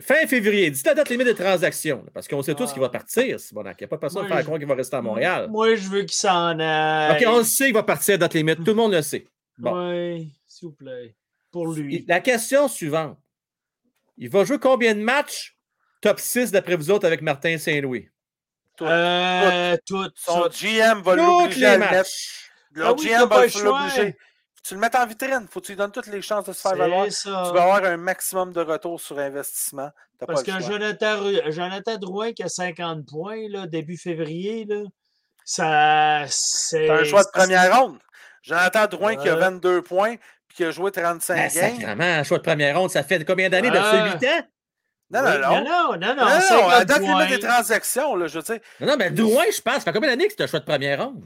fin février, d'ici la date limite de transaction, là, parce qu'on sait tous Ah. qu'il va partir, c'est bon, il n'y a pas personne Moi, de faire croire qu'il va rester à Montréal. Moi, je veux qu'il s'en aille. OK, on le sait qu'il va partir à date limite. Tout le monde le sait. bon. Oui, s'il vous plaît. Pour lui. La question suivante. Il va jouer combien de matchs top 6 d'après vous autres avec Martin Saint-Louis? Tout. Euh, tout. Son tout. GM va Tous l'obliger à le matchs. Leur Ah oui, GM va le l'obliger. Tu le mets en vitrine. Faut que tu lui donnes toutes les chances de se faire valoir. Ça. Tu vas avoir un maximum de retour sur investissement. Parce pas le que. Jonathan, Jonathan Drouin qui a 50 points là, début février, là, ça c'est. Un choix de première ronde. Jonathan Drouin qui a Ouais. 22 points qui a joué 35 Ben, games. sacrément, un choix de première ronde, ça fait combien d'années? De Ah. ça, 8 ans? Non, Oui, non, non. non, non, non, Non, non, à 50 date limite points. des transactions, là, je veux dire. Non, non, mais Drouin, je pense, ça fait combien d'années que c'est un choix de première ronde?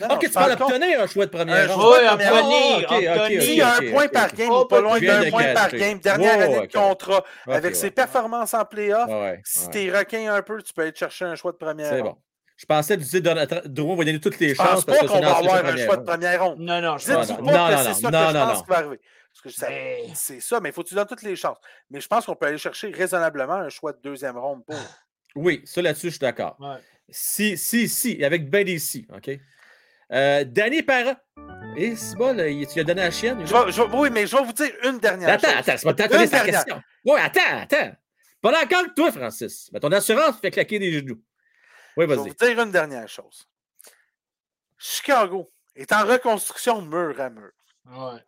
Non, non, ok, tu vas parle contre- l'obtenir, un choix de première ronde? choix de Oui, première obtenir, ronde. ok, ok, obtenir. S'il y a un point par game Oh, pas loin d'un de point par game, dernière année de contrat, avec ses ouais. performances en playoff, Ouais, ouais, si ouais. t'es requin un peu, tu peux aller chercher un choix de première C'est ronde. bon. Je pensais que tu disais Jonathan Drouin va donner toutes les Je pense chances pas parce que qu'on c'est va un avoir un choix de première ronde. Non, non, je pense pas. non, que non, c'est non, ça que je non, pense qui va arriver. Parce que je sais- Mais- c'est ça, mais il faut que tu donnes toutes les chances. Mais je pense qu'on peut aller chercher raisonnablement un choix de deuxième ronde pour. Oui, ça là-dessus, je suis d'accord. Ouais. Si, si, si, avec ben des si, OK? Euh, Danny Parra. Et c'est bon, là, tu lui as donné la chienne? lui, Je là? vais- je vais- oui, mais je vais vous dire une dernière Attends, chose. attends, c'est pas de question. Oui, attends, attends. Pas d'accord que toi, Francis. Mais ton assurance fait claquer des genoux. Oui, Je vais vous dire une dernière chose. Chicago est en reconstruction mur à mur. Ouais.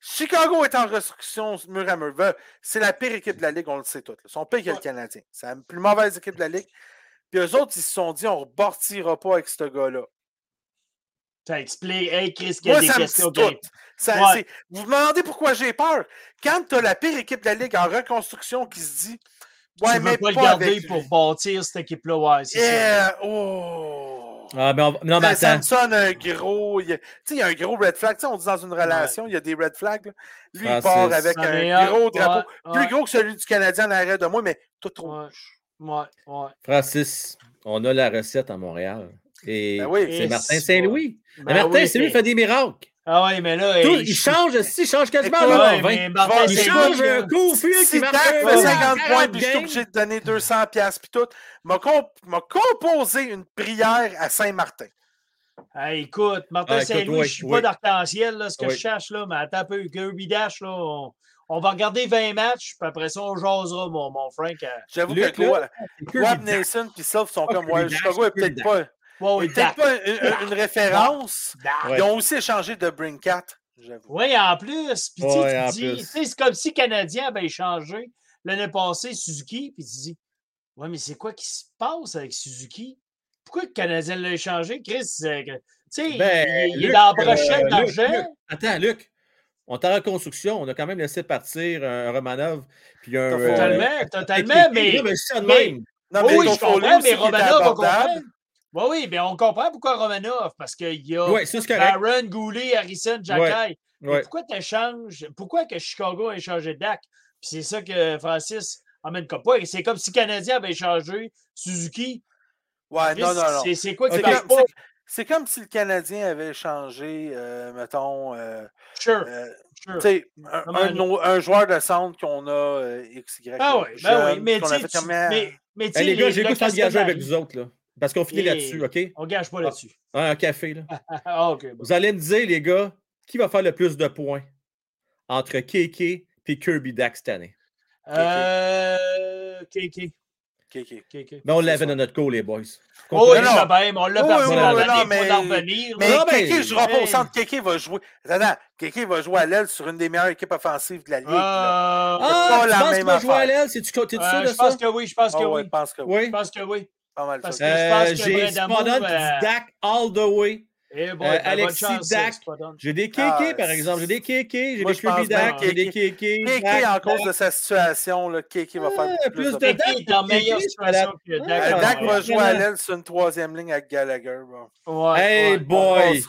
Chicago est en reconstruction mur à mur. C'est la pire équipe de la Ligue, on le sait tous. Ils sont pires que le. Canadien. C'est la plus mauvaise équipe de la Ligue. Puis eux autres, ils se sont dit, on ne repartira pas avec ce gars-là. Ça explique. Hey, Chris, il y a Moi, des ça me questions. dit tout. qui- Ça, Ouais. Vous me demandez pourquoi j'ai peur. Quand tu as la pire équipe de la Ligue en reconstruction qui se dit, ouais, tu mais veux pas le garder avec pour lui. bâtir cette équipe-là. Ouais, c'est ça. Yeah, oh. Ah, mais on Non, mais attends. Samson, un gros. il y a- Tu sais, il y a un gros red flag. Tu sais, on dit dans une relation, il y a des red flags. là. Lui, il Francis. part avec un gros drapeau. ouais, Plus gros que celui du Canadien en arrêt de moi, mais tout rouge. Ouais, ouais. Francis, on a la recette à Montréal. Et Ben oui. c'est Martin Saint-Louis. Ben Martin, oui, c'est lui qui fait des miracles. Ah oui, mais là. Tout- il change, si, il change quasiment Écoute, à Ouais, 20. mais Martin va- Il change là, un coup fil Si fait gros 50 points, 40 puis je suis obligé de donner 200 piastres, puis tout, m'a comp- m'a composé une prière à Saint-Martin. Hey, écoute, Martin Ah, écoute, Saint-Louis, oui, je suis oui. pas d'arc-en-ciel, là, ce que Oui. je cherche, là, mais attends un peu, Kirby Dash, là, on, on va regarder 20 matchs, puis après ça, on jasera, mon, mon Frank. J'avoue que là, Wab Dash. Nason puis Sylph sont Pas comme, ouais, Chicago est peut-être pas, Peut-être pas une, une référence. Ouais. Ils ont aussi échangé de Brinkat, j'avoue. Oui, en plus. Puis, tu Ouais, dis, c'est comme si Canadien avait échangé l'année passée Suzuki, puis tu dis, ouais, mais c'est quoi qui se passe avec Suzuki? Pourquoi le Canadien l'a échangé? Chris, euh, tu sais, Ben, il, il est dans la brochette euh, Luc, d'argent. Luc, Attends, Luc. On est en reconstruction. On a quand même laissé partir un Romanov. Puis un. Euh, Totalement, un- totalement, mais. Non, oui, mais oui, je comprends, mais Romanov, on comprend. Oui, oui, mais on comprend pourquoi Romanov, parce qu'il y a. Baron, Goulet, Harrison, Jacky. Mais Ouais. pourquoi tu échanges? Pourquoi que Chicago a échangé Dak? Puis c'est ça que Francis emmène comme pas. C'est comme si le Canadien avait échangé Suzuki. Ouais, Chris, non, non, non. C'est c'est quoi C'est marche comme, pas? c'est- c'est comme si le Canadien avait changé, euh, mettons, euh, Sure, euh, sure. tu sais, un, un joueur de centre qu'on a euh, XY. Ah oui, ben oui, mais tu tu- ah, mais, mais tu Hey, les gars, j'ai le goût de s'engager avec vous autres. Là, parce qu'on finit Et- là-dessus, OK? On gage pas là-dessus. Un café. Là. Ah, bon. Vous allez me dire, les gars, qui va faire le plus de points entre KK et Kirby Dax cette année? Euh. Ok. KK. Mais on l'avait dans notre call, les boys. Oh, oui, non. je on l'a Oui, perdu oui, dans oui, non, faut mais- revenir. Mais Non, Kéké mais- ne jouera pas au centre. Kéké va jouer. Attends, Kéké va jouer à l'aile sur une des meilleures équipes offensives de la Ligue. là. Euh, Ah, pas tu la penses même qu'il va jouer à l'aile? C'est-tu t'es euh, sûr de je pense ça? que oui, je pense que Ah oui. je pense que oui. Je Oui. pense que oui. Pas mal Parce ça. que- je Euh, pense que J'ai Spodon euh, dit Dak all the way. Eh boy, Euh, Alexis chance, Dak. J'ai des Ah, par exemple. J'ai des KK, j'ai des Kirby Dak, j'ai des Kéké- KK. Kéké, Dak, en cause Dak. de sa situation, là, Kéké va faire Ah, plus plus de Dak est en meilleure situation que Dak. Euh, Ah, Dak ouais. va jouer à l'aile sur une troisième ligne avec Gallagher. Ouais, Hey, ouais. boy!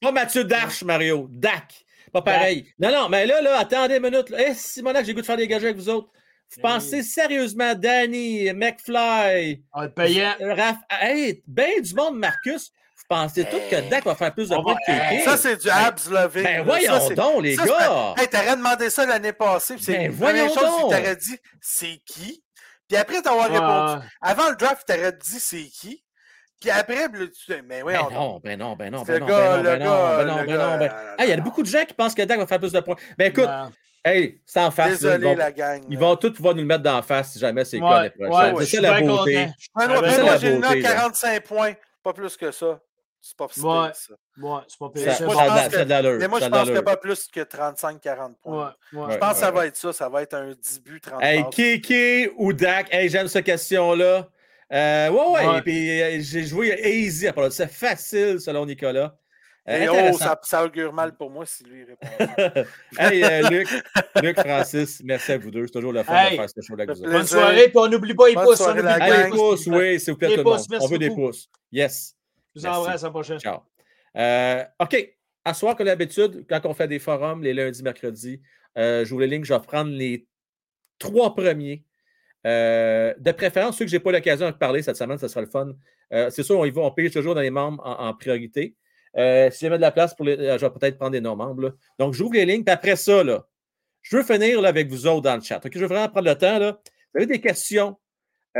Pas Mathieu Darche, Mario. Dak. Pas pareil. Non, non, mais là, là, attendez une minute. là. Eh, Simonac, j'ai goût de faire des gageurs avec vous autres. Vous Oui. pensez sérieusement, Danny, McFly, payant. euh, Raph, hey, ben du monde, Marcus, vous pensez tous que Dak va faire plus de points que? Ça, c'est du abs loving. Ben voyons Ça, donc, les ça, gars! Hey, t'aurais demandé ça l'année passée. C'est Ben la première voyons chose donc. qu'il t'aurait dit, c'est qui? Puis après t'avoir Ouais, répondu, avant le draft, il t'aurait dit c'est qui? Puis après, tu dis, mais oui, Ben on non, ben non, ben non, C'est ben non, gars, ben non, le ben non, gars, ben non, le ben gars, non, ben- là, Ah, il y a beaucoup de gens qui pensent que Dak va faire plus de points. Ben écoute. Hey, sans face, là, ils Désolé, vont, la gang. ils là. vont tous pouvoir nous le mettre d'en face si jamais c'est Ouais, quoi les ouais, prochaines. ouais, je c'est la beauté. Ah, ben, là. 45 points, pas plus que ça. C'est pas Ouais. ça. Ouais, c'est pas Ça, pire. moi, ça, je pense que- de. Mais moi, je a de pense que pas plus que 35-40 Ouais, points. ouais. Je pense que ça ouais, va ouais. être ça. Ça va être un 10 buts, 30 Hey, passes. Kéké ou Dak? Hey, j'aime cette question-là. Euh, ouais, ouais, Ouais. et puis euh, j'ai joué easy à part de ça. C'est facile selon Nicolas. Euh, Et oh, ça, ça augure mal pour moi si lui répond. hey, euh, Luc, Luc, Francis, merci à vous deux. C'est toujours le fun Hey. de faire ce show avec vous. Bonne Plaisir. soirée, puis on n'oublie pas les pouces. On la pas les pouces, oui, s'il vous plaît, tout le monde. On veut des pouces. Yes. Je vous embrasse, à la prochaine. Ciao. Euh, OK. À soir, comme d'habitude, quand on fait des forums, les lundis, mercredis, euh, je vous les lignes, je vais prendre les trois premiers. Euh, de préférence, ceux que je n'ai pas l'occasion de parler cette semaine, ça sera le fun. Euh, c'est sûr, on y va, on pige toujours dans les membres en, en priorité. Euh, si jamais de la place euh, je vais peut-être prendre des non-membres. là. Donc, j'ouvre les lignes, puis après ça, là, je veux finir là, avec vous autres dans le chat. Je veux vraiment prendre le temps. Là. Vous avez des questions,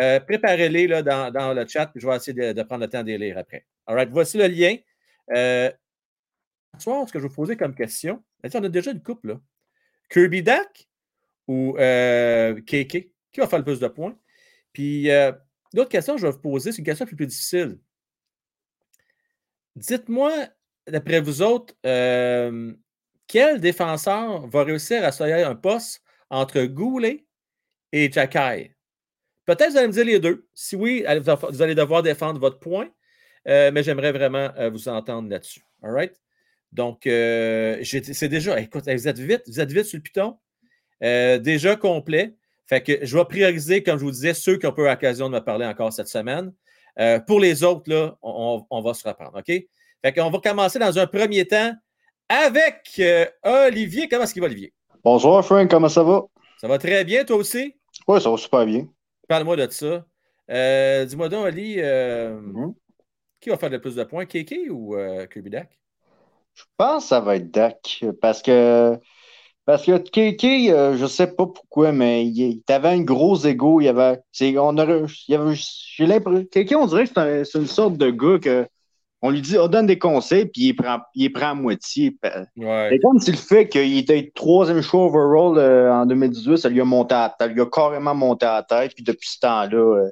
euh, préparez-les dans, dans le chat, puis je vais essayer de, prendre le temps de les lire après. All right, voici le lien. Euh, ce soir, ce que je vais vous poser comme question, on a déjà une couple. Là? Kirby Dak ou euh, KK? Qui va faire le plus de points? Puis, euh, l'autre question que je vais vous poser, c'est une question plus difficile. Dites-moi, d'après vous autres, euh, quel défenseur va réussir à soigner un poste entre Goulet et Jacky? Peut-être vous allez me dire les deux. Si oui, vous allez devoir défendre votre point, euh, mais j'aimerais vraiment euh, vous entendre là-dessus. All right? Donc, c'est déjà, écoute, vous êtes vite, vous êtes vite sur le piton. Déjà complet. Fait que je vais prioriser, comme je vous disais, ceux qui ont eu l'occasion de me parler encore cette semaine. Euh, pour les autres, là, on, on va se reprendre, OK? Fait qu'on va commencer dans un premier temps avec euh, Olivier. Comment est-ce qu'il va, Olivier? Bonsoir, Frank, comment ça va? Ça va très bien, toi aussi? Oui, ça va super bien. Parle-moi de ça. Euh, Dis-moi donc, Oli, Mhm. qui va faire le plus de points, Keke ou euh, Kirby Dak? Je pense que ça va être Dak. Parce que, parce que KK, euh, je sais pas pourquoi, mais il, il avait un gros ego. Il y avait, c'est, on aurait, il y avait, j'ai l'impression, KK, on dirait que c'est, un- c'est une sorte de gars que on lui dit, on donne des conseils, puis il prend, il prend à moitié. Ouais. C'est comme si le fait qu'il était troisième choix overall euh, en 2018, ça lui a monté à la tête. Ça lui a carrément monté à la tête. Puis depuis ce temps-là, euh,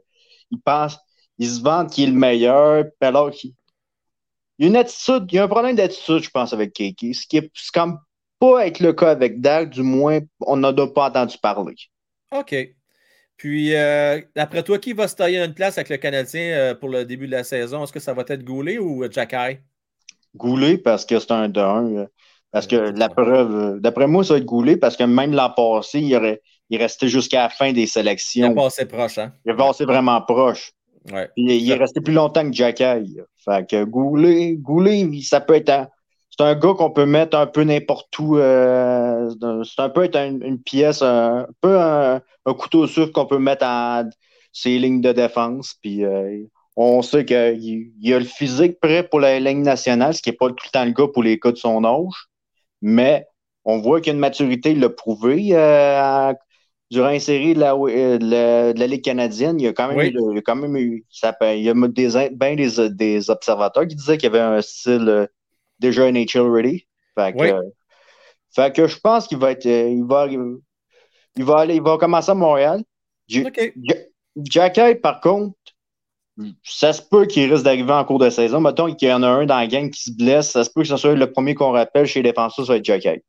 il pense, il se vante qu'il est le meilleur. Puis alors qu'il il y a une attitude, il y a un problème d'attitude, je pense, avec Kiki. Ce qui est, c'est comme pas être le cas avec Dak, du moins, on n'en a pas entendu parler. OK. Puis, euh, d'après toi, qui va se tailler une place avec le Canadien euh, pour le début de la saison? Est-ce que ça va être Goulet ou euh, Jacky? Goulet, parce que c'est un de un. euh, Parce que la preuve, d'après moi, ça va être Goulet, parce que même l'an passé, il, aurait, il restait jusqu'à la fin des Il a sélections. passé proche, hein? Il est passé vraiment proche. Ouais. Il est resté plus longtemps que Jacky. Fait que Goulet, Goulet, ça peut être un, c'est un gars qu'on peut mettre un peu n'importe où. euh, c'est un- peu être un- une pièce, un, un peu un, un couteau sucre qu'on peut mettre en ses lignes de défense. Puis euh, on sait qu'il il a le physique prêt pour la ligne nationale, ce qui n'est pas tout le temps le cas pour les cas de son âge. Mais on voit qu'il y a une maturité, il l'a prouvé. euh, à- durant une série de la, euh, de la, de Ligue canadienne, il y a quand même Oui. eu, il y a quand même eu, ça il y a des, ben des, des observateurs qui disaient qu'il y avait un style euh, déjà NHL ready. Fait que, Oui. euh, fait que je pense qu'il va être, euh, il va, il va aller, il va commencer à Montréal. J- OK. J- Jacky, par contre, ça se peut qu'il risque d'arriver en cours de saison. Mettons qu'il y en a un dans la gang qui se blesse, ça se peut que ce soit le premier qu'on rappelle chez les défenseurs, ça va être Jacky.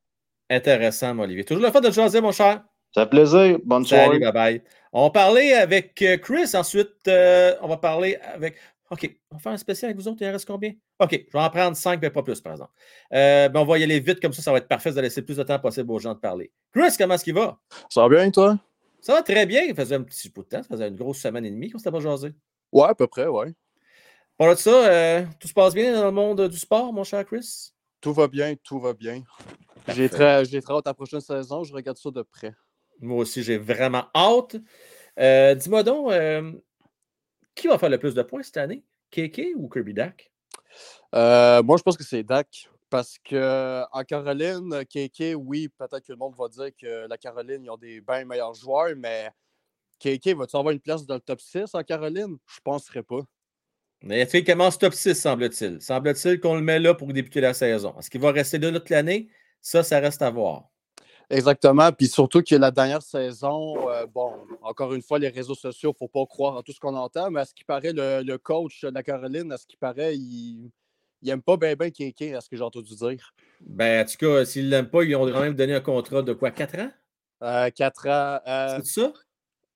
Intéressant, mon Olivier. Toujours le fun de te jaser, mon cher. Ça fait plaisir. Bonne soirée. Salut, bye bye. On va parler avec euh, Chris. Ensuite, euh, on va parler avec. OK, on va faire un spécial avec vous autres. Il en reste combien? OK, je vais en prendre cinq, mais pas plus, par exemple. Euh, ben, on va y aller vite, comme ça, ça va être parfait. Allez laisser plus de temps possible aux gens de parler. Chris, comment est-ce qu'il va? Ça va bien, toi? Ça va très bien. Il faisait un petit bout de temps. Ça faisait une grosse semaine et demie qu'on s'était pas jasé. Ouais, à peu près, ouais. Par de ça, euh, tout se passe bien dans le monde du sport, mon cher Chris? Tout va bien, tout va bien. J'ai très, j'ai très hâte à la prochaine saison. Je regarde ça de près. Moi aussi, j'ai vraiment hâte. Euh, Dis-moi donc, qui va faire le plus de points cette année? KK ou Kirby Dak? Euh, moi, je pense que c'est Dak. Parce que en Caroline, KK, oui, peut-être que le monde va dire que la Caroline, ils ont des bien meilleurs joueurs, mais KK, va-tu avoir une place dans le top 6 en Caroline? Je ne penserais pas. Mais commence top 6, semble-t-il? Semble-t-il qu'on le met là pour débuter la saison. Est-ce qu'il va rester là toute l'année? Ça, ça reste à voir. Exactement. Puis surtout que la dernière saison, euh, bon, encore une fois, les réseaux sociaux, il ne faut pas croire en tout ce qu'on entend, mais à ce qui paraît, le, le coach de la Caroline, à ce qui paraît, il n'aime pas bien bien KK, à ce que j'ai entendu dire. Ben, en tout cas, s'ils ne l'aiment pas, ils ont quand même donné un contrat de quoi? 4 ans? Euh, 4 ans. euh, C'est ça?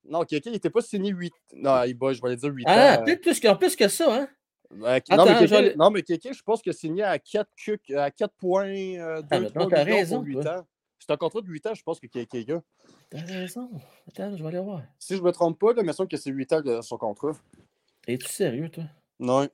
non, KK, il n'était pas signé 8 Non, il va, je vais aller dire 8 Ah, ans. peut-être plus que, plus que ça, hein? Euh, Attends, non, mais non, KK, je pense qu'il a signé à 4, à 4 points, Ah, 2, maintenant, 3 t'as raison, pour 8 toi. ans. C'est un contrat de 8 ans, je pense que KK a. T'as raison. Attends, je vais aller voir. Si je ne me trompe pas, là, il me semble que c'est 8 ans de son contrat. Es-tu sérieux, toi? Non.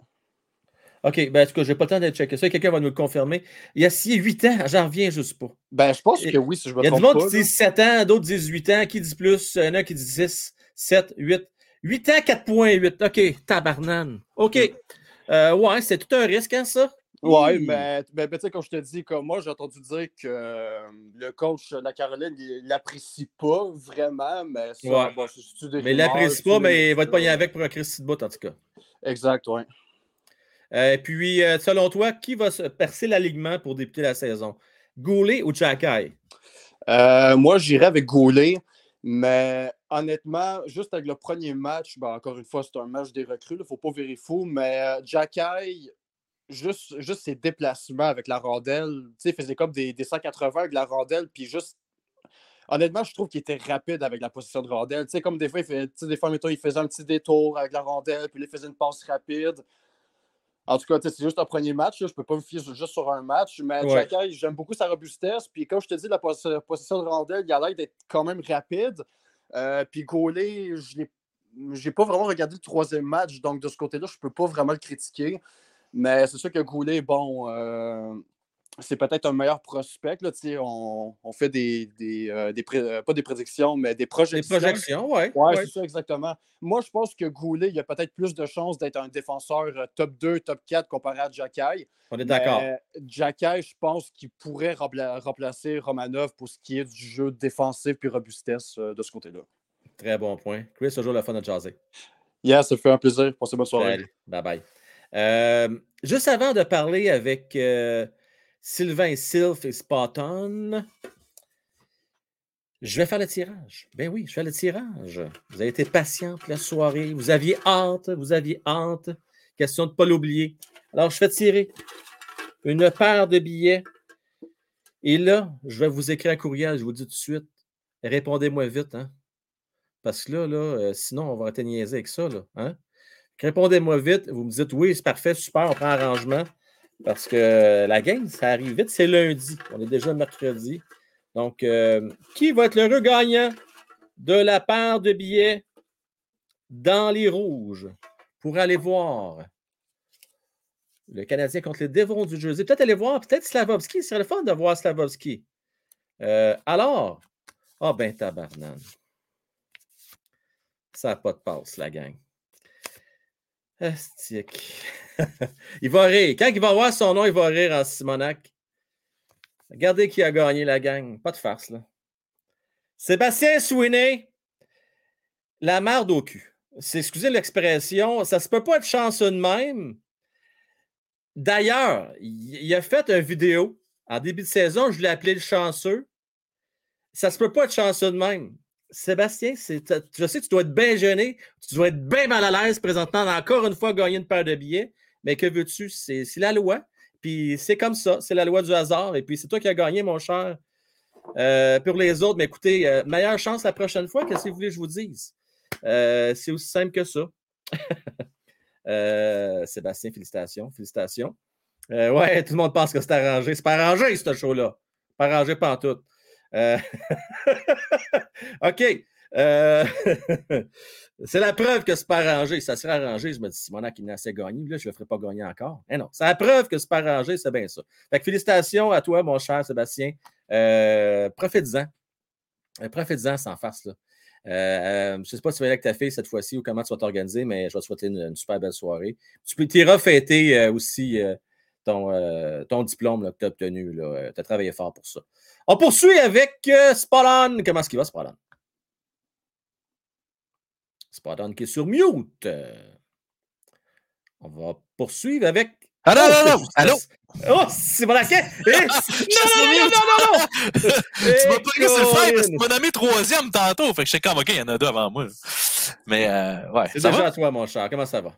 OK, ben, en tout cas, j'ai pas le temps de checker ça. Quelqu'un va nous le confirmer. Il y a 6, 8 ans, j'en reviens juste pas. Ben, je pense que oui, si je me Il y a du trompe monde pas. qui dit 7 ans, d'autres disent 8 ans, qui dit plus, il y en a qui dit 6, 7, 8. 8 ans, 4.8. OK, tabarnane. OK. Euh, ouais, c'est tout un risque, hein, ça? Ouais, mais, mais, mais tu sais, comme je te dis, comme moi, j'ai entendu dire que euh, le coach de la Caroline, il l'apprécie pas vraiment, mais ça, Ouais. bon, des Mais il l'apprécie pas, mais il va te pogner avec pour un Christy de bout, en tout cas. Exact, ouais. Euh, puis, euh, selon toi, qui va se percer l'alignement pour débuter la saison? Goulet ou Jacky? Euh, moi, j'irais avec Goulet, mais honnêtement, juste avec le premier match, ben, encore une fois, c'est un match des recrues, il ne faut pas virer fou, mais Jacky, juste, juste ses déplacements avec la rondelle, il faisait comme des, des 180 avec la rondelle, puis juste. Honnêtement, je trouve qu'il était rapide avec la position de rondelle. Tu sais, comme des fois, il, fait, des fois mettons, il faisait un petit détour avec la rondelle, puis il faisait une passe rapide. En tout cas, c'est juste un premier match. là, Je ne peux pas me fier juste sur un match. Mais Ouais. J'aime beaucoup sa robustesse. Puis comme je te dis, la pos- possession de rondelle, il a l'air d'être quand même rapide. Euh, puis Gaulet, je n'ai pas vraiment regardé le troisième match. Donc de ce côté-là, je ne peux pas vraiment le critiquer. Mais c'est sûr que Goulet, bon, euh, c'est peut-être un meilleur prospect. Là, on, on fait des, des, euh, des pré- euh, pas des prédictions, mais des Des projections. projections, ouais. Ouais, c'est ça, exactement. Moi, je pense que Goulet, il a peut-être plus de chances d'être un défenseur top 2, top 4 comparé à Jacky. On est d'accord. Jacky, je pense qu'il pourrait rempla- remplacer Romanov pour ce qui est du jeu défensif puis robustesse de ce côté-là. Très bon point. Chris, toujours le fun de jaser. Yeah, ça fait un plaisir. Passez bonne soirée. Bye bye. Juste avant de parler avec Sylvain Sylph et Spotton, je vais faire le tirage. Ben oui, je fais le tirage. Vous avez été patient la soirée. Vous aviez hâte. Vous aviez hâte. Question de ne pas l'oublier. Alors, je fais tirer une paire de billets. Et là, je vais vous écrire un courriel. Je vous dis tout de suite. Répondez-moi vite. Hein? Parce que là, là euh, sinon, on va arrêter de niaiser avec ça. Hein? Répondez-moi vite. Vous me dites oui, c'est parfait, super, on prend arrangement. Parce que la game, ça arrive vite. C'est lundi. On est déjà mercredi. Donc, euh, qui va être l'heureux gagnant de la paire de billets dans les rouges? Pour aller voir le Canadien contre les Devons du Jersey? Peut-être aller voir, peut-être Slavovski. Ce serait le fun de voir Slavovski. Euh, alors, ah ben tabarnane. Ça n'a pas de passe, la gang. Il va rire. Quand il va voir son nom, il va rire en Simonac. Regardez qui a gagné la gang. Pas de farce, là. Sébastien Sweeney, la merde au cul. C'est, excusez l'expression, ça se peut pas être chanceux de même. D'ailleurs, il, il a fait une vidéo en début de saison, je l'ai appelé le chanceux. Ça se peut pas être chanceux de même. Sébastien, je sais que tu dois être bien gêné, tu dois être bien mal à l'aise présentement, encore une fois, gagner une paire de billets. Mais que veux-tu? C'est, la loi. Puis c'est comme ça, c'est la loi du hasard. Et puis c'est toi qui as gagné, mon cher Euh, pour les autres, mais écoutez, euh, meilleure chance la prochaine fois. Qu'est-ce que vous voulez que je vous dise? Euh, c'est aussi simple que ça. Sébastien, félicitations. Félicitations. Ouais, tout le monde pense que c'est arrangé. C'est pas arrangé, ce show-là. Pas arrangé pas en. Euh, OK. Euh, c'est la preuve que c'est pas arrangé. Ça serait arrangé. Je me dis, Simonac, il n'a assez gagné. Là, je ne le ferai pas gagner encore. Eh non, c'est la preuve que c'est pas arrangé. C'est bien ça. Fait que félicitations à toi, mon cher Sébastien. Euh, Profite-en. Euh, Profite-en sans farce. Là. Je ne sais pas si tu vas aller avec ta fille cette fois-ci ou comment tu vas t'organiser, mais je vais te souhaiter une, super belle soirée. Tu peux t'iras fêter aussi ton, diplôme que tu as obtenu. Tu as travaillé fort pour ça. On poursuit avec euh. Comment est-ce qu'il va, Spallon? Spallon qui est sur mute. Euh, on va poursuivre avec. Allô, Oh, allô? Oh, c'est mon! Eh, Non, non, non, non, non, non! Tu m'as pas laissé le faire parce que tu m'as nommé troisième tantôt. Fait que j'étais comme, OK, il y en a deux avant moi. Mais, euh, ouais, C'est déjà va? à toi, mon cher. Comment ça va?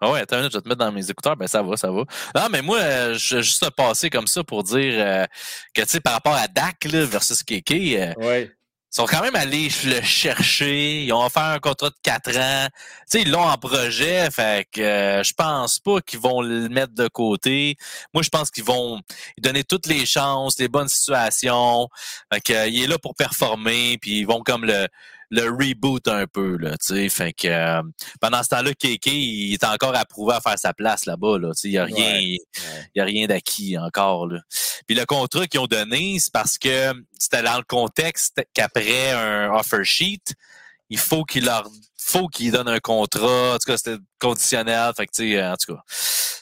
Ah ouais, attends une minute, je vais te mettre dans mes écouteurs. Ben, ça va, ça va. Non, mais moi, euh, je vais juste passer comme ça pour dire euh, que, tu sais, par rapport à Dak là, versus Kéké, euh, ils sont quand même allés le chercher. Ils ont offert un contrat de 4 ans. Tu sais, ils l'ont en projet. Fait que euh, je pense pas qu'ils vont le mettre de côté. Moi, je pense qu'ils vont lui donner toutes les chances, les bonnes situations. Fait que, euh, il est là pour performer. Puis ils vont comme le, le reboot un peu. Là, tu sais. fait que euh, pendant ce temps-là, KK, il est encore approuvé à faire sa place là-bas. Là, Tu sais, il n'y a rien. Ouais. Il n'y a rien d'acquis encore. Là. Puis le contrat qu'ils ont donné, c'est parce que c'était dans le contexte qu'après un offer sheet, il faut qu'il leur faut qu'ils donnent un contrat. En tout cas, c'était conditionnel. Fait que, tu sais, en tout cas.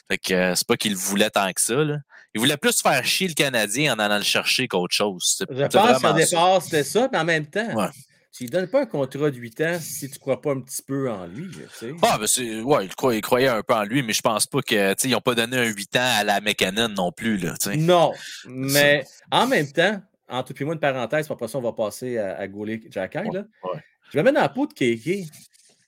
Fait que euh, c'est pas qu'ils le voulaient tant que ça. Là. Ils voulaient plus faire chier le Canadien en allant le chercher qu'autre chose. Je pense qu'au départ, c'était ça, mais en même temps, Ouais. Tu ne donnes pas un contrat de 8 ans si tu ne crois pas un petit peu en lui. tu sais. Ah, ben c'est, ouais, il croyait, il croyait un peu en lui, mais je pense pas que, ils ont pas donné un 8 ans à la McKinnon non plus, là, tu sais. Non, mais en même temps, entre puis moi, une parenthèse, puis après ça, on va passer à, à gauler ouais. Je vais mettre dans la peau de Kéké.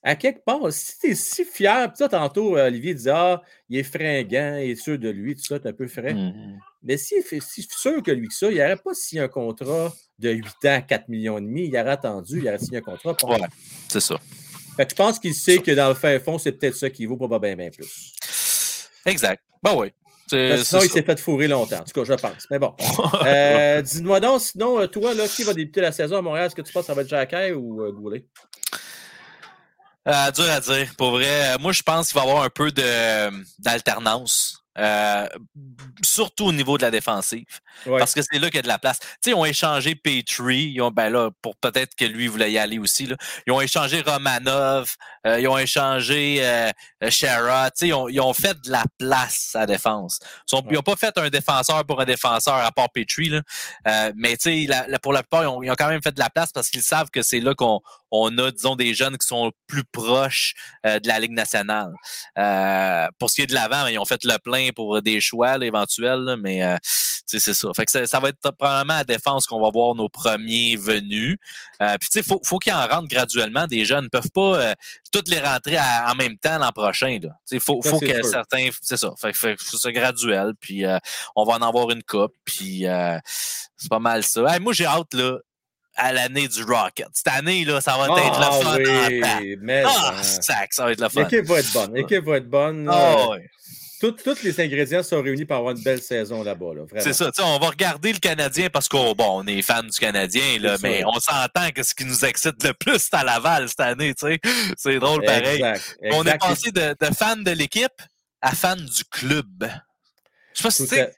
À quelque part, si tu es si fier, puis ça, tantôt, Olivier disait Ah, il est fringant, il est sûr de lui, tout ça, t'es un peu frais. Mhm. Mais s'il fi- si sûr que lui que ça, il n'aurait pas signé un contrat de 8 ans, 4 millions et demi, il aurait attendu, il aurait signé un contrat. pour- Ouais, c'est ça. Fait que je pense qu'il sait que dans le fin fond, c'est peut-être ça qui vaut pas bien, bien plus. Exact. Ben oui. Sinon, il s'est fait fourrer longtemps. En tout cas, je pense. Mais bon. Euh, Dis-moi donc, sinon, euh, toi, là, qui va débuter la saison à Montréal? Est-ce que tu penses que ça va être Jacquet ou euh, Goulet? Euh, dur à dire. Pour vrai, Euh, moi, je pense qu'il va y avoir un peu d'alternance. Euh, surtout au niveau de la défensive. Ouais. Parce que c'est là qu'il y a de la place. Tu sais, ils ont échangé Petrie. Ils ont, ben là, pour peut-être que lui voulait y aller aussi. Là. Ils ont échangé Romanov. euh, ils ont échangé euh, Shara. Tu sais, ils ont, ils ont fait de la place à la défense. Ils n'ont Ouais. pas fait un défenseur pour un défenseur à part Petrie. Là. Euh, mais tu sais, la- la- pour la plupart, ils ont, ils ont quand même fait de la place parce qu'ils savent que c'est là qu'on on a, disons, des jeunes qui sont plus proches euh, de la Ligue nationale. Euh, pour ce qui est de l'avant, ils ont fait le plein pour des choix là, éventuels, là, mais euh, tu sais, c'est ça. Fait que ça, ça va être probablement à défense qu'on va voir nos premiers venus. Euh, Puis tu sais, faut, faut qu'ils en rentrent graduellement. Des jeunes ne peuvent pas euh, toutes les rentrer à- en même temps l'an prochain. Là. Tu sais, faut, Ça, faut que sûr. certains. C'est ça. Fait que fait que c'est graduel. Puis euh, on va en avoir une coupe. Puis euh, c'est pas mal ça. Hey, moi, j'ai hâte là, à l'année du Rocket. Cette année, là, ça va être le fun en temps. oui, mais. Ah, sac, ça va être le fun. L'équipe va être bonne. L'équipe va être bonne. Ah. Tout- tous les ingrédients sont réunis pour avoir une belle saison là-bas. Là. C'est ça, on va regarder le Canadien parce qu'on bon, on est fan du Canadien, là, mais on s'entend que ce qui nous excite le plus, c'est à Laval cette année, tu sais. C'est drôle pareil. Exact. On est passé de, de fan de l'équipe à fan du club. Je sais pas si tu sais.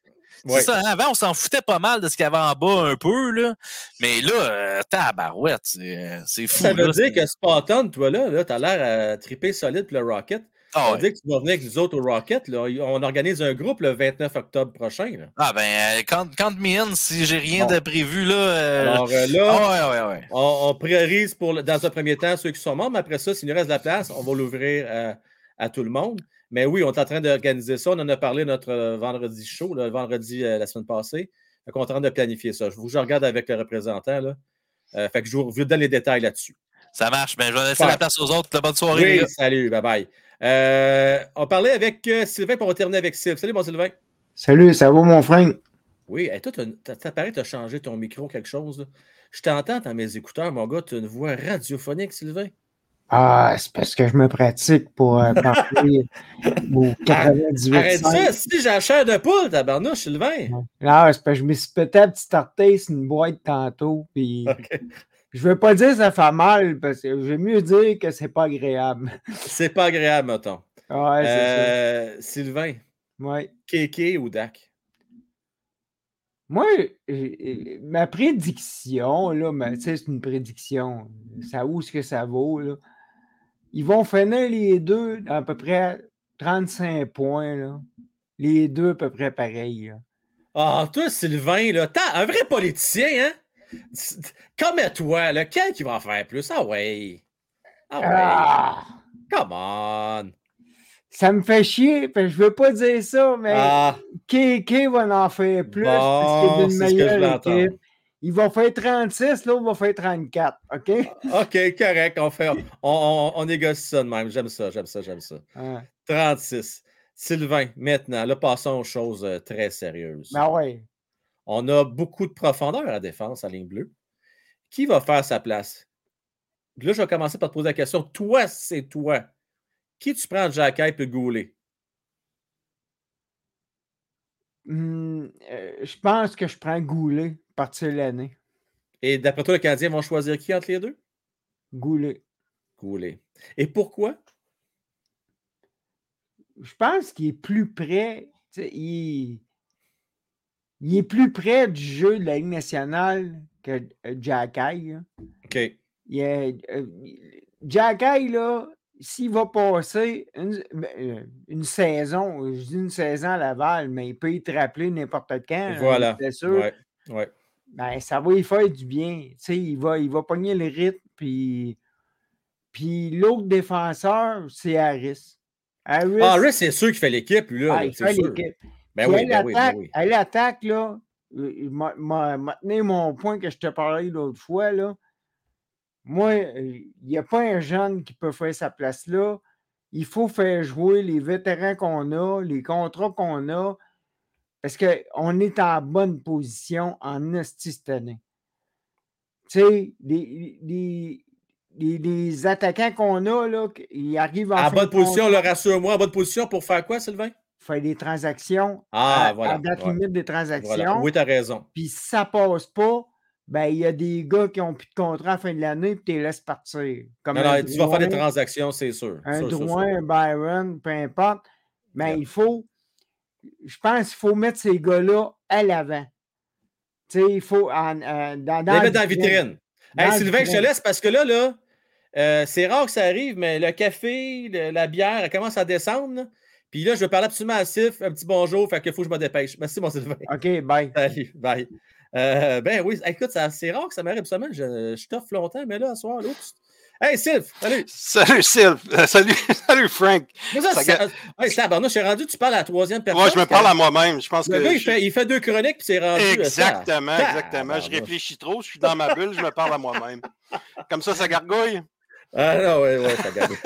À- Ouais. C'est ça, hein, avant on s'en foutait pas mal de ce qu'il y avait en bas un peu, là. Mais là, euh, tabarouette, c'est c'est fou. Ça veut là, dire que Spartan, toi, là, là tu as l'air à triper solide pour le Rocket. Ah, veut ouais. dire que tu vas venir avec nous autres au Rocket. Là. On organise un groupe le 29 octobre prochain. Là. Ah ben, euh, quand, quand me in, si j'ai rien Bon. de prévu, là. euh, Alors euh, là, ah, ouais, ouais, ouais. on, on priorise pour, dans un premier temps ceux qui sont membres, mais après ça, s'il nous reste de la place, on va l'ouvrir à, à tout le monde. Mais oui, on est en train d'organiser ça. On en a parlé notre euh, vendredi show, là, le vendredi euh, la semaine passée. Fait qu'on est en train de planifier ça. Je vous je regarde avec le représentant. Là. Euh, fait que je vous, je vous donne les détails là-dessus. Ça marche. Ben, je vais laisser Ouais. la place aux autres. Bonne soirée. Oui, salut, bye bye. Euh, on parlait avec euh, Sylvain, on va terminer avec Sylvain. Salut, mon Sylvain. Salut, ça va mon frère? Oui, hey, toi, t'as paraît que tu as changé ton micro, quelque chose. là. Je t'entends dans mes écouteurs, mon gars, tu as une voix radiophonique, Sylvain. Ah, c'est parce que je me pratique pour euh, parler au 98. Arrête ça, si j'ai la chair de poule, tabarnouche, Sylvain. Non, c'est parce que je me suis peut-être petit tarté sur une boîte tantôt. Puis OK. je veux pas dire que ça fait mal, parce que j'aime mieux dire que c'est pas agréable. C'est pas agréable, mettons. Ouais, c'est Euh, Sylvain. Ouais. Kéké ou Dak? Moi, ma prédiction, là, c'est une prédiction. Ça où ce que ça vaut, là? Ils vont finir les deux à peu près 35 points, là. Les deux à peu près pareils. Ah, toi, Sylvain, là, un vrai politicien, hein? Comme à toi, là, quel qui va en faire plus? Ah ouais. Ah ouais. Ah! Come on. Ça me fait chier, que je veux pas dire ça, mais Ah, KK va en faire plus parce qu'il est je voulais meilleure équipe. Il va faire 36, l'autre va faire 34. OK? OK, correct. On, fait, on, on, on négocie ça de même. J'aime ça, j'aime ça, j'aime ça. Ouais. 36. Sylvain, maintenant, là, passons aux choses euh, très sérieuses. Ben ouais. On a beaucoup de profondeur à la défense, à ligne bleue. Qui va faire sa place? Là, je vais commencer par te poser la question. Toi, c'est toi. Qui tu prends, Jacky et Goulet? Hum, euh, je pense que je prends Goulet, partir l'année. Et d'après toi, les Canadiens vont choisir qui entre les deux? Goulet. Goulet. Et pourquoi? Je pense qu'il est plus près. Il, il est plus près du jeu de la Ligue nationale que euh, Jacky. là. OK. Il est- euh, Jacky, là, s'il va passer une, ben, euh, une saison, je dis une saison à Laval, mais il peut être rappelé n'importe quand. Voilà. C'est sûr. Ouais, ouais. Ben, ça va lui faire du bien. Il va, il va pogner le rythme. Puis, puis l'autre défenseur, c'est Harris. Harris, Ah, là, c'est sûr qu'il fait l'équipe, lui, là. ah, il fait sûr. l'équipe. Ben oui, ben oui, ben oui. à l'attaque, là, euh, il m'a- m'a m'a tenu mon point que je te parlais l'autre fois, là. Moi, il n'y a pas un jeune qui peut faire sa place là. Il faut faire jouer les vétérans qu'on a, les contrats qu'on a, parce qu'on est en bonne position en année. Tu sais, les, les, les- les attaquants qu'on a, là, ils arrivent en bonne position, le rassure-moi, en bonne position pour faire quoi, Sylvain? faire des transactions Ah, à, voilà, à date limite des transactions. Voilà. Oui, tu as raison. Puis si ça passe pas, ben il y a des gars qui ont plus de contrat à la fin de l'année, puis tu les laisses partir. Comme Non, tu vas faire des transactions, c'est sûr. Un Sûr, sûr, sûr. Drouin, un Byron, peu importe. Mais Yeah. il faut, je pense qu'il faut mettre ces gars-là à l'avant. Tu sais, il faut en, en- dans, dans Les le mettre dans la vitrine. Dans Hey, le Sylvain, je te laisse parce que là, là, euh, c'est rare que ça arrive, mais le café, le- la bière, elle commence à descendre. là. Puis là, je vais parler absolument à Sylph. Un petit bonjour, fait qu'il faut que je me dépêche. Merci, mon Sylvain. OK, bye. Salut, bye. Euh, ben oui, écoute, c'est rare que ça m'arrive seulement. Je, je t'offre longtemps, mais là, ce soir, oups. Hey, Sylph, salut. Salut Sylve, Euh, salut, salut Frank. Mais ça, Ça hey, je suis rendu, tu parles à la troisième personne. Moi, je me parle à moi-même. Je pense Le que. gars, il fait, il fait deux chroniques, puis c'est rendu. euh, ça. Exactement, exactement. Je réfléchis trop, je suis dans ma bulle, je me parle à moi-même. Comme ça, ça gargouille? Ah non, ouais, ouais, ça garde.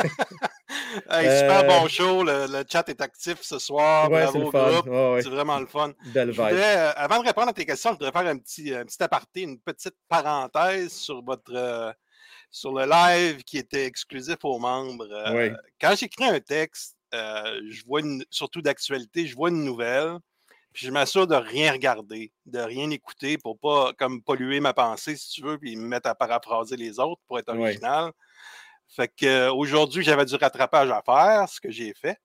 Hey, Euh, Super bon show, le, le chat est actif ce soir. ouais, Bravo le au fun. groupe. Ouais. C'est vraiment le fun. Belle Je vibe. voudrais, euh, avant de répondre à tes questions, je voudrais faire un petit, un petit aparté, une petite parenthèse sur votre euh, sur le live qui était exclusif aux membres. Euh, Oui. Quand j'écris un texte, euh, je vois une- surtout d'actualité, je vois une nouvelle, puis je m'assure de rien regarder, de rien écouter pour pas comme polluer ma pensée, si tu veux, puis me mettre à paraphraser les autres pour être Oui. original. Fait que euh, aujourd'hui, j'avais du rattrapage à faire, ce que j'ai fait.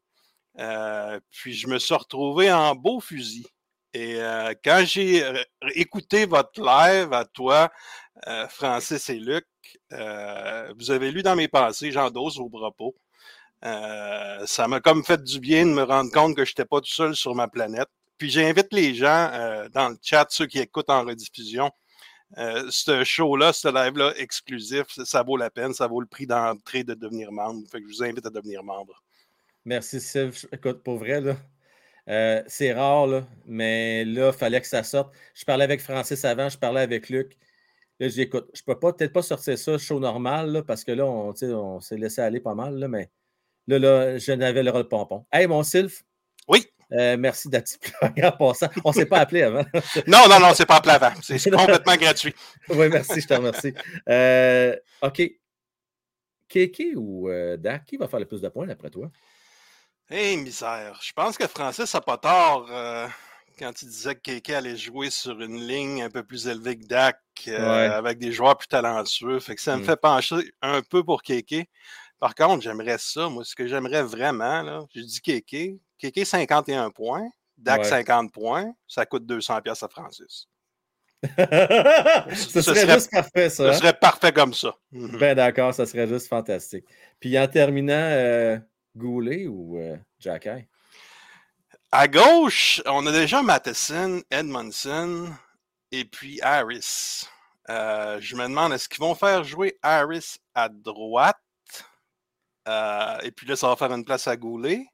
Euh, puis je me suis retrouvé en beau fusil. Et euh, quand j'ai écouté votre live à toi, euh, Francis et Luc, euh, vous avez lu dans mes pensées, j'endosse vos propos. Euh, ça m'a comme fait du bien de me rendre compte que je n'étais pas tout seul sur ma planète. Puis j'invite les gens euh, dans le chat, ceux qui écoutent en rediffusion, ce show-là, ce live-là exclusif, ça, vaut la peine, ça vaut le prix d'entrée de devenir membre. Je vous invite à devenir membre. Merci, Sylph. Écoute, pour vrai, c'est rare, là, mais là, il fallait que ça sorte. Je parlais avec Francis avant, je parlais avec Luc. Là, j'ai écoute, je peux pas peut-être pas sortir ça show normal, là, parce que là, on, on s'est laissé aller pas mal, là, mais là, là, je n'avais le pompon. Hey, mon Sylph. Oui. Euh, merci petite plug en passant. On ne s'est pas appelé avant. Non, non, non, c'est pas appelé avant. C'est complètement gratuit. oui, merci, je te remercie. Euh, OK. Kéké ou euh, Dak, qui va faire le plus de points d'après toi? Hé, misère. Je pense que Francis n'a pas tort quand il disait que Keke allait jouer sur une ligne un peu plus élevée que Dak, Ouais. avec des joueurs plus talentueux. Fait que ça me Mm. fait pencher un peu pour Keke. Par contre, j'aimerais ça. Moi, ce que j'aimerais vraiment, là, j'ai dit Keke. Keke, 51 points. Dak, Ouais. 50 points. Ça coûte 200 pièces à Francis. Ce Ce serait serait- juste parfait, ça. Ce hein? serait parfait comme ça. Mhm. Ben d'accord, ça serait juste fantastique. Puis en terminant, euh, Goulet ou euh, Jacky? À gauche, on a déjà Matheson, Edmondson et puis Harris. Euh, je me demande, est-ce qu'ils vont faire jouer Harris à droite? Euh, et puis là, ça va faire une place à Goulet.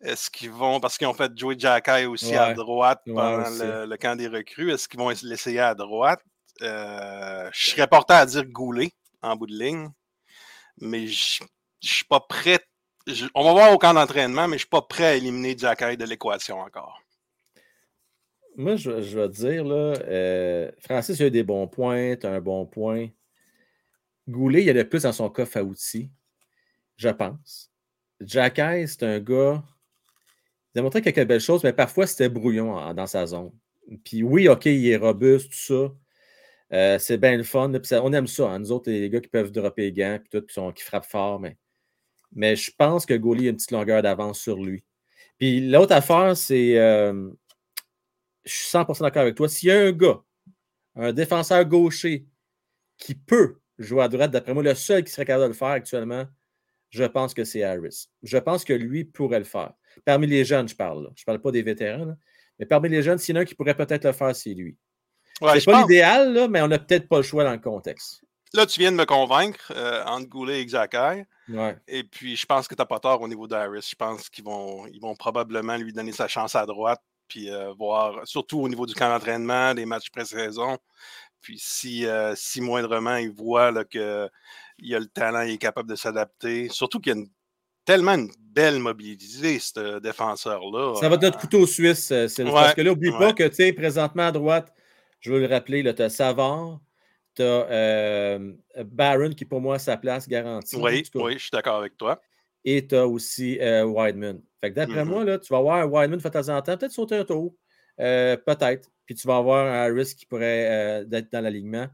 Est-ce qu'ils vont, parce qu'ils ont fait jouer Jacky aussi à droite pendant le, le camp des recrues, est-ce qu'ils vont l'essayer à droite? Euh, je serais porté à dire Goulet en bout de ligne, mais je je suis pas prêt. je- on va voir au camp d'entraînement, mais je suis pas prêt à éliminer Jacky de l'équation encore. Moi, je, je vais te dire, là, euh, Francis a eu des bons points, tu un bon point. Goulet, il y a le plus dans son coffre à outils, je pense. Jacky, c'est un gars. Il a montré quelques belles choses, mais parfois c'était brouillon dans sa zone. Puis oui, OK, il est robuste, tout ça. Euh, c'est bien le fun. on aime ça. hein, nous autres, les gars qui peuvent dropper les gants, puis tout, puis sont- qui frappent fort. Mais, mais je pense que Goulet a une petite longueur d'avance sur lui. Puis l'autre affaire, c'est. euh, je suis 100% d'accord avec toi. S'il y a un gars, un défenseur gaucher, qui peut jouer à droite, d'après moi, le seul qui serait capable de le faire actuellement, je pense que c'est Harris. Je pense que lui pourrait le faire. Parmi les jeunes, je parle. là. Je ne parle pas des vétérans. là. Mais parmi les jeunes, s'il y en a un qui pourrait peut-être le faire, c'est lui. Ouais, c'est pas l'idéal, mais on n'a peut-être pas le choix dans le contexte. Là, tu viens de me convaincre euh, entre Goulet et. Ouais. Et puis, je pense que tu n'as pas tort au niveau d'Harris. Je pense qu'ils vont, ils vont probablement lui donner sa chance à droite, puis euh, voir, surtout au niveau du camp d'entraînement, des matchs pré-saison. Puis, si, euh, si moindrement ils voient là, qu'il a le talent, il est capable de s'adapter, surtout qu'il y a une- tellement une belle mobilité, ce défenseur-là. Ça va être notre couteau suisse, euh. Ouais, Parce que là, n'oublie pas que, tu sais, présentement à droite, je veux le rappeler, tu as Savard, tu as Barron qui, pour moi, a sa place garantie. Oui, oui, je suis d'accord avec toi. Et tu as aussi euh, Wideman. Fait que d'après Mhm. moi, là, tu vas voir un Wideman de temps en temps, peut-être sauter un tour. euh, peut-être. Puis tu vas avoir un Harris qui pourrait euh, être dans l'alignement.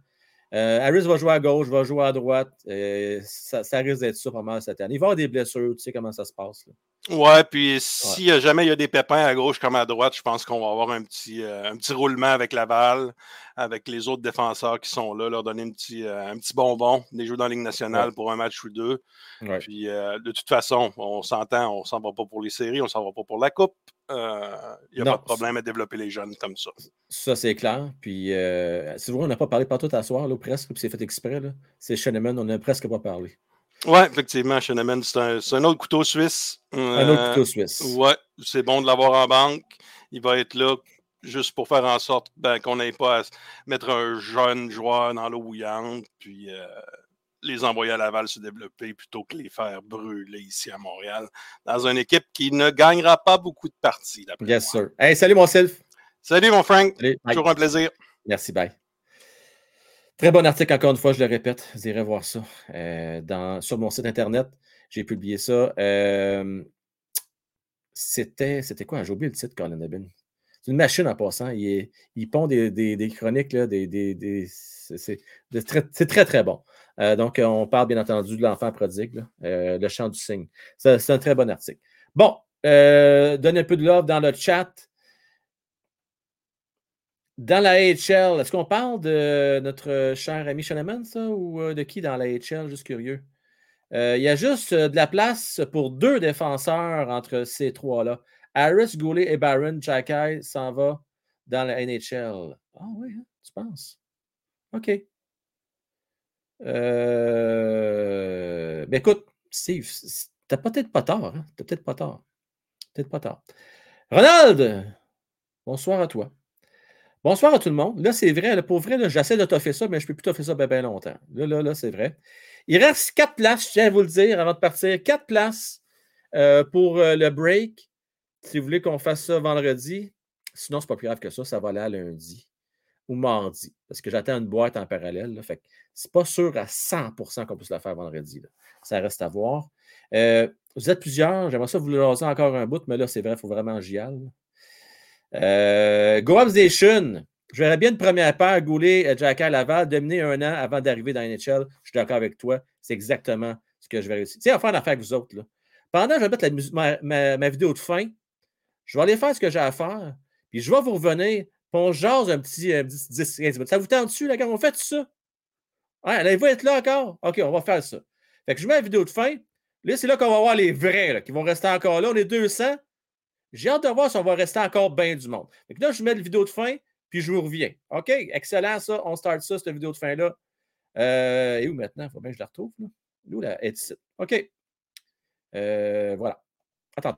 Euh, Harris va jouer à gauche, va jouer à droite. euh, ça, ça risque d'être ça pas mal cette année. Il va y avoir des blessures, tu sais comment ça se passe. là. Ouais, puis si euh, jamais il y a des pépins à gauche comme à droite, je pense qu'on va avoir un petit, euh, un petit roulement avec Laval, avec les autres défenseurs qui sont là, leur donner un petit, euh, un petit bonbon, des joueurs dans la Ligue nationale Ouais. pour un match ou deux. Ouais. Puis euh, de toute façon, on s'entend, on s'en va pas pour les séries, on s'en va pas pour la Coupe. Il n'y a Non. pas de problème à développer les jeunes comme ça. Ça, c'est clair. Puis, euh, c'est vrai, on n'a pas parlé partout à soir, là, presque, puis c'est fait exprès. C'est Sheneman, on n'a presque pas parlé. Ouais, effectivement, Sheneman, c'est un, autre couteau suisse. Un autre Euh, couteau suisse. Ouais, c'est bon de l'avoir en banque. Il va être là juste pour faire en sorte ben, qu'on n'ait pas à mettre un jeune joueur dans l'eau bouillante, puis euh, les envoyer à Laval se développer plutôt que les faire brûler ici à Montréal, dans une équipe qui ne gagnera pas beaucoup de parties. Yes, moi. sir. Hey, salut, mon Sylph. Salut, mon Frank. Salut. Toujours un plaisir. Merci, bye. Très bon article, encore une fois, je le répète. Vous irez voir ça euh, sur mon site Internet. J'ai publié ça. Euh, c'était, c'était quoi? J'ai oublié le titre, Colin Ebin. C'est une machine en passant. Il, pond des, chroniques, là, des, des- c'est, très, c'est très, très bon. Euh, donc, on parle bien entendu de l'enfant prodigue, là, le chant du. Ça, C'est un très bon article. Bon, euh, donnez un peu de love dans le chat. Dans la AHL, est-ce qu'on parle de notre cher ami Shoneman, ça, ou euh, de qui dans la AHL? Juste curieux. Euh, il y a juste euh, de la place pour deux défenseurs entre ces trois-là. Harris, Goulet et Barron. Jacky s'en va dans la NHL. Ah oui, hein, tu penses? OK. Ben écoute, Steve, t'as peut-être pas tort. Hein? T'as peut-être pas tort. Peut-être pas tort. Ronald, bonsoir à toi. Bonsoir à tout le monde. Là, c'est vrai, là, pour vrai, j'essaie de toffer ça, mais je ne peux plus toffer ça bien longtemps. Là, là, là, c'est vrai. Il reste quatre places, je tiens à vous le dire avant de partir. Quatre places euh, pour euh, le break. si vous voulez qu'on fasse ça vendredi, sinon, c'est pas plus grave que ça, ça va aller à lundi ou mardi, parce que j'attends une boîte en parallèle. Là, fait c'est pas sûr à 100% qu'on puisse la faire vendredi. Ça reste à voir. Euh, vous êtes plusieurs, j'aimerais ça vous le encore un bout, mais là, c'est vrai, il faut vraiment j'y aille. Euh, Go je verrais bien une première paire, Goulet, euh, Jack Laval, dominer un an avant d'arriver dans NHL. Je suis d'accord avec toi. C'est exactement ce que je vais réussir. Tu sais, va faire l'affaire avec vous autres. Là. Pendant que je vais mettre la ma, ma- vidéo de fin, je vais aller faire ce que j'ai à faire, puis je vais vous revenir, puis on jase un petit, un petit 10-15 minutes. Ça vous tente dessus, là, quand on fait ça? Allez-vous être là encore? OK, on va faire ça. Fait que je mets la vidéo de fin. Là, c'est là qu'on va voir les vrais là, qui vont rester encore là. On est 200. J'ai hâte de voir si on va rester encore bien du monde. Que là, je mets la vidéo de fin, puis je vous reviens. OK, excellent ça. On start ça, cette vidéo de fin-là. Euh, et où maintenant? Il faut bien que je la retrouve. Là. Où la? OK. Euh, voilà. Attends.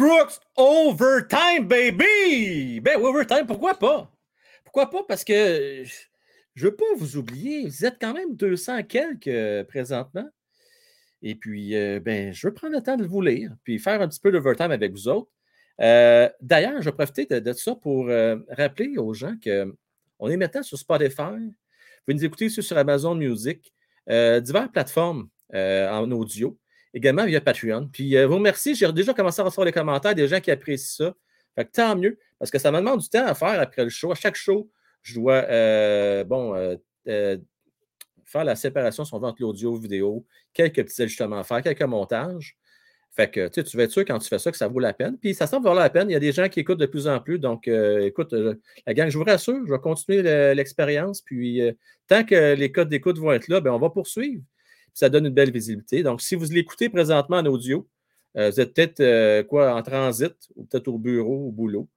Crooks Overtime, baby! Ben, oui, Overtime, pourquoi pas? Pourquoi pas? Parce que je veux pas vous oublier, vous êtes quand même 200 quelques euh, présentement. Et puis, euh, ben, je veux prendre le temps de vous lire, puis faire un petit peu d'overtime avec vous autres. Euh, D'ailleurs, je vais profiter de, ça pour rappeler aux gens qu'on est maintenant sur Spotify. Vous nous écouter aussi sur Amazon Music, diverses plateformes en audio, également via Patreon. Puis, euh, vous remercie, j'ai déjà commencé à recevoir les commentaires des gens qui apprécient ça. Fait que tant mieux, parce que ça me demande du temps à faire après le show. À chaque show, je dois, euh, bon, euh, euh, faire la séparation, si on entre l'audio et vidéo, quelques petits ajustements à faire, quelques montages. Fait que tu vas être sûr quand tu fais ça que ça vaut la peine. Puis ça semble valoir la peine. Il y a des gens qui écoutent de plus en plus. Donc, écoute, la gang, je vous rassure, je vais continuer le- l'expérience. Puis tant que les codes d'écoute vont être là, ben, on va poursuivre. Ça donne une belle visibilité. Donc, si vous l'écoutez présentement en audio, euh, vous êtes peut-être euh, quoi en transit, ou peut-être au bureau, au boulot,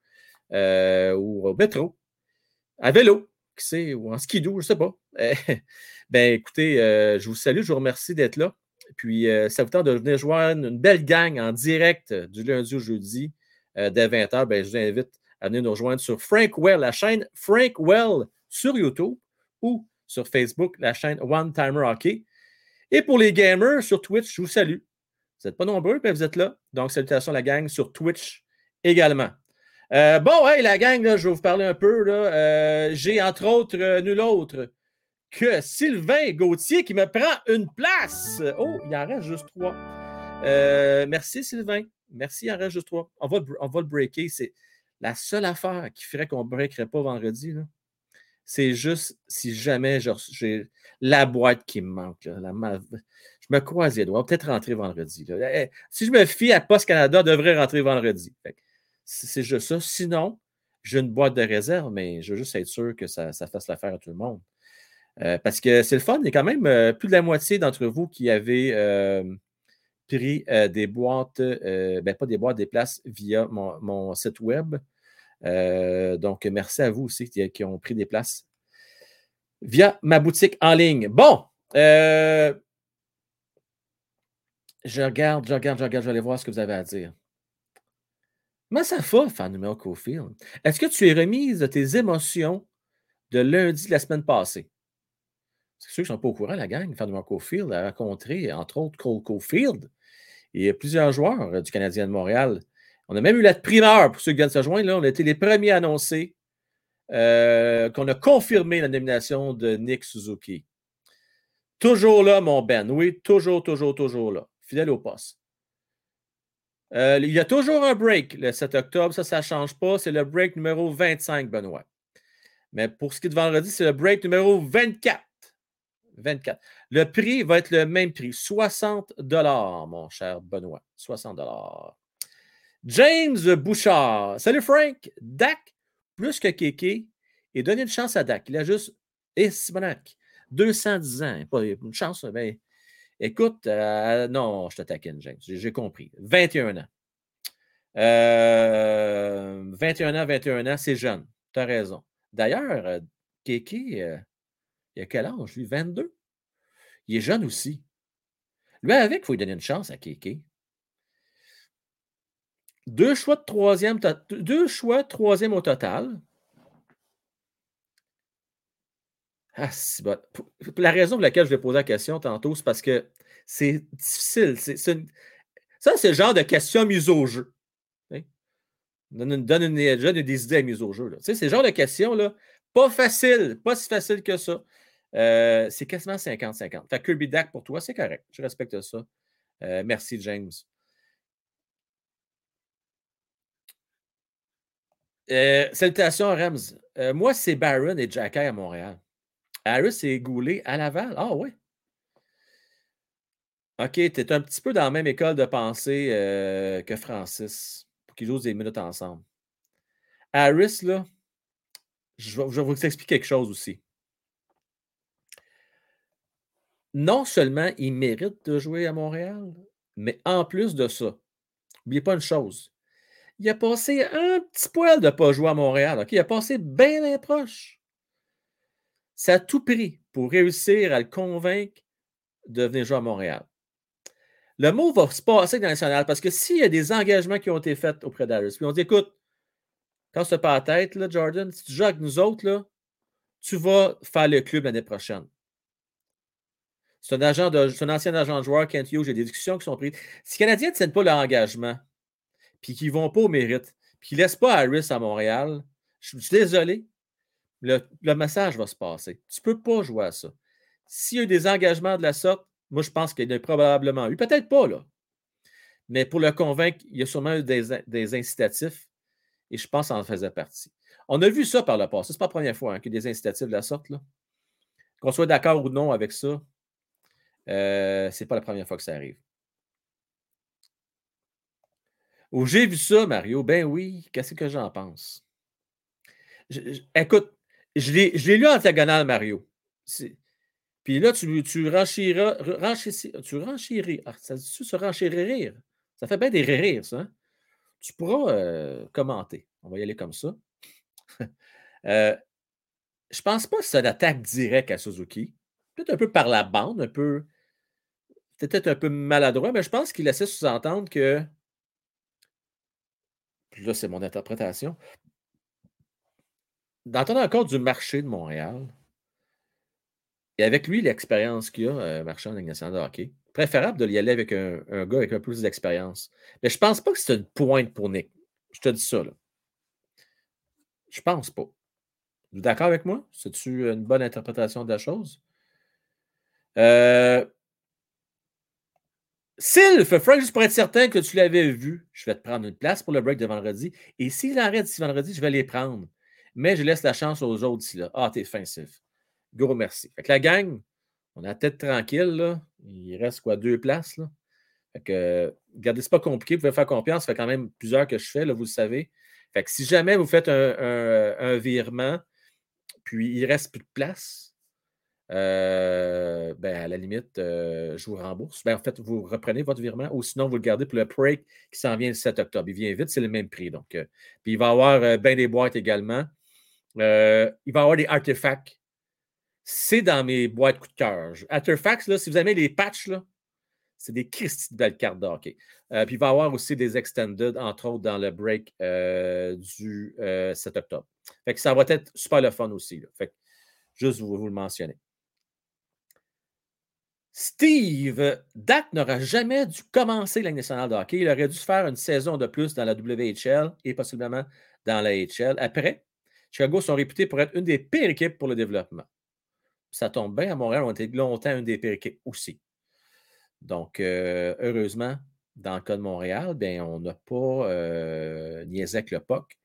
euh, ou au métro, à vélo, qui sait, ou en skidoo, je ne sais pas. Ben écoutez, je vous salue, je vous remercie d'être là. Puis, ça vous tente de venir joindre une belle gang en direct du lundi au jeudi dès 20h. Ben, je vous invite à venir nous rejoindre sur Frank Well, la chaîne Frank Well sur YouTube ou sur Facebook, la chaîne One Timer Hockey. Et pour les gamers sur Twitch, je vous salue. Vous n'êtes pas nombreux, mais vous êtes là. Donc, salutations à la gang sur Twitch également. Euh, bon, hey, la gang, je vais vous parler un peu. Euh, J'ai entre autres euh, nul autre que Sylvain Gauthier qui me prend une place. Oh, il en reste juste trois. Merci, Sylvain. Merci, il en reste juste trois. On va, le- breaker. C'est la seule affaire qui ferait qu'on ne breakerait pas vendredi. C'est juste si jamais j'ai la boîte qui me manque. la Je me croise les doigts. Peut-être rentrer vendredi. là. Eh, Si je me fie à Post Canada, devrait rentrer vendredi. C'est juste ça. Sinon, j'ai une boîte de réserve, mais je veux juste être sûr que ça, fasse l'affaire à tout le monde. Euh, parce que c'est le fun. Il y a quand même euh, plus de la moitié d'entre vous qui avez euh, pris des boîtes, ben pas des boîtes, des places via mon site web. Euh, donc, merci à vous aussi qui, ont pris des places via ma boutique en ligne. Bon, euh, je regarde, je regarde, je regarde, je vais aller voir ce que vous avez à dire. Comment ça va, fan numéro Cofield? Est-ce que tu es remise de tes émotions de lundi de la semaine passée? C'est ceux qui ne sont pas au courant, la gang, fan numéro Cofield a rencontré, entre autres, Cole Cofield et plusieurs joueurs euh, du Canadien de Montréal. On a même eu la primeur pour ceux qui viennent se joindre. Là, on a été les premiers à annoncer euh, qu'on a confirmé la nomination de Nick Suzuki. Toujours là, mon Ben. Oui, toujours, toujours, toujours là. Fidèle au poste. Euh, il y a toujours un break le 7 octobre. Ça, ça ne change pas. C'est le break numéro 25, Benoît. Mais pour ce qui est de vendredi, c'est le break numéro 24. 24. Le prix va être le même prix. 60 mon cher Benoît. 60 James Bouchard. Salut Frank. Dak, plus que Kéké. Et donnez une chance à Dak. Il a juste. Et Simonac. 210 ans. Pas une chance, mais. Écoute, euh, non, je te taquine, James. J'ai compris. 21 ans. Euh, 21 ans, 21 ans, c'est jeune. Tu as raison. D'ailleurs, euh, Kéké, euh, il a quel âge, lui? 22? Il est jeune aussi. Lui, avec, il faut lui donner une chance à Kéké. Deux choix de troisième, deux choix troisième au total. Ah, c'est bon. La raison pour laquelle je vais poser la question tantôt, c'est parce que c'est difficile. Ça, c'est le genre de question mise au jeu. Donne, une- donne des idées à mise au jeu. c'est le genre de questions, là, pas facile, pas si facile que ça. Euh, c'est quasiment 50-50. Fait Kirby Dak pour toi, c'est correct. Je respecte ça. Euh, merci, James. Euh, salutations, Rams. Euh, moi, c'est Barron et Jacky à Montréal. Harris et Goulet à Laval. Ah oui. OK, tu es un petit peu dans la même école de pensée euh, que Francis pour qu'ils jouent des minutes ensemble. Harris, là, je vais, je vais vous expliquer quelque chose aussi. Non seulement il mérite de jouer à Montréal, mais en plus de ça, n'oubliez pas une chose. Il a passé un petit poil de ne pas jouer à Montréal. Il a passé bien, proche. Ça a tout pris pour réussir à le convaincre de venir jouer à Montréal. Le mot va se passer dans le national parce que s'il y a des engagements qui ont été faits auprès d'Harris, puis on dit écoute, quand c'est pas la tête, là, Jordan, si tu joues avec nous autres, là, tu vas faire le club l'année prochaine. C'est un, agent de, un ancien agent de joueur, Kent Hughes, j'ai des discussions qui sont prises. Si les Canadiens ne tiennent pas leur engagement, puis qu'ils ne vont pas au mérite, puis qu'ils ne laissent pas Harris à Montréal, je suis désolé, le, le message va se passer. Tu ne peux pas jouer à ça. S'il y a eu des engagements de la sorte, moi, je pense qu'il y en a probablement eu. Peut-être pas, là. Mais pour le convaincre, il y a sûrement eu des, des incitatifs et je pense que ça en faisait partie. On a vu ça par le passé. Ce n'est pas la première fois hein, qu'il y a des incitatifs de la sorte. Qu'on soit d'accord ou non avec ça, euh, ce n'est pas la première fois que ça arrive. Où j'ai vu ça, Mario, ben oui, qu'est-ce que j'en pense? Je, écoute, je l'ai lu en diagonale, Mario. Puis là, tu, tu renchiras, renchis, tu renchiris. Ah, ça dit se. Ça fait bien des rires, ça. Hein? Tu pourras euh, commenter. On va y aller comme ça. euh, je pense pas que c'est une attaque directe à Suzuki. Peut-être un peu par la bande, un peu. Peut-être un peu maladroit, mais je pense qu'il laissait sous-entendre que. Là, c'est mon interprétation. D'entendre encore du marché de Montréal, et avec lui, l'expérience qu'il a, euh, marchand de nationale de hockey, préférable de y aller avec un, gars avec un peu plus d'expérience. Mais je ne pense pas que c'est une pointe pour Nick. Je te dis ça. Là. Je pense pas. D'accord avec moi? C'est-tu une bonne interprétation de la chose? Euh... Sylph, Frank, juste pour être certain que tu l'avais vu, je vais te prendre une place pour le break de vendredi. Et s'il arrête d'ici vendredi, je vais les prendre. Mais je laisse la chance aux autres d'ici là. Ah, t'es fin, Sylph. Gros merci. Fait la gang, on a la tête tranquille. Il reste quoi, deux places? Là? Fait que, regardez, c'est pas compliqué. Vous pouvez faire confiance. Ça fait quand même plusieurs que je fais, vous le savez. Fait si jamais vous faites un, virement, puis il reste plus de place, euh, ben à la limite, euh, je vous rembourse. Ben, en fait, vous reprenez votre virement ou sinon vous le gardez pour le break qui s'en vient le 7 octobre. Il vient vite, c'est le même prix. Donc, euh, puis il va y avoir bien des boîtes également. Il va y avoir des artefacts. C'est dans mes boîtes coup de cœur. Artefacts, là, si vous aimez les patchs, c'est des Christy de belles cartes de hockey. Puis il va y avoir aussi des extended, entre autres, dans le break du 7 octobre. Fait que ça va être super le fun aussi. Fait juste vous le mentionner. Steve, Dak n'aura jamais dû commencer la nationale de hockey. Il aurait dû faire une saison de plus dans la WHL et possiblement dans la HL. Après, Chicago sont réputés pour être une des pires équipes pour le développement. Ça tombe bien, à Montréal, on été longtemps une des pires équipes aussi. Donc, euh, heureusement, dans le cas de Montréal, bien, on n'a pas euh, niaisé avec le POC.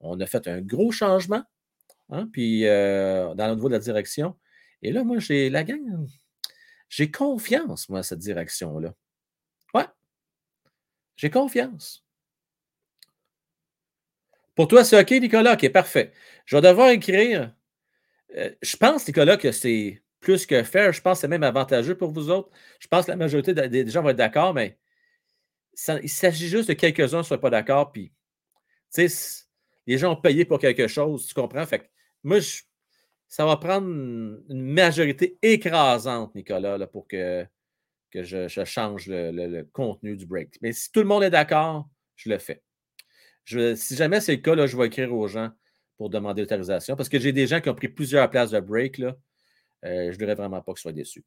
On a fait un gros changement, hein, puis euh, dans le niveau de la direction. Et là, moi, j'ai la gang, j'ai confiance, moi, à cette direction-là. Ouais. J'ai confiance. Pour toi, c'est OK, Nicolas? OK, parfait. Je vais devoir écrire. euh, je pense, Nicolas, que c'est plus que faire. Je pense que c'est même avantageux pour vous autres. Je pense que la majorité de- des gens vont être d'accord, mais il s'agit juste de quelques-uns ne soient pas d'accord. Puis, tu sais, les gens ont payé pour quelque chose, tu comprends? Fait que moi, je- ça va prendre une majorité écrasante, Nicolas, là, pour que, que je, change le, contenu du break. Mais si tout le monde est d'accord, je le fais. Si jamais c'est le cas, là, je vais écrire aux gens pour demander l'autorisation parce que j'ai des gens qui ont pris plusieurs places de break. Là. Euh, je ne voudrais vraiment pas qu'ils soient déçus.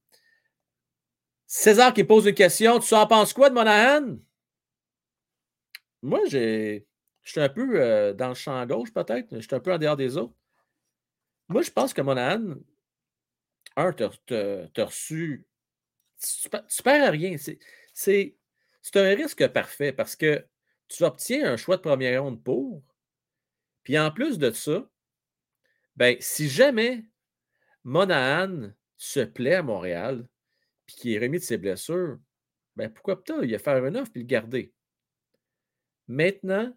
César qui pose une question. Tu en penses quoi de Monahan? Moi, j'ai. Je suis un peu euh, dans le champ gauche, peut-être. Je suis un peu en dehors des autres. Moi, je pense que Monahan, un, tu as reçu. Tu, per- tu perds à rien. C'est- un risque parfait parce que tu obtiens un choix de première ronde pour. Puis en plus de ça, ben, si jamais Monahan se plaît à Montréal, puis qu'il est remis de ses blessures, ben pourquoi pas il va faire une offre puis le garder. Maintenant,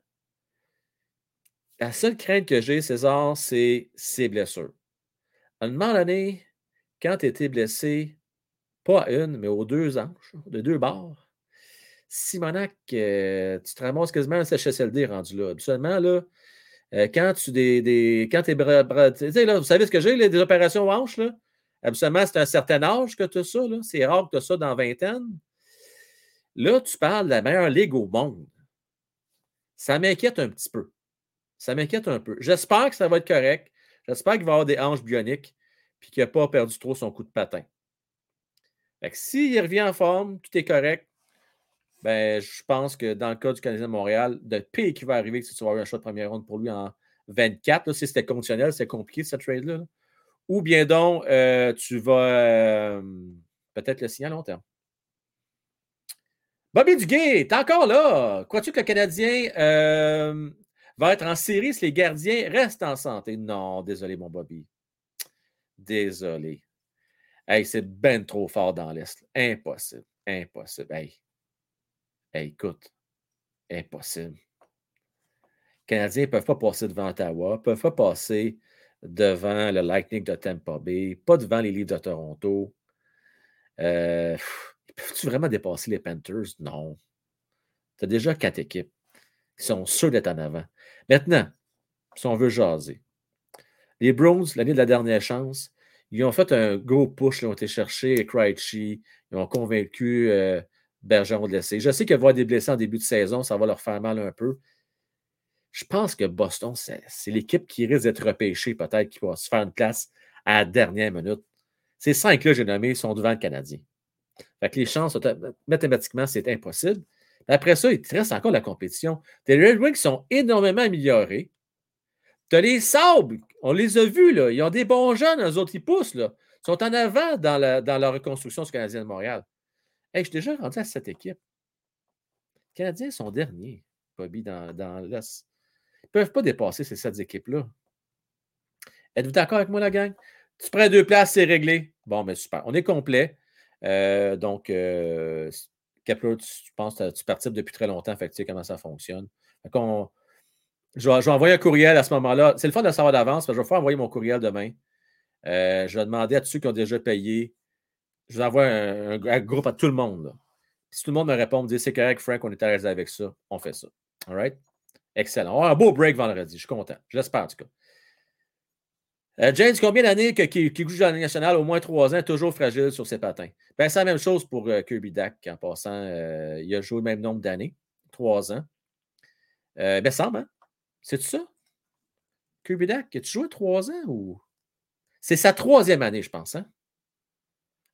la seule crainte que j'ai, César, c'est ses blessures. À un moment donné, quand tu étais blessé, pas à une, mais aux deux hanches, de deux bords, Simonac, euh, tu te ramasses quasiment un CHSLD rendu là. Absolument, là, euh, quand tu des, des quand es tu sais, là, vous savez ce que j'ai, là, des opérations hanches, là? Absolument, c'est un certain âge que tu as ça. C'est rare que tu as ça dans vingtaine. Là, tu parles de la meilleure ligue au monde. Ça m'inquiète un petit peu. Ça m'inquiète un peu. J'espère que ça va être correct. J'espère qu'il va avoir des hanches bioniques puis qu'il n'a pas perdu trop son coup de patin. S'il revient en forme, tout est correct, ben, je pense que dans le cas du Canadien de Montréal, le pire qui va arriver, que tu vas avoir un choix de première ronde pour lui en 24. Là, si c'était conditionnel, c'est compliqué ce trade-là. là. Ou bien donc, euh, tu vas euh, peut-être le signer à long terme. Bobby Duguay, t'es encore là. Crois-tu que le Canadien euh, va être en série si les gardiens restent en santé? Non, désolé, mon Bobby. Désolé. Hey, c'est ben trop fort dans l'Est. Impossible. Impossible. Hey. Écoute. Impossible. Les Canadiens ne peuvent pas passer devant Ottawa, ne peuvent pas passer devant le Lightning de Tampa Bay, pas devant les Leafs de Toronto. Euh, Peux-tu vraiment dépasser les Panthers? Non. Tu as déjà quatre équipes qui sont sûres d'être en avant. Maintenant, si on veut jaser, les Browns, l'année de la dernière chance, ils ont fait un gros push, ils ont été chercher Krejci, ils ont convaincu euh, Bergeron de laisser. Je sais y avoir des blessés en début de saison, ça va leur faire mal un peu. Je pense que Boston, c'est l'équipe qui risque d'être repêchée, peut-être, qui va se faire une place à la dernière minute. Ces cinq-là, j'ai nommé, sont devant le Canadien. Fait que les chances, mathématiquement, c'est impossible. Après ça, il te reste encore la compétition. Tes Red Wings sont énormément améliorés. Tu as les Sabres, on les a vus, là. Ils ont des bons jeunes, eux autres, ils poussent, là. Ils sont en avant dans la, dans la reconstruction du Canadien de Montréal. Hey, je suis déjà rendu à cette équipe. Les Canadiens sont derniers, Bobby, dans, l'Est. Ils ne peuvent pas dépasser ces sept équipes-là. Êtes-vous d'accord avec moi, la gang? Tu prends deux places, c'est réglé. Bon, mais super. On est complet. Euh, donc, euh, Kepler, tu, je pense que tu participes depuis très longtemps, fait tu sais comment ça fonctionne. Je, vais, je vais envoyer un courriel à ce moment-là. C'est le fun de savoir d'avance, que je vais faire envoyer mon courriel demain. Euh, je vais demander à tous ceux qui ont déjà payé. Je vais envoyer un, groupe à tout le monde. si tout le monde me répond, me dit c'est correct, Frank, on est à l'aise avec ça, on fait ça. All right? Excellent. On va un beau break vendredi. Je suis content. Je l'espère, en tout cas. Euh, James, combien d'années que- qui, joue dans la nationale? Au moins trois ans, toujours fragile sur ses patins? Ben, c'est la même chose pour euh, Kirby Dack, en passant. euh, il a joué le même nombre d'années, trois ans. Ben, semble, hein? C'est ça? Kirby Dack, as-tu joué trois ans ou? C'est sa troisième année, je pense, hein?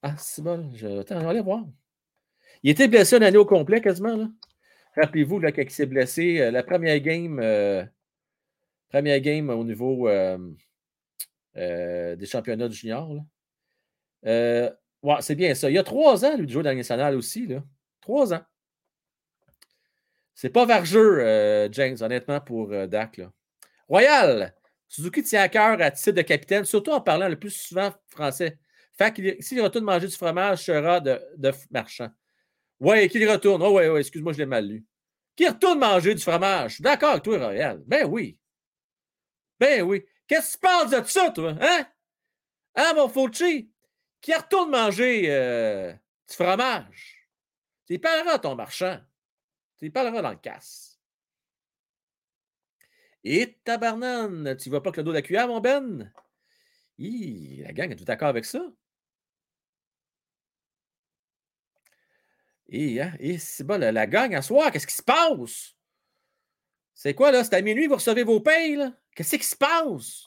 Ah, c'est bon. Je... Attends, on va aller voir. Il était blessé une année au complet, quasiment, là. Rappelez-vous, là, quand s'est blessé, la première game, première game au niveau euh, des championnats du junior. là. Euh, ouais, c'est bien ça. Il y a trois ans, lui, la Ligue nationale aussi. Là. Trois ans. C'est pas vargeux, euh, James, honnêtement, pour euh, Dak. Royal, Suzuki tient à cœur à titre de capitaine, surtout en parlant le plus souvent français. Fait qu'il s'il retourne manger du fromage, sera de, de marchand. Ouais, qu'il retourne. Oh, ouais, ouais, excuse-moi, je l'ai mal lu. Qu'il retourne manger du fromage. D'accord avec toi, Royal. Ben oui. Ben oui. Qu'est-ce que tu penses de ça, toi? Hein? Hein, mon Fauci? Qui retourne manger euh, du fromage? Tu y parleras à ton marchand. Tu y parleras dans le casse. Et tabarnane, tu vois pas que le dos de la cuillère, mon Ben? Hi, la gang est tout d'accord avec ça? Et, hein, c'est bon, la, la gang à soir, qu'est-ce qui se passe? C'est quoi, là? C'est à minuit, vous recevez vos payes, là? Qu'est-ce qui se passe?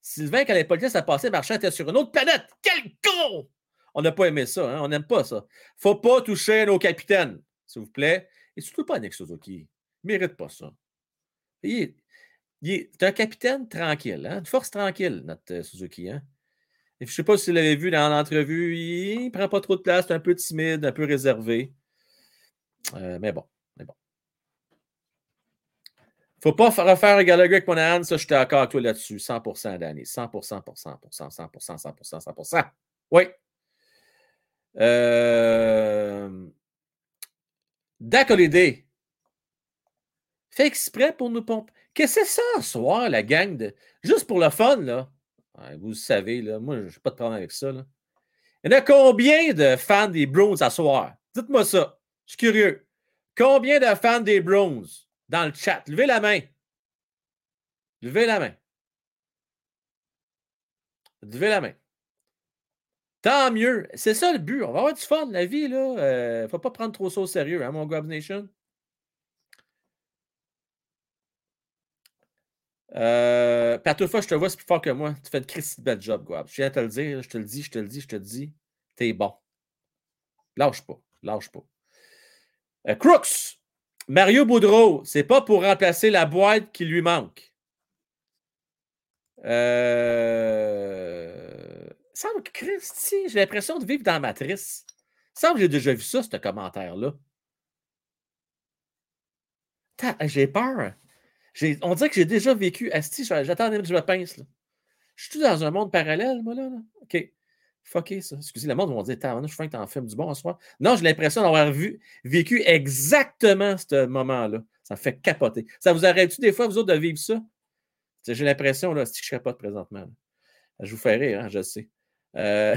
Sylvain, quand les policiers a passé, Marchand était sur une autre planète. Quel con! On n'a pas aimé ça, hein? On n'aime pas ça. Faut pas toucher nos capitaines, s'il vous plaît. Et surtout pas Nick Suzuki. Il mérite pas ça. Il est, un capitaine tranquille, hein? Une force tranquille, notre euh, Suzuki, hein? Je ne sais pas si vous l'avez vu dans l'entrevue, il ne prend pas trop de place, c'est un peu timide, un peu réservé. Euh, mais bon. Faut pas fa- refaire un Gallagher avec Monahan, ça, je suis d'accord avec toi là-dessus. 100% d'année. 100%, pour 100%, 100%, 100%, 100%. Oui. Euh... Dak Holiday. Fait exprès pour nous pomper. Qu'est-ce que c'est ça, soir, la gang de. Juste pour le fun, là? Ouais, vous savez, là. Moi, je n'ai pas de problème avec ça. Il y en a combien de fans des Browns à soir? Dites-moi ça. Je suis curieux. Combien de fans des Browns? Dans le chat? Levez la main. Levez la main. Levez la main. Tant mieux. C'est ça le but. On va avoir du fun, la vie, là. Euh, faut pas prendre trop ça au sérieux, hein, mon Gobs Nation? Euh, puis à je te vois, c'est plus fort que moi. Tu fais de Christy de bel job, Gab. Je viens de te le dire, je te le dis, je te le dis, je te le dis. T'es bon. Lâche pas. Lâche pas. Euh, Crooks. Mario Boudreau, c'est pas pour remplacer la boîte qui lui manque. Euh... Semble que Christy, j'ai l'impression de vivre dans la matrice. Semble que j'ai déjà vu ça, ce commentaire-là. J'ai peur. On dirait que j'ai déjà vécu. Asti, j'attends que je me pince. Je suis dans un monde parallèle, moi, là. là? OK. Fucké, ça. Excusez, le monde va dire Tabarnak, je suis que t'en filmes du bon en soir. Non, j'ai l'impression d'avoir vu, vécu exactement ce moment-là. Ça me fait capoter. Ça vous arrête-tu des fois, vous autres, de vivre ça? J'ai l'impression, là, si je capote présentement. Je vous fais rire, hein, je sais. Euh,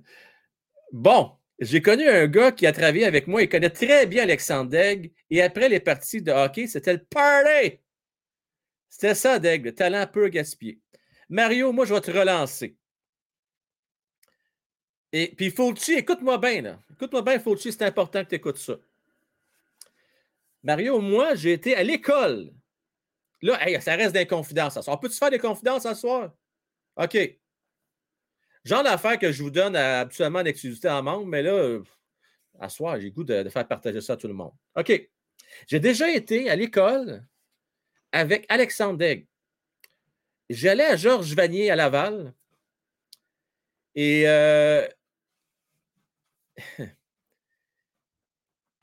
bon, j'ai connu un gars qui a travaillé avec moi. Il connaît très bien Alexandre Degg. Et après les parties de hockey, c'était le party. C'était ça, Degg, le talent peu gaspillé. Mario, moi, je vais te relancer. Et puis, Fulci, écoute-moi bien, là. Écoute-moi bien, Fulci, c'est important que tu écoutes ça. Mario, moi, j'ai été à l'école. Là, ça reste des confidences. ce soir. Peux-tu faire des confidences ce soir? OK. Genre d'affaires que je vous donne habituellement en exclusivité en membre, mais là, euh, à soir, j'ai goût de, de faire partager ça à tout le monde. OK. J'ai déjà été à l'école avec Alexandre Degg. J'allais à Georges Vanier à Laval. Et euh,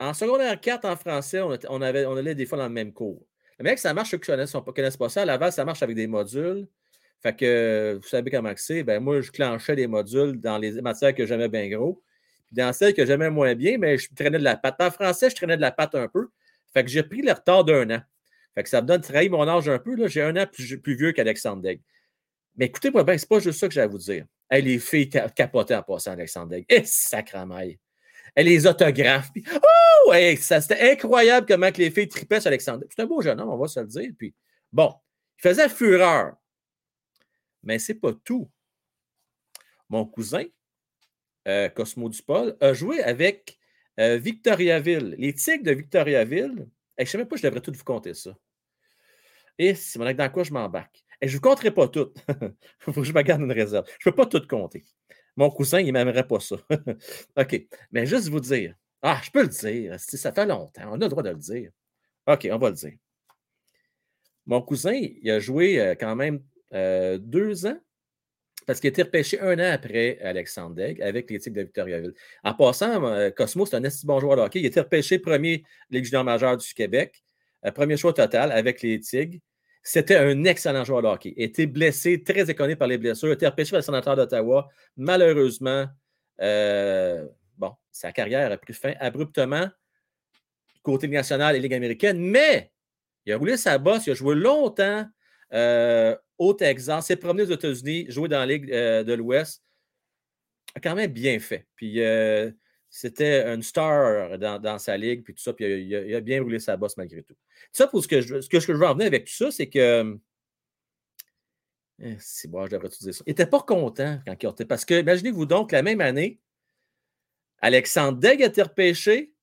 en secondaire 4 en français, on, allait des fois dans le même cours. Le mec, ça marche, ceux qui ne connaissent, pas- ça. À Laval, ça marche avec des modules. Fait que vous savez comment c'est. Ben, moi, je clenchais des modules dans les matières que j'aimais bien gros. Dans celles que j'aimais moins bien, mais je traînais de la patte. En français, je traînais de la patte un peu. Fait que j'ai pris le retard d'un an. Fait que ça me donne trahir mon âge un peu. J'ai un an plus, vieux qu'Alexandre Degg. Mais écoutez-moi bien, c'est pas juste ça que j'ai vous dire. Hey, les filles ca- capotaient en passant Alexandre Degg. Eh, sacramaille. Elle les autographes. Puis, oh! C'était incroyable comment que les filles tripaient sur Alexandre. C'est un beau jeune homme, on va se le dire. Puis, bon, il faisait fureur. Mais c'est pas tout. Mon cousin, euh, Cosmo Dupol, a joué avec euh, Victoriaville, les Tigres de Victoriaville. Je ne sais même pas, je devrais tout vous compter ça. Et c'est mon dans quoi je m'embarque. Et je ne vous compterai pas tout. Il faut que je me garde une réserve. Je ne peux pas tout compter. Mon cousin, il n'aimerait pas ça. OK. Mais juste vous dire. Ah, je peux le dire. Si Ça fait longtemps. On a le droit de le dire. OK, on va le dire. Mon cousin, il a joué euh, quand même euh, deux ans parce qu'il a été repêché un an après Alexandre Degg avec les Tigres de Victoriaville. En passant, euh, Cosmo, c'est un esti bon joueur de hockey. Il a été repêché premier Ligue junior majeure du Québec, premier choix total avec les Tigres. C'était un excellent joueur de hockey. Il été blessé, très éconné par les blessures. Il a été repêché par le sénateur d'Ottawa. Malheureusement, euh, sa carrière a pris fin abruptement côté national et Ligue américaine, mais il a roulé sa bosse, il a joué longtemps euh, au Texas, s'est promené aux États-Unis, joué dans la Ligue euh, de l'Ouest. A quand même bien fait. Puis c'était une star dans, dans sa ligue, puis tout ça, puis il a, bien roulé sa bosse malgré tout. Ça pour ce que je, ce que je veux en venir avec tout ça, c'est que. Eh, C'est bon, je devrais tout dire ça. Il n'était pas content quand il été. Parce que, imaginez-vous donc, la même année, Alexandre Degg a été repêché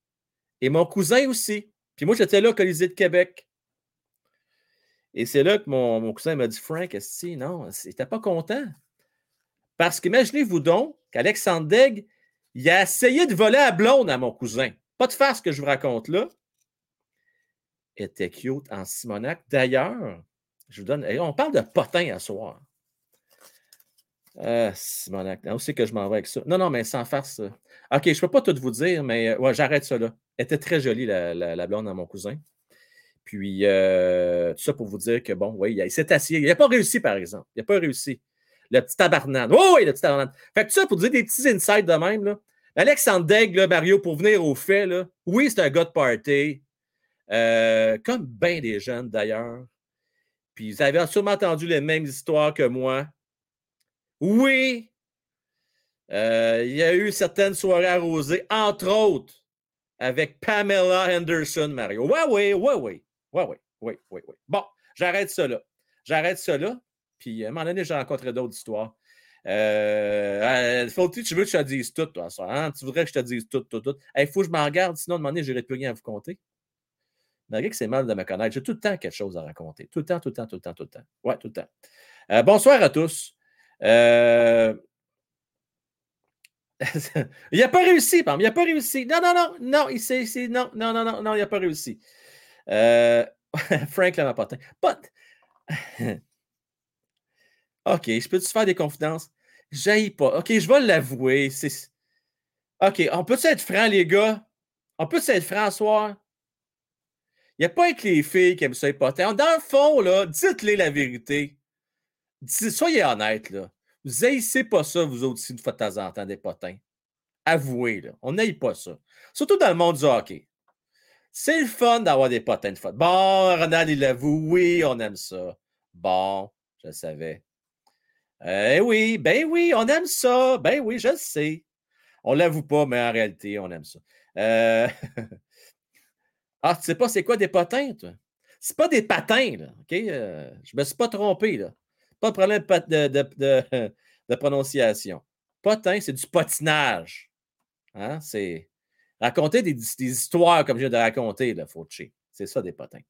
et mon cousin aussi. Puis moi, j'étais là au Colisée de Québec. Et c'est là que mon, mon cousin m'a dit Frank, si, non, il n'était pas content? Parce qu'imaginez-vous donc qu'Alexandre Degg, il a essayé de voler à blonde à mon cousin. Pas de faire ce que je vous raconte là. était cute en Simonac. D'ailleurs, je vous donne. eh, On parle de potin à soir. Euh, Simonac. Où c'est que je m'en vais avec ça? Non, non, mais sans ça. OK, je ne peux pas tout vous dire, mais euh, j'arrête ça là. Elle était très jolie, la blonde à mon cousin. Puis, euh, tout ça pour vous dire que, bon, oui, il s'est assis. Il n'a pas réussi, par exemple. Il n'a pas réussi. Le petit tabarnane. Oh, oui, le petit tabarnane. Fait que ça pour dire des petits insights de même, là. Alexandre Daigle, là, Mario, pour venir au fait, là, oui, c'est un gars de party. Euh, comme bien des jeunes, d'ailleurs. Puis, vous avez sûrement entendu les mêmes histoires que moi. Oui, euh, il y a eu certaines soirées arrosées, entre autres avec Pamela Henderson, Mario. Ouais, oui, ouais, oui. Oui, oui, oui, oui. Bon, j'arrête ça là. J'arrête ça là. Puis à un moment donné, j'ai rencontré d'autres histoires. Euh, euh, faut que tu veux que je te dise tout, toi, hein? Tu voudrais que je te dise tout, tout, tout. Il faut que je m'en regarde, sinon, à un moment donné, je n'aurai plus rien à vous compter. Malgré que c'est mal de me connaître, j'ai tout le temps quelque chose à raconter. Tout le temps, tout le temps, tout le temps, tout le temps. Ouais, tout le temps. Euh, bonsoir à tous. Euh, il n'a pas réussi, Pam. Il n'a pas réussi. Non, non, non, non, il s'est, non, non, non, non, non, il n'a pas réussi. Euh, Frank Lamapotin. Pas. OK, je peux-tu faire des confidences? J'aille pas. OK, je vais l'avouer. OK, on peut être franc, les gars? On peut être franc ce soir? Il n'y a pas avec les filles qui aiment ça, potins. Dans le fond, là, dites-les la vérité. Soyez honnêtes, là. Vous haïssez pas ça, vous autres, aussi, une fois de temps en temps, des potins. Avouez, là. On n'aille pas ça. Surtout dans le monde du hockey. C'est le fun d'avoir des potins de fois. Bon, Ronald, il l'avoue. Oui, on aime ça. Bon, je le savais. Eh oui, ben oui, on aime ça. Ben oui, je le sais. On l'avoue pas, mais en réalité, on aime ça. Euh, ah, tu sais pas c'est quoi des potins, toi? C'est pas des patins, là. OK? Euh, je me suis pas trompé, là. Pas de problème de, prononciation. Potin, c'est du patinage. Hein? C'est raconter des, des histoires comme je viens de raconter, là, Fauché. C'est ça, des potins.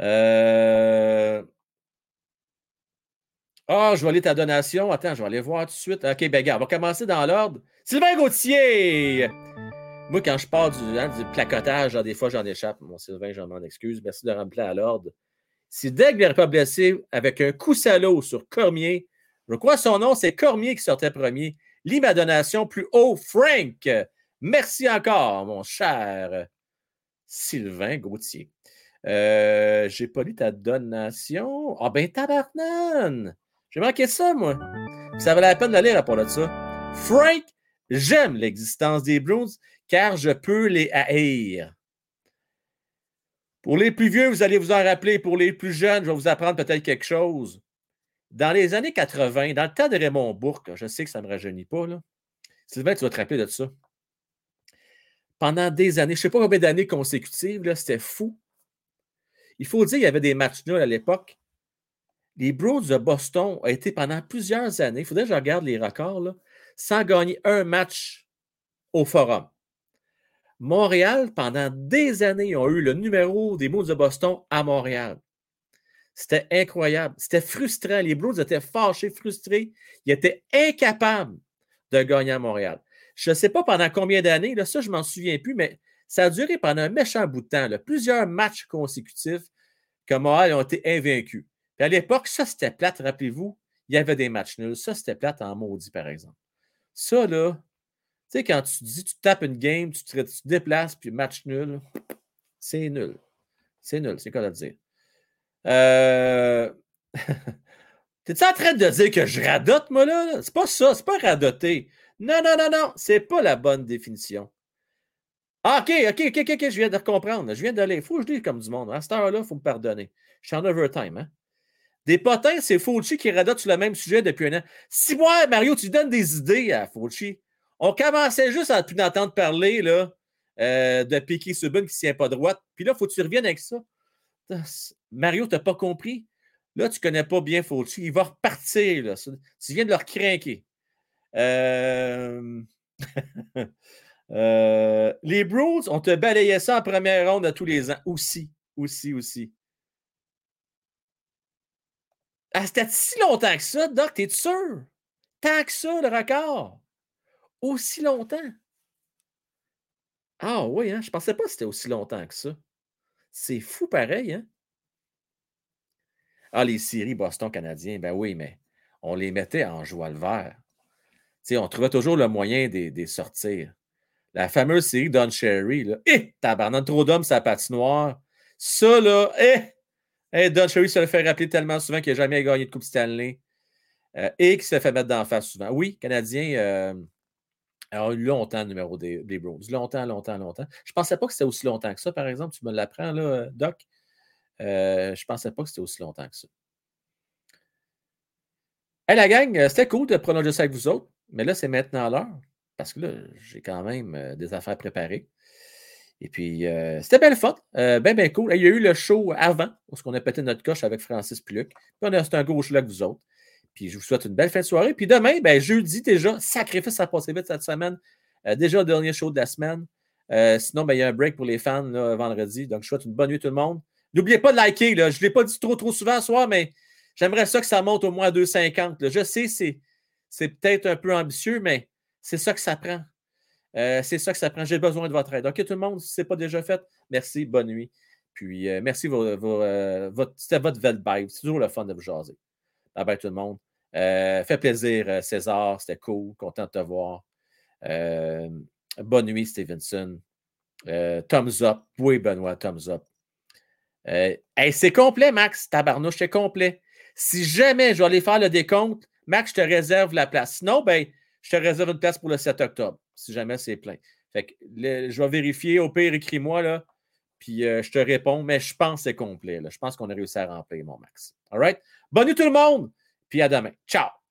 Euh, Ah, je vais aller ta donation. Attends, je vais aller voir tout de suite. OK, ben, gars, on va commencer dans l'ordre. Sylvain Gauthier! Moi, quand je pars du, hein, placotage, là, des fois, j'en échappe. Mon Sylvain, j'en m'en excuse. Merci de remplir à l'ordre. Si Deg n'aurait pas blessé avec un coup salaud sur Cormier, je crois son nom, c'est Cormier qui sortait premier. Lis ma donation plus haut, Frank. Merci encore, mon cher Sylvain Gauthier. Euh, J'ai pas lu ta donation. Ah ben tabarnan! J'ai manqué ça, moi. Ça valait la peine de lire à part de ça. Frank, j'aime l'existence des Bruins car je peux les haïr. Pour les plus vieux, vous allez vous en rappeler. Pour les plus jeunes, je vais vous apprendre peut-être quelque chose. Dans les années 80, dans le temps de Raymond Bourque, je sais que ça ne me rajeunit pas, là. Sylvain, tu vas te rappeler de ça. Pendant des années, je ne sais pas combien d'années consécutives, c'était fou. Il faut dire qu'il y avait des matchs nuls à l'époque. Les Bruins de Boston ont été pendant plusieurs années, il faudrait que je regarde les records, sans gagner un match au forum. Montréal, pendant des années, ont eu le numéro des Bruins de Boston à Montréal. C'était incroyable. C'était frustrant. Les Blues étaient fâchés, frustrés. Ils étaient incapables de gagner à Montréal. Je ne sais pas pendant combien d'années, ça, je ne m'en souviens plus, mais ça a duré pendant un méchant bout de temps. Plusieurs matchs consécutifs que Montréal ont été invaincus. Puis à l'époque, ça, c'était plate, rappelez-vous. Il y avait des matchs nuls. Ça, c'était plate en maudit, par exemple. Ça, là, tu sais, quand tu dis, tu tapes une game, tu te, déplaces, puis match nul, c'est nul. C'est nul, c'est quoi à dire. Euh... T'es-tu en train de dire que je radote, moi, là? C'est pas ça, c'est pas radoter. Non, non, non, non, c'est pas la bonne définition. Ah, OK, OK, OK, OK, OK, je viens de comprendre. Je viens d'aller. Il faut que je dise comme du monde. À cette heure-là, il faut me pardonner. Je suis en overtime, hein? Des potins, c'est Fauci qui radote sur le même sujet depuis un an. Si moi, Mario, tu donnes des idées à Fauci, on commençait juste à plus d'entendre parler là, euh, de Piquet Subban qui ne tient pas droite. Puis là, il faut que tu reviennes avec ça. Mario, tu n'as pas compris? Là, tu ne connais pas bien Fauci. Il va repartir. Là. Tu viens de leur craquer. Euh... euh... Les Bruins, on te balayait ça en première ronde à tous les ans. Aussi, aussi, aussi. Ah, c'était si longtemps que ça, Doc, t'es sûr? Tant que ça, le record? Aussi longtemps? Ah oui, hein? je pensais pas que c'était aussi longtemps que ça. C'est fou pareil, hein? Ah, les séries Boston canadiens, ben oui, mais on les mettait en joie le vert. sais, on trouvait toujours le moyen de les sortir. La fameuse série Don Cherry, là. Eh, tabarnak, trop d'hommes sa patinoire. Ça, là, eh! Eh Don se le fait rappeler tellement souvent qu'il n'a jamais gagné de Coupe Stanley. Euh, et qu'il se fait mettre d'en face souvent. Oui, Canadien euh, a eu longtemps le numéro des, des. Longtemps, longtemps, longtemps. Je ne pensais pas que c'était aussi longtemps que ça, par exemple. Tu me l'apprends, là, Doc. Euh, je ne pensais pas que c'était aussi longtemps que ça. Hey, la gang, euh, c'était cool de prolonger ça avec vous autres, mais là, c'est maintenant l'heure, parce que là, j'ai quand même des affaires préparées. Et puis, euh, c'était bien le fun, euh, bien, bien cool. Il y a eu le show avant, où on a pété notre coche avec Francis Pluc. Puis, on a, un gros show là avec vous autres. Puis, je vous souhaite une belle fin de soirée. Puis, demain, ben, jeudi déjà, sacrifice, a passé vite cette semaine. déjà, le dernier show de la semaine. sinon, ben, il y a un break pour les fans vendredi. Donc, je souhaite une bonne nuit tout le monde. N'oubliez pas de liker. Là. Je ne l'ai pas dit trop, trop souvent ce soir, mais j'aimerais ça que ça monte au moins à 2,50. là. Je sais, c'est peut-être un peu ambitieux, mais c'est ça que ça prend. Euh, c'est ça que ça prend. J'ai besoin de votre aide. OK, tout le monde, si ce n'est pas déjà fait, merci, bonne nuit. Puis, euh, merci, vos, euh, votre, c'était votre vibe. C'est toujours le fun de vous jaser. Bye bye, tout le monde. Fait plaisir, César. C'était cool. Content de te voir. Bonne nuit, Stevenson. Thumbs up. Oui, Benoît, thumbs up. C'est complet, Max. Tabarnouche, c'est complet. Si jamais je vais aller faire le décompte, Max, je te réserve la place. Sinon, ben, je te réserve une place pour le 7 octobre, si jamais c'est plein. Fait que je vais vérifier. Au pire, écris-moi, là. Puis euh, je te réponds, mais je pense que c'est complet. Je pense qu'on a réussi à remplir, mon Max. All right? Bonne nuit tout le monde. Puis à demain. Ciao.